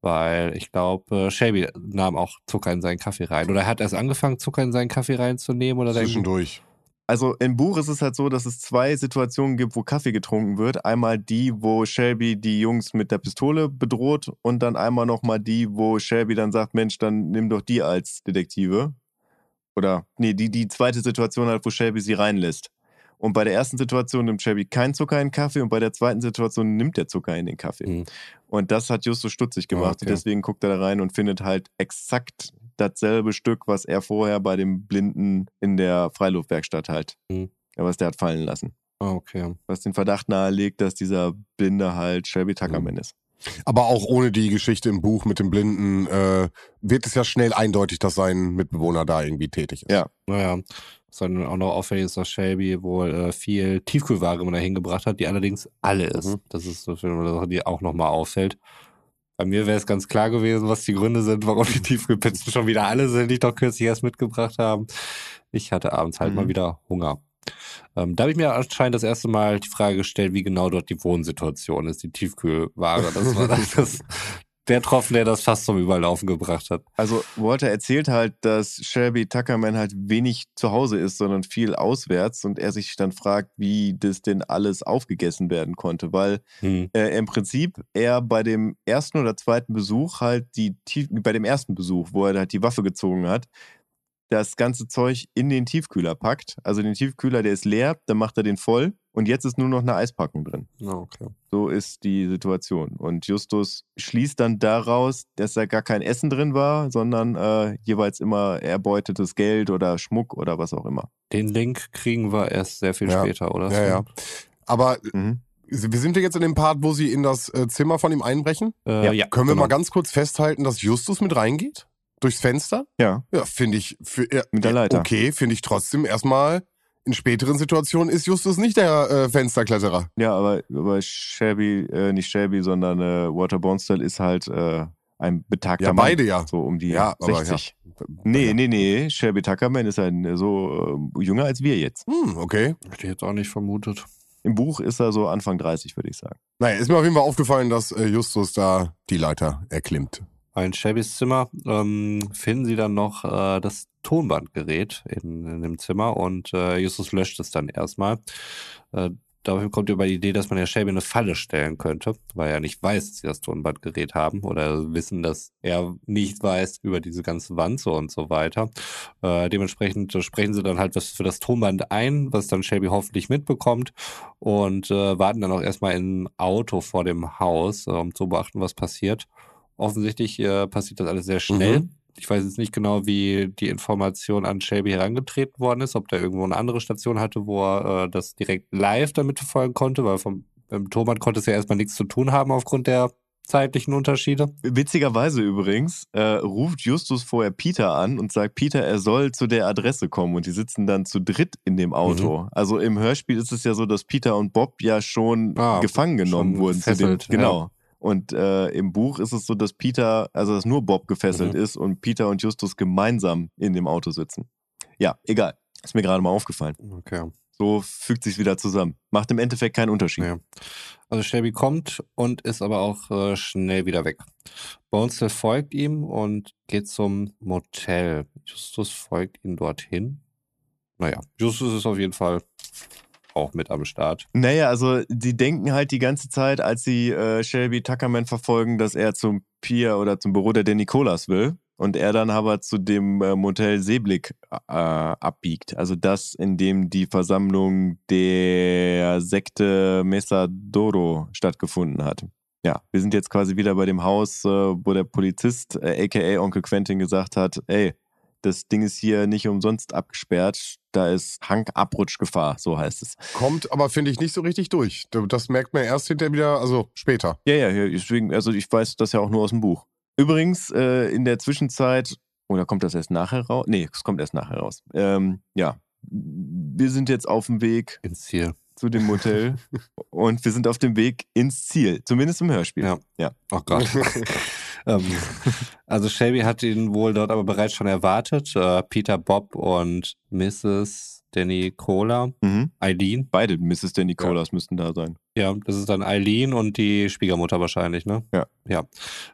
weil ich glaube, äh, Shelby nahm auch Zucker in seinen Kaffee rein. Oder er hat erst angefangen, Zucker in seinen Kaffee reinzunehmen oder der- Zwischendurch. Also im Buch ist es halt so, dass es zwei Situationen gibt, wo Kaffee getrunken wird. Einmal die, wo Shelby die Jungs mit der Pistole bedroht und dann einmal nochmal die, wo Shelby dann sagt, Mensch, dann nimm doch die als Detektive. Oder, nee, die, die zweite Situation halt, wo Shelby sie reinlässt. Und bei der ersten Situation nimmt Shelby keinen Zucker in den Kaffee und bei der zweiten Situation nimmt der Zucker in den Kaffee. Mhm. Und das hat Justus stutzig gemacht. Okay. Und deswegen guckt er da rein und findet halt exakt dasselbe Stück, was er vorher bei dem Blinden in der Freiluftwerkstatt halt, Mhm. was der hat fallen lassen. Ah, okay. Was den Verdacht nahelegt, dass dieser Blinde halt Shelby Tuckerman ist. Aber auch ohne die Geschichte im Buch mit dem Blinden äh, wird es ja schnell eindeutig, dass sein Mitbewohner da irgendwie tätig ist. Ja. Naja, dann auch noch auffällig ist, dass Shelby wohl äh, viel Tiefkühlware immer dahin gebracht hat, die allerdings alle ist. Mhm. Das ist so eine Sache, die auch nochmal auffällt. Bei mir wäre es ganz klar gewesen, was die Gründe sind, warum die Tiefkühlpizzen schon wieder alle sind, die ich doch kürzlich erst mitgebracht haben. Ich hatte abends halt Mhm. mal wieder Hunger. Ähm, da habe ich mir anscheinend das erste Mal die Frage gestellt, wie genau dort die Wohnsituation ist, die Tiefkühlware. Das war das, der Tropfen, der das fast zum Überlaufen gebracht hat. Also Walter erzählt halt, dass Shelby Tuckerman halt wenig zu Hause ist, sondern viel auswärts und er sich dann fragt, wie das denn alles aufgegessen werden konnte, weil Hm. äh, im Prinzip er bei dem ersten oder zweiten Besuch halt die bei dem ersten Besuch, wo er halt die Waffe gezogen hat, das ganze Zeug in den Tiefkühler packt. Also den Tiefkühler, der ist leer, dann macht er den voll und jetzt ist nur noch eine Eispackung drin. Ja, okay. So ist die Situation. Und Justus schließt dann daraus, dass da gar kein Essen drin war, sondern äh, jeweils immer erbeutetes Geld oder Schmuck oder was auch immer. Den Link kriegen wir erst sehr viel Ja. später, oder? Ja, ja. Aber Mhm. wir sind ja jetzt in dem Part, wo sie in das äh, Zimmer von ihm einbrechen. Äh, Ja. ja. Können wir genau. mal ganz kurz festhalten, dass Justus mit reingeht? Durchs Fenster? Ja, Ja, finde ich. Für, ja, Mit der Leiter. Okay, finde ich trotzdem erstmal. In späteren Situationen ist Justus nicht der äh, Fensterkletterer. ja, aber, aber Shelby, äh, nicht Shelby, sondern äh, Walter Bonestell ist halt äh, ein betagter Ja, Mann. beide ja. So um die Ja, aber 60. Nee, Ja. nee, nee. Shelby Tuckerman ist ein so äh, jünger als wir jetzt. Hm, okay. Hätte ich jetzt auch nicht vermutet. Im Buch ist er so Anfang 30, würde ich sagen. Naja, ist mir auf jeden Fall aufgefallen, dass äh, Justus da die Leiter erklimmt. In Shelbys Zimmer ähm, finden sie dann noch äh, das Tonbandgerät in, in dem Zimmer und äh, Justus löscht es dann erstmal. Äh, dafür kommt er über die Idee, dass man ja Shelby eine Falle stellen könnte, weil er nicht weiß, dass sie das Tonbandgerät haben oder wissen, dass er nicht weiß über diese ganze Wanze und so weiter. Äh, dementsprechend sprechen sie dann halt was für das Tonband ein, was dann Shelby hoffentlich mitbekommt und äh, warten dann auch erstmal im Auto vor dem Haus, äh, um zu beachten, was passiert. Offensichtlich äh, passiert das alles sehr schnell. Mhm. Ich weiß jetzt nicht genau, wie die Information an Shelby herangetreten worden ist, ob der irgendwo eine andere Station hatte, wo er äh, das direkt live damit verfolgen konnte, weil vom im Thomas konnte es ja erstmal nichts zu tun haben aufgrund der zeitlichen Unterschiede. Witzigerweise übrigens äh, ruft Justus vorher Peter an und sagt, Peter, er soll zu der Adresse kommen und die sitzen dann zu dritt in dem Auto. Also im Hörspiel ist es ja so, dass Peter und Bob ja schon Ah, gefangen genommen schon wurden. Zu dem, genau. Und äh, im Buch ist es so, dass Peter, also dass nur Bob gefesselt Mhm. ist und Peter und Justus gemeinsam in dem Auto sitzen. Ja, egal. Ist mir gerade mal aufgefallen. Okay. So fügt sich wieder zusammen. Macht im Endeffekt keinen Unterschied. Ja. Also Shelby kommt und ist aber auch äh, schnell wieder weg. Bonestell folgt ihm und geht zum Motel. Justus folgt ihm dorthin. Naja, Justus ist auf jeden Fall auch mit am Start. Naja, also die denken halt die ganze Zeit, als sie äh, Shelby Tuckerman verfolgen, dass er zum Pier oder zum Büro der Nicolas will. Und er dann aber zu dem äh, Motel Seeblick äh, abbiegt. Also das, in dem die Versammlung der Sekte Mesadoro stattgefunden hat. Ja, wir sind jetzt quasi wieder bei dem Haus, äh, wo der Polizist, äh, aka Onkel Quentin, gesagt hat, ey, das Ding ist hier nicht umsonst abgesperrt, da ist Hangabrutschgefahr, so heißt es. Kommt aber, finde ich, nicht so richtig durch. Das merkt man erst hinterher wieder, also später. Ja, ja, ja, deswegen, also ich weiß das ja auch nur aus dem Buch. Übrigens, äh, in der Zwischenzeit, oder kommt das erst nachher raus? Nee, es kommt erst nachher raus. Ähm, ja, wir sind jetzt auf dem Weg Ins Ziel. zu dem Motel und wir sind auf dem Weg ins Ziel, zumindest im Hörspiel. Ja. ja. Oh Gott. ähm, also Shelby hat ihn wohl dort aber bereits schon erwartet. Äh, Peter, Bob und Mrs. Danny Cola, Mhm. Eileen. Beide Mrs. der Nicolas müssten da sein. Ja, das ist dann Eileen und die Schwiegermutter wahrscheinlich, ne? Ja. Ja.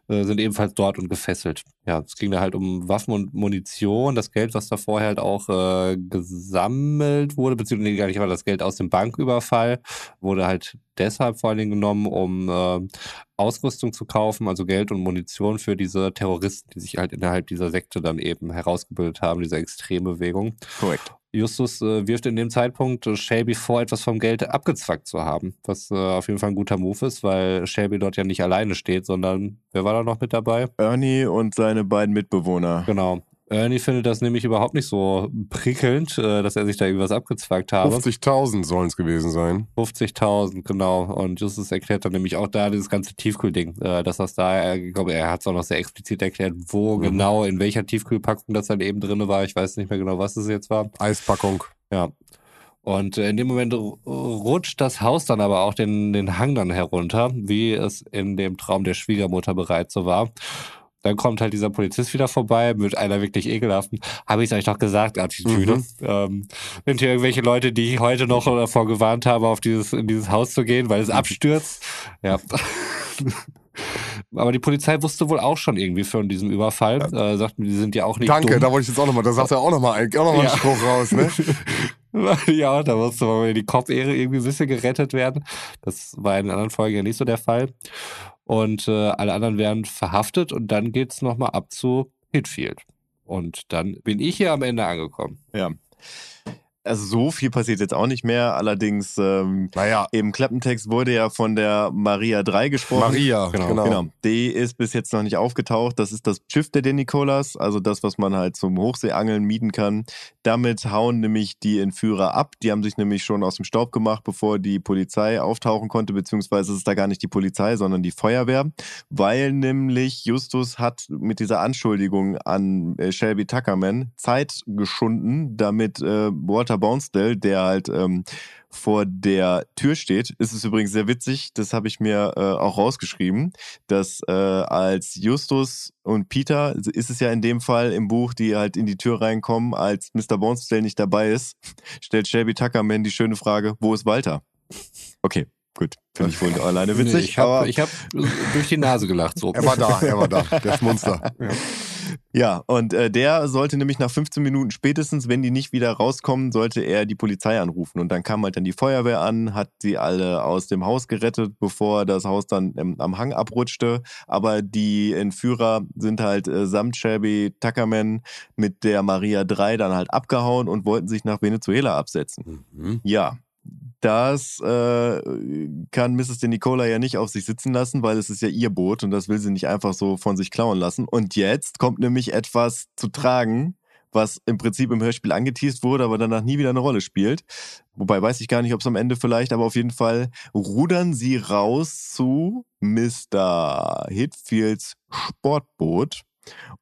Äh, sind ebenfalls dort und gefesselt. Ja, es ging da halt um Waffen und Munition. Das Geld, was da vorher halt auch äh, gesammelt wurde, beziehungsweise gar nicht, aber das Geld aus dem Banküberfall wurde halt deshalb vor allen Dingen genommen, um äh, Ausrüstung zu kaufen, also Geld und Munition für diese Terroristen, die sich halt innerhalb dieser Sekte dann eben herausgebildet haben, diese Extrembewegung. Korrekt. Justus äh, wirft in dem Zeitpunkt äh, Shelby vor, etwas vom Geld abgezwackt zu haben. Was äh, auf jeden Fall ein guter Move ist, weil Shelby dort ja nicht alleine steht, sondern wer war da noch mit dabei? Ernie und seine beiden Mitbewohner. Genau. Ernie findet das nämlich überhaupt nicht so prickelnd, äh, dass er sich da irgendwas abgezwackt habe. 50.000 sollen es gewesen sein. 50.000, genau. Und Justus erklärt dann nämlich auch da dieses ganze Tiefkühlding, äh, dass das da, ich glaube, er hat es auch noch sehr explizit erklärt, wo Mhm. genau, in welcher Tiefkühlpackung das dann eben drin war. Ich weiß nicht mehr genau, was es jetzt war. Eispackung. Ja. Und äh, in dem Moment ru- rutscht das Haus dann aber auch den, den Hang dann herunter, wie es in dem Traum der Schwiegermutter bereits so war. Dann kommt halt dieser Polizist wieder vorbei mit einer wirklich ekelhaften, habe ich euch doch gesagt, Attitüde. Mhm. Ähm, sind hier irgendwelche Leute, die ich heute noch davor gewarnt habe, auf dieses, in dieses Haus zu gehen, weil es abstürzt? Ja. Aber die Polizei wusste wohl auch schon irgendwie von diesem Überfall. Äh, sagten, die sind ja auch nicht Danke, dumm. da wollte ich jetzt auch nochmal, da sagt er auch nochmal auch noch mal Ja. einen Spruch raus, ne? ja, da musste mal die Kopfehre irgendwie ein bisschen gerettet werden. Das war in anderen Folgen ja nicht so der Fall. Und äh, alle anderen werden verhaftet und dann geht's noch nochmal ab zu Hitfield. Und dann bin ich hier am Ende angekommen. Ja. Also so viel passiert jetzt auch nicht mehr. Allerdings ähm, Naja, im Klappentext wurde ja von der Maria 3 gesprochen. Maria, Genau. genau. Genau. Die ist bis jetzt noch nicht aufgetaucht. Das ist das Schiff der Denikolas, also das, was man halt zum Hochseeangeln mieten kann. Damit hauen nämlich die Entführer ab. Die haben sich nämlich schon aus dem Staub gemacht, bevor die Polizei auftauchen konnte, beziehungsweise ist es da gar nicht die Polizei, sondern die Feuerwehr, weil nämlich Justus hat mit dieser Anschuldigung an äh, Shelby Tuckerman Zeit geschunden, damit äh, Walter Bounsdale, der halt ähm, vor der Tür steht. Es ist übrigens sehr witzig, das habe ich mir äh, auch rausgeschrieben, dass äh, als Justus und Peter, ist es ja in dem Fall im Buch, die halt in die Tür reinkommen, als Mr. Bonsdale nicht dabei ist, stellt Shelby Tuckerman die schöne Frage, wo ist Walter? Okay, gut, finde ich wohl alleine witzig. Nee, ich habe hab durch die Nase gelacht. So. Er war da, er war da, der Schmunster. Ja, und äh, der sollte nämlich nach 15 Minuten spätestens, wenn die nicht wieder rauskommen, sollte er die Polizei anrufen. Und dann kam halt dann die Feuerwehr an, hat sie alle aus dem Haus gerettet, bevor das Haus dann ähm, am Hang abrutschte. Aber die Entführer sind halt äh, samt Shelby Tuckerman mit der Maria 3 dann halt abgehauen und wollten sich nach Venezuela absetzen. Mhm. Ja, das äh, kann Mrs. De Nicola ja nicht auf sich sitzen lassen, weil es ist ja ihr Boot und das will sie nicht einfach so von sich klauen lassen. Und jetzt kommt nämlich etwas zu tragen, was im Prinzip im Hörspiel angeteased wurde, aber danach nie wieder eine Rolle spielt. Wobei weiß ich gar nicht, ob es am Ende vielleicht, aber auf jeden Fall rudern sie raus zu Mr. Hitfields Sportboot,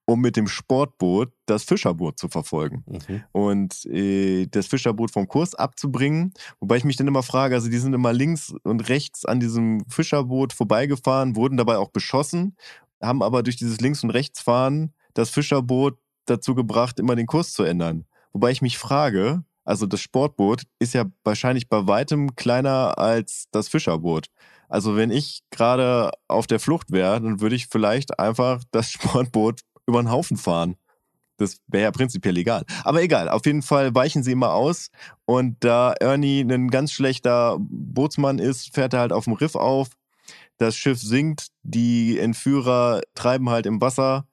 um mit dem Sportboot das Fischerboot zu verfolgen Mhm. und äh, das Fischerboot vom Kurs abzubringen. Wobei ich mich dann immer frage, also die sind immer links und rechts an diesem Fischerboot vorbeigefahren, wurden dabei auch beschossen, haben aber durch dieses Links- und Rechtsfahren das Fischerboot dazu gebracht, immer den Kurs zu ändern. Wobei ich mich frage, also das Sportboot ist ja wahrscheinlich bei weitem kleiner als das Fischerboot. Also wenn ich gerade auf der Flucht wäre, dann würde ich vielleicht einfach das Sportboot über den Haufen fahren. Das wäre ja prinzipiell egal. Aber egal, auf jeden Fall weichen sie immer aus. Und da Ernie ein ganz schlechter Bootsmann ist, fährt er halt auf dem Riff auf. Das Schiff sinkt, die Entführer treiben halt im Wasser.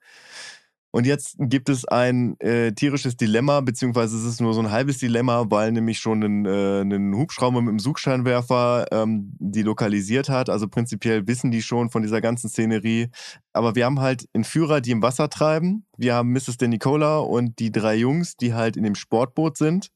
Und jetzt gibt es ein äh, tierisches Dilemma, beziehungsweise es ist nur so ein halbes Dilemma, weil nämlich schon ein, äh, ein Hubschrauber mit einem Suchscheinwerfer ähm, die lokalisiert hat. Also prinzipiell wissen die schon von dieser ganzen Szenerie. Aber wir haben halt Entführer, die im Wasser treiben. Wir haben Mrs. De Nicola und die drei Jungs, die halt in dem Sportboot sind.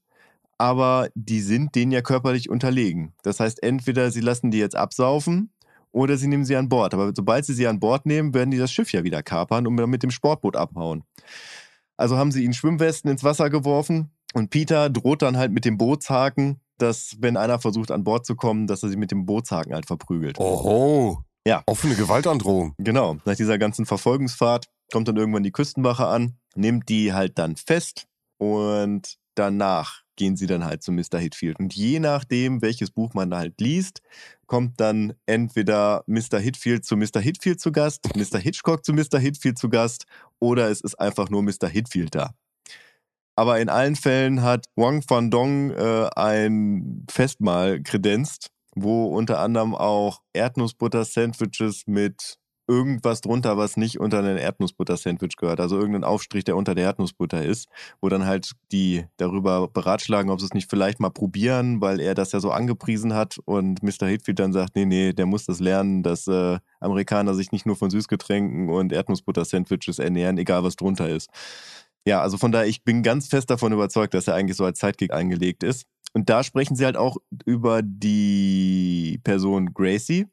Aber die sind denen ja körperlich unterlegen. Das heißt, entweder sie lassen die jetzt absaufen oder sie nehmen sie an Bord. Aber sobald sie sie an Bord nehmen, werden die das Schiff ja wieder kapern und dann mit dem Sportboot abhauen. Also haben sie ihnen Schwimmwesten ins Wasser geworfen und Peter droht dann halt mit dem Bootshaken, dass wenn einer versucht an Bord zu kommen, dass er sie mit dem Bootshaken halt verprügelt. Oho. Ja. Offene Gewaltandrohung. Genau. Nach dieser ganzen Verfolgungsfahrt kommt dann irgendwann die Küstenwache an, nimmt die halt dann fest und danach gehen sie dann halt zu Mr. Hitfield. Und je nachdem, welches Buch man halt liest, kommt dann entweder Mr. Hitfield zu Mr. Hitfield zu Gast, Mr. Hitchcock zu Mr. Hitfield zu Gast oder es ist einfach nur Mr. Hitfield da. Aber in allen Fällen hat Wang Fan Dong äh, ein Festmahl kredenzt, wo unter anderem auch Erdnussbutter-Sandwiches mit irgendwas drunter, was nicht unter ein Erdnussbutter-Sandwich gehört. Also irgendein Aufstrich, der unter der Erdnussbutter ist, wo dann halt die darüber beratschlagen, ob sie es nicht vielleicht mal probieren, weil er das ja so angepriesen hat und Mr. Hitfield dann sagt, nee, nee, der muss das lernen, dass äh, Amerikaner sich nicht nur von Süßgetränken und Erdnussbutter-Sandwiches ernähren, egal was drunter ist. Ja, also von daher, ich bin ganz fest davon überzeugt, dass er eigentlich so als Sidekick eingelegt ist. Und da sprechen sie halt auch über die Person Gracie,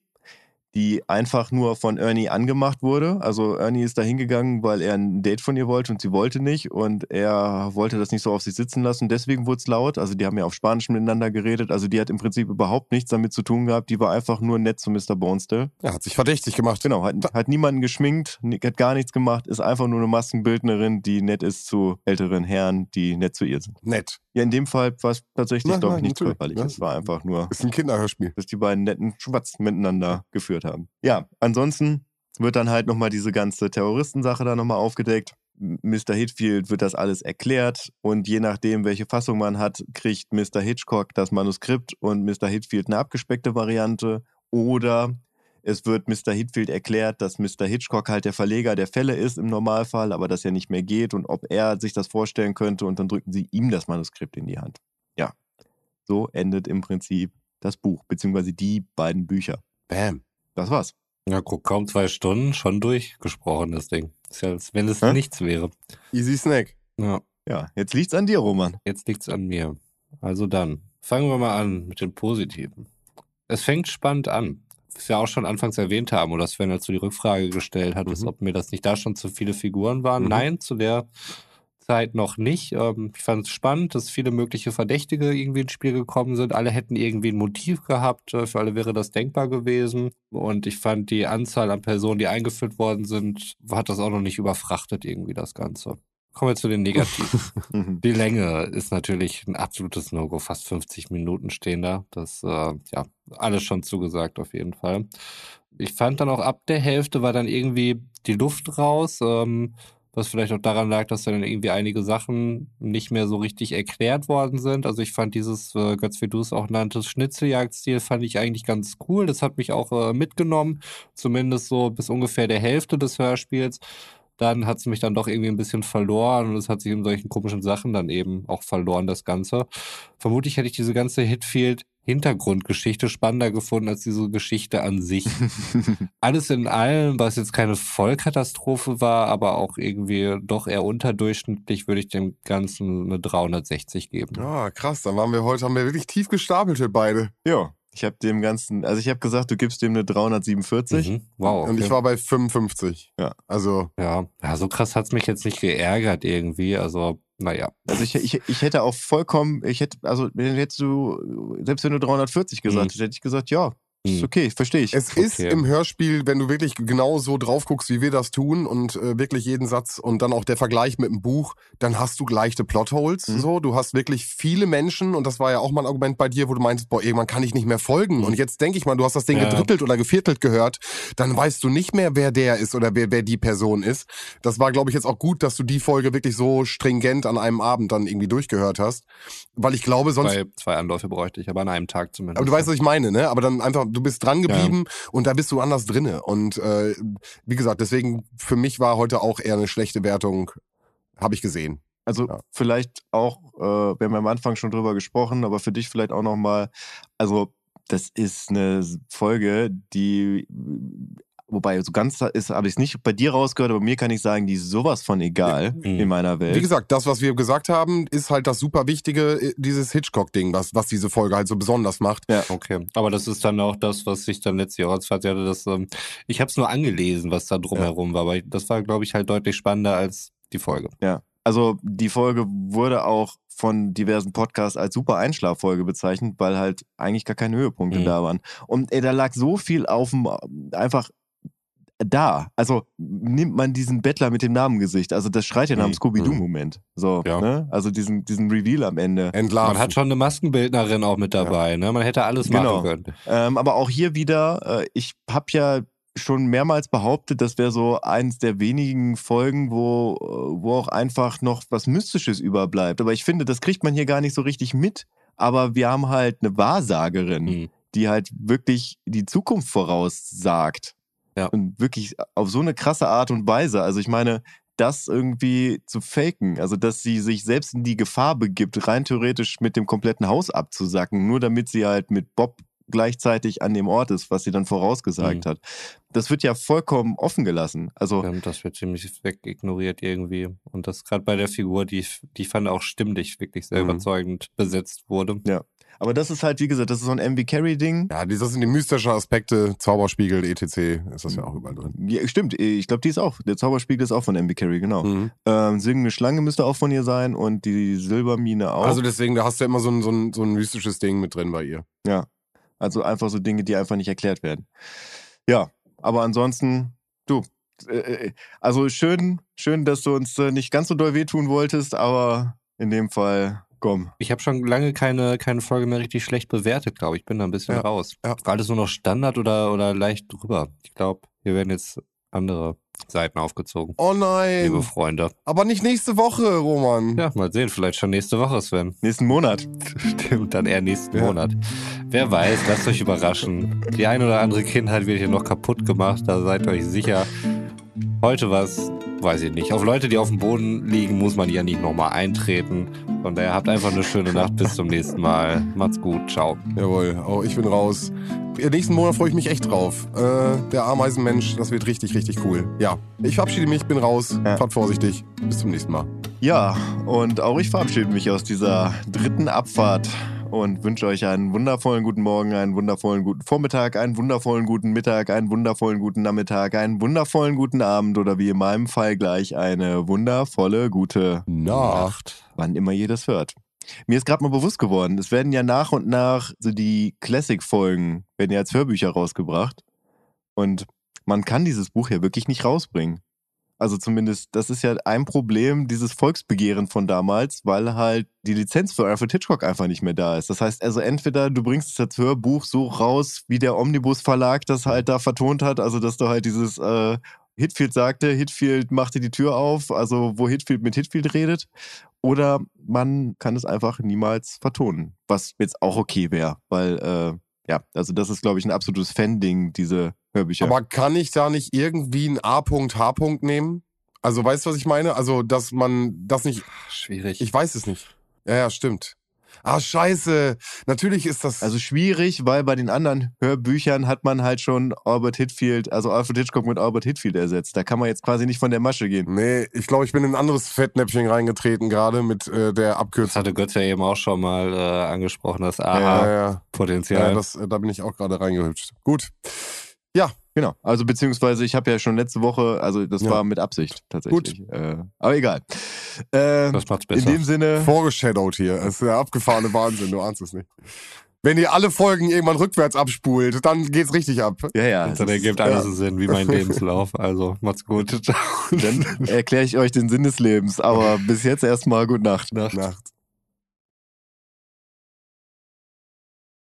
die einfach nur von Ernie angemacht wurde. Also Ernie ist da hingegangen, weil er ein Date von ihr wollte und sie wollte nicht und er wollte das nicht so auf sich sitzen lassen. Deswegen wurde es laut. Also die haben ja auf Spanisch miteinander geredet. Also die hat im Prinzip überhaupt nichts damit zu tun gehabt. Die war einfach nur nett zu Mr. Bonestill. Er hat sich verdächtig gemacht. Genau, hat, hat niemanden geschminkt, hat gar nichts gemacht, ist einfach nur eine Maskenbildnerin, die nett ist zu älteren Herren, die nett zu ihr sind. Nett. Ja, in dem Fall war es tatsächlich, glaube ich, nichts körperliches. Es war einfach nur Ist ein Kinderhörspiel. dass die beiden netten Schwatz miteinander geführt haben. Ja, ansonsten wird dann halt nochmal diese ganze Terroristensache da nochmal aufgedeckt. Mr. Hitfield wird das alles erklärt und je nachdem, welche Fassung man hat, kriegt Mr. Hitchcock das Manuskript und Mr. Hitfield eine abgespeckte Variante oder es wird Mr. Hitfield erklärt, dass Mr. Hitchcock halt der Verleger der Fälle ist im Normalfall, aber das ja nicht mehr geht und ob er sich das vorstellen könnte und dann drücken sie ihm das Manuskript in die Hand. Ja, so endet im Prinzip das Buch, beziehungsweise die beiden Bücher. Bam. Das war's. Ja, guck, kaum zwei Stunden, schon durchgesprochen, das Ding. Ist ja, als wenn es Hä? nichts wäre. Easy Snack. Ja, Ja, jetzt liegt's an dir, Roman. jetzt liegt's an mir. Also dann, fangen wir mal an mit den Positiven. Es fängt spannend an. Was wir auch schon anfangs erwähnt haben, oder Sven, du die Rückfrage gestellt hattest, Mhm. ob mir das nicht da schon zu viele Figuren waren. Mhm. Nein, zu der Zeit noch nicht. Ähm, ich fand es spannend, dass viele mögliche Verdächtige irgendwie ins Spiel gekommen sind. Alle hätten irgendwie ein Motiv gehabt. Äh, Für alle wäre das denkbar gewesen. Und ich fand die Anzahl an Personen, die eingeführt worden sind, hat das auch noch nicht überfrachtet irgendwie das Ganze. Kommen wir zu den Negativen. Die Länge ist natürlich ein absolutes No-Go. Fast 50 Minuten stehen da. Das, äh, ja, alles schon zugesagt auf jeden Fall. Ich fand dann auch ab der Hälfte war dann irgendwie die Luft raus, ähm, was vielleicht auch daran lag, dass dann irgendwie einige Sachen nicht mehr so richtig erklärt worden sind. Also ich fand dieses, äh, Götz, wie du es auch nanntest, Schnitzeljagdstil fand ich eigentlich ganz cool. Das hat mich auch äh, mitgenommen, zumindest so bis ungefähr der Hälfte des Hörspiels dann hat es mich dann doch irgendwie ein bisschen verloren und es hat sich in solchen komischen Sachen dann eben auch verloren, das Ganze. Vermutlich hätte ich diese ganze Hitfield-Hintergrundgeschichte spannender gefunden als diese Geschichte an sich. Alles in allem, was jetzt keine Vollkatastrophe war, aber auch irgendwie doch eher unterdurchschnittlich, würde ich dem Ganzen eine 360 geben. Ah, krass. Dann waren wir heute, haben wir wirklich tief gestapelt, wir beide. ja, ich habe dem Ganzen, also ich habe gesagt, du gibst dem eine 347. Mhm. Wow. Und ich okay. war bei 55. Ja. Also, ja. ja, so krass hat's mich jetzt nicht geärgert irgendwie. Also, naja. Also ich, ich, ich hätte auch vollkommen, ich hätte, also hättest du, selbst wenn du 340 gesagt Mhm. hättest, hätte ich gesagt, ja, ist Mhm. okay, verstehe ich. es ist Okay. im Hörspiel, wenn du wirklich genau so drauf guckst, wie wir das tun und äh, wirklich jeden Satz und dann auch der Vergleich mit dem Buch, dann hast du leichte Plotholes. Mhm. So, du hast wirklich viele Menschen und das war ja auch mal ein Argument bei dir, wo du meinst, boah, irgendwann kann ich nicht mehr folgen. Und jetzt denke ich mal, du hast das Ding Ja. gedrittelt oder geviertelt gehört, dann weißt du nicht mehr, wer der ist oder wer, wer die Person ist. Das war, glaube ich, jetzt auch gut, dass du die Folge wirklich so stringent an einem Abend dann irgendwie durchgehört hast, weil ich glaube, sonst Zwei, zwei Anläufe bräuchte ich, aber an einem Tag zumindest. aber du weißt, was ich meine, ne? Aber dann einfach, du bist dran geblieben und da bist du anders drinne. Und äh, wie gesagt, deswegen für mich war heute auch eher eine schlechte Wertung, habe ich gesehen. Also Ja. vielleicht auch, äh, wir haben am Anfang schon drüber gesprochen, aber für dich vielleicht auch nochmal, also das ist eine Folge, die, wobei so ganz ist, habe ich es nicht bei dir rausgehört, aber mir kann ich sagen, die ist sowas von egal Mhm. in meiner Welt. Wie gesagt, das, was wir gesagt haben, ist halt das super Wichtige, äh, dieses Hitchcock-Ding, was, was diese Folge halt so besonders macht. Okay, aber das ist dann auch das, was ich dann letztes Jahr als Fazit hatte. Dass, ähm, ich habe es nur angelesen, was da drumherum war, aber das war, glaube ich, halt deutlich spannender als die Folge. Ja, also die Folge wurde auch von diversen Podcasts als super Einschlaffolge bezeichnet, weil halt eigentlich gar keine Höhepunkte Mhm. da waren. Und ey, da lag so viel auf dem, einfach da. Also nimmt man diesen Bettler mit dem Namengesicht, also das schreit ja nach dem Mhm. Scooby-Doo-Moment. So, Ja. ne? Also diesen, diesen Reveal am Ende. Entlarven. Man hat schon eine Maskenbildnerin auch mit dabei, ne? Man hätte alles Genau. machen können. Ähm, aber auch hier wieder, äh, ich habe ja schon mehrmals behauptet, das wäre so eins der wenigen Folgen, wo, äh, wo auch einfach noch was Mystisches überbleibt. Aber ich finde, das kriegt man hier gar nicht so richtig mit. Aber wir haben halt eine Wahrsagerin, Mhm. die halt wirklich die Zukunft voraussagt. Ja. Und wirklich auf so eine krasse Art und Weise. Also ich meine, das irgendwie zu faken, also dass sie sich selbst in die Gefahr begibt, rein theoretisch mit dem kompletten Haus abzusacken, nur damit sie halt mit Bob gleichzeitig an dem Ort ist, was sie dann vorausgesagt Mhm. hat. Das wird ja vollkommen offen gelassen. Also Ähm, Das wird ziemlich wegignoriert irgendwie. Und das gerade bei der Figur, die, ich- die ich fand auch stimmlich wirklich sehr Mhm. überzeugend besetzt wurde. Aber das ist halt, wie gesagt, das ist so ein MV Carry-Ding. Ja, das sind die mystischen Aspekte, Zauberspiegel, etc. Ist das ja auch überall drin. Ja, stimmt, ich glaube, die ist auch. Der Zauberspiegel ist auch von MV Carry, genau. Mhm. Ähm, Singende Schlange müsste auch von ihr sein und die Silbermine auch. Also deswegen, da hast du ja immer so ein, so, ein, so ein mystisches Ding mit drin bei ihr. Also einfach so Dinge, die einfach nicht erklärt werden. Ja, aber ansonsten, du, äh, äh, also schön, schön, dass du uns äh, nicht ganz so doll wehtun wolltest, aber in dem Fall, komm. Ich habe schon lange keine, keine Folge mehr richtig schlecht bewertet, glaube ich. Ich bin da ein bisschen Ja, raus. ja. War alles nur noch Standard oder, oder leicht drüber? Ich glaube, hier werden jetzt andere Seiten aufgezogen. Oh Liebe nein, Freunde. aber nicht nächste Woche, Roman. Ja, mal sehen. Vielleicht schon nächste Woche, Sven. Nächsten Monat. Stimmt, dann eher nächsten Ja. Monat. Wer weiß, lasst euch überraschen. Die ein oder andere Kindheit wird hier noch kaputt gemacht, da seid euch sicher. Heute was, weiß ich nicht. Auf Leute, die auf dem Boden liegen, muss man ja nicht nochmal eintreten. Von daher habt einfach eine schöne Nacht. Bis zum nächsten Mal. Macht's gut. Ciao. Jawohl, oh, ich bin raus. Im nächsten Monat freue ich mich echt drauf. Äh, der Ameisenmensch, das wird richtig, richtig cool. Ja, ich verabschiede mich, bin raus. Ja. Fahrt vorsichtig. Bis zum nächsten Mal. Ja, und auch ich verabschiede mich aus dieser dritten Abfahrt und wünsche euch einen wundervollen guten Morgen, einen wundervollen guten Vormittag, einen wundervollen guten Mittag, einen wundervollen guten Nachmittag, einen wundervollen guten Abend oder wie in meinem Fall gleich eine wundervolle gute Nacht. wann immer ihr das hört. Mir ist gerade mal bewusst geworden, es werden ja nach und nach so die Classic-Folgen, werden ja als Hörbücher rausgebracht. Und man kann dieses Buch ja wirklich nicht rausbringen. Also zumindest, das ist ja ein Problem, dieses Volksbegehren von damals, weil halt die Lizenz für Alfred Hitchcock einfach nicht mehr da ist. Das heißt also entweder du bringst als Hörbuch so raus, wie der Omnibus Verlag das halt da vertont hat, also dass du halt dieses äh, Hitfield sagte, Hitfield machte die Tür auf, also wo Hitfield mit Hitfield redet. Oder man kann es einfach niemals vertonen, was jetzt auch okay wäre, weil äh, ja, also das ist, glaube ich, ein absolutes Fan-Ding, diese Hörbücher. Aber kann ich da nicht irgendwie ein A.H. nehmen? Also weißt du, was ich meine? Also, dass man das nicht. Schwierig. Ich weiß es nicht. Ja, ja, stimmt. Ah, scheiße. Natürlich ist das. Also schwierig, weil bei den anderen Hörbüchern hat man halt schon Albert Hitfield, also Alfred Hitchcock mit Albert Hitfield ersetzt. Da kann man jetzt quasi nicht von der Masche gehen. Nee, ich glaube, ich bin in ein anderes Fettnäpfchen reingetreten, gerade mit äh, der das Abkürzung. hatte Götz ja eben auch schon mal äh, angesprochen, das Ja, ja, ja. Aha-Potenzial. ja das, äh, da bin ich auch gerade reingehüpft. Gut. Genau. Also beziehungsweise ich habe ja schon letzte Woche, also das Ja. war mit Absicht tatsächlich. Äh, aber egal. Äh, das macht's in besser. dem Sinne, Vorgeshadowt hier. Das ist der abgefahrene Wahnsinn, du ahnst es nicht. Wenn ihr alle Folgen irgendwann rückwärts abspult, dann geht's richtig ab. ja, ja. Dann ergibt alles Sinn, wie mein Lebenslauf. Also, macht's gut. Ciao. Dann erkläre ich euch den Sinn des Lebens. Aber bis jetzt erstmal gute Nacht. Nacht. Nacht.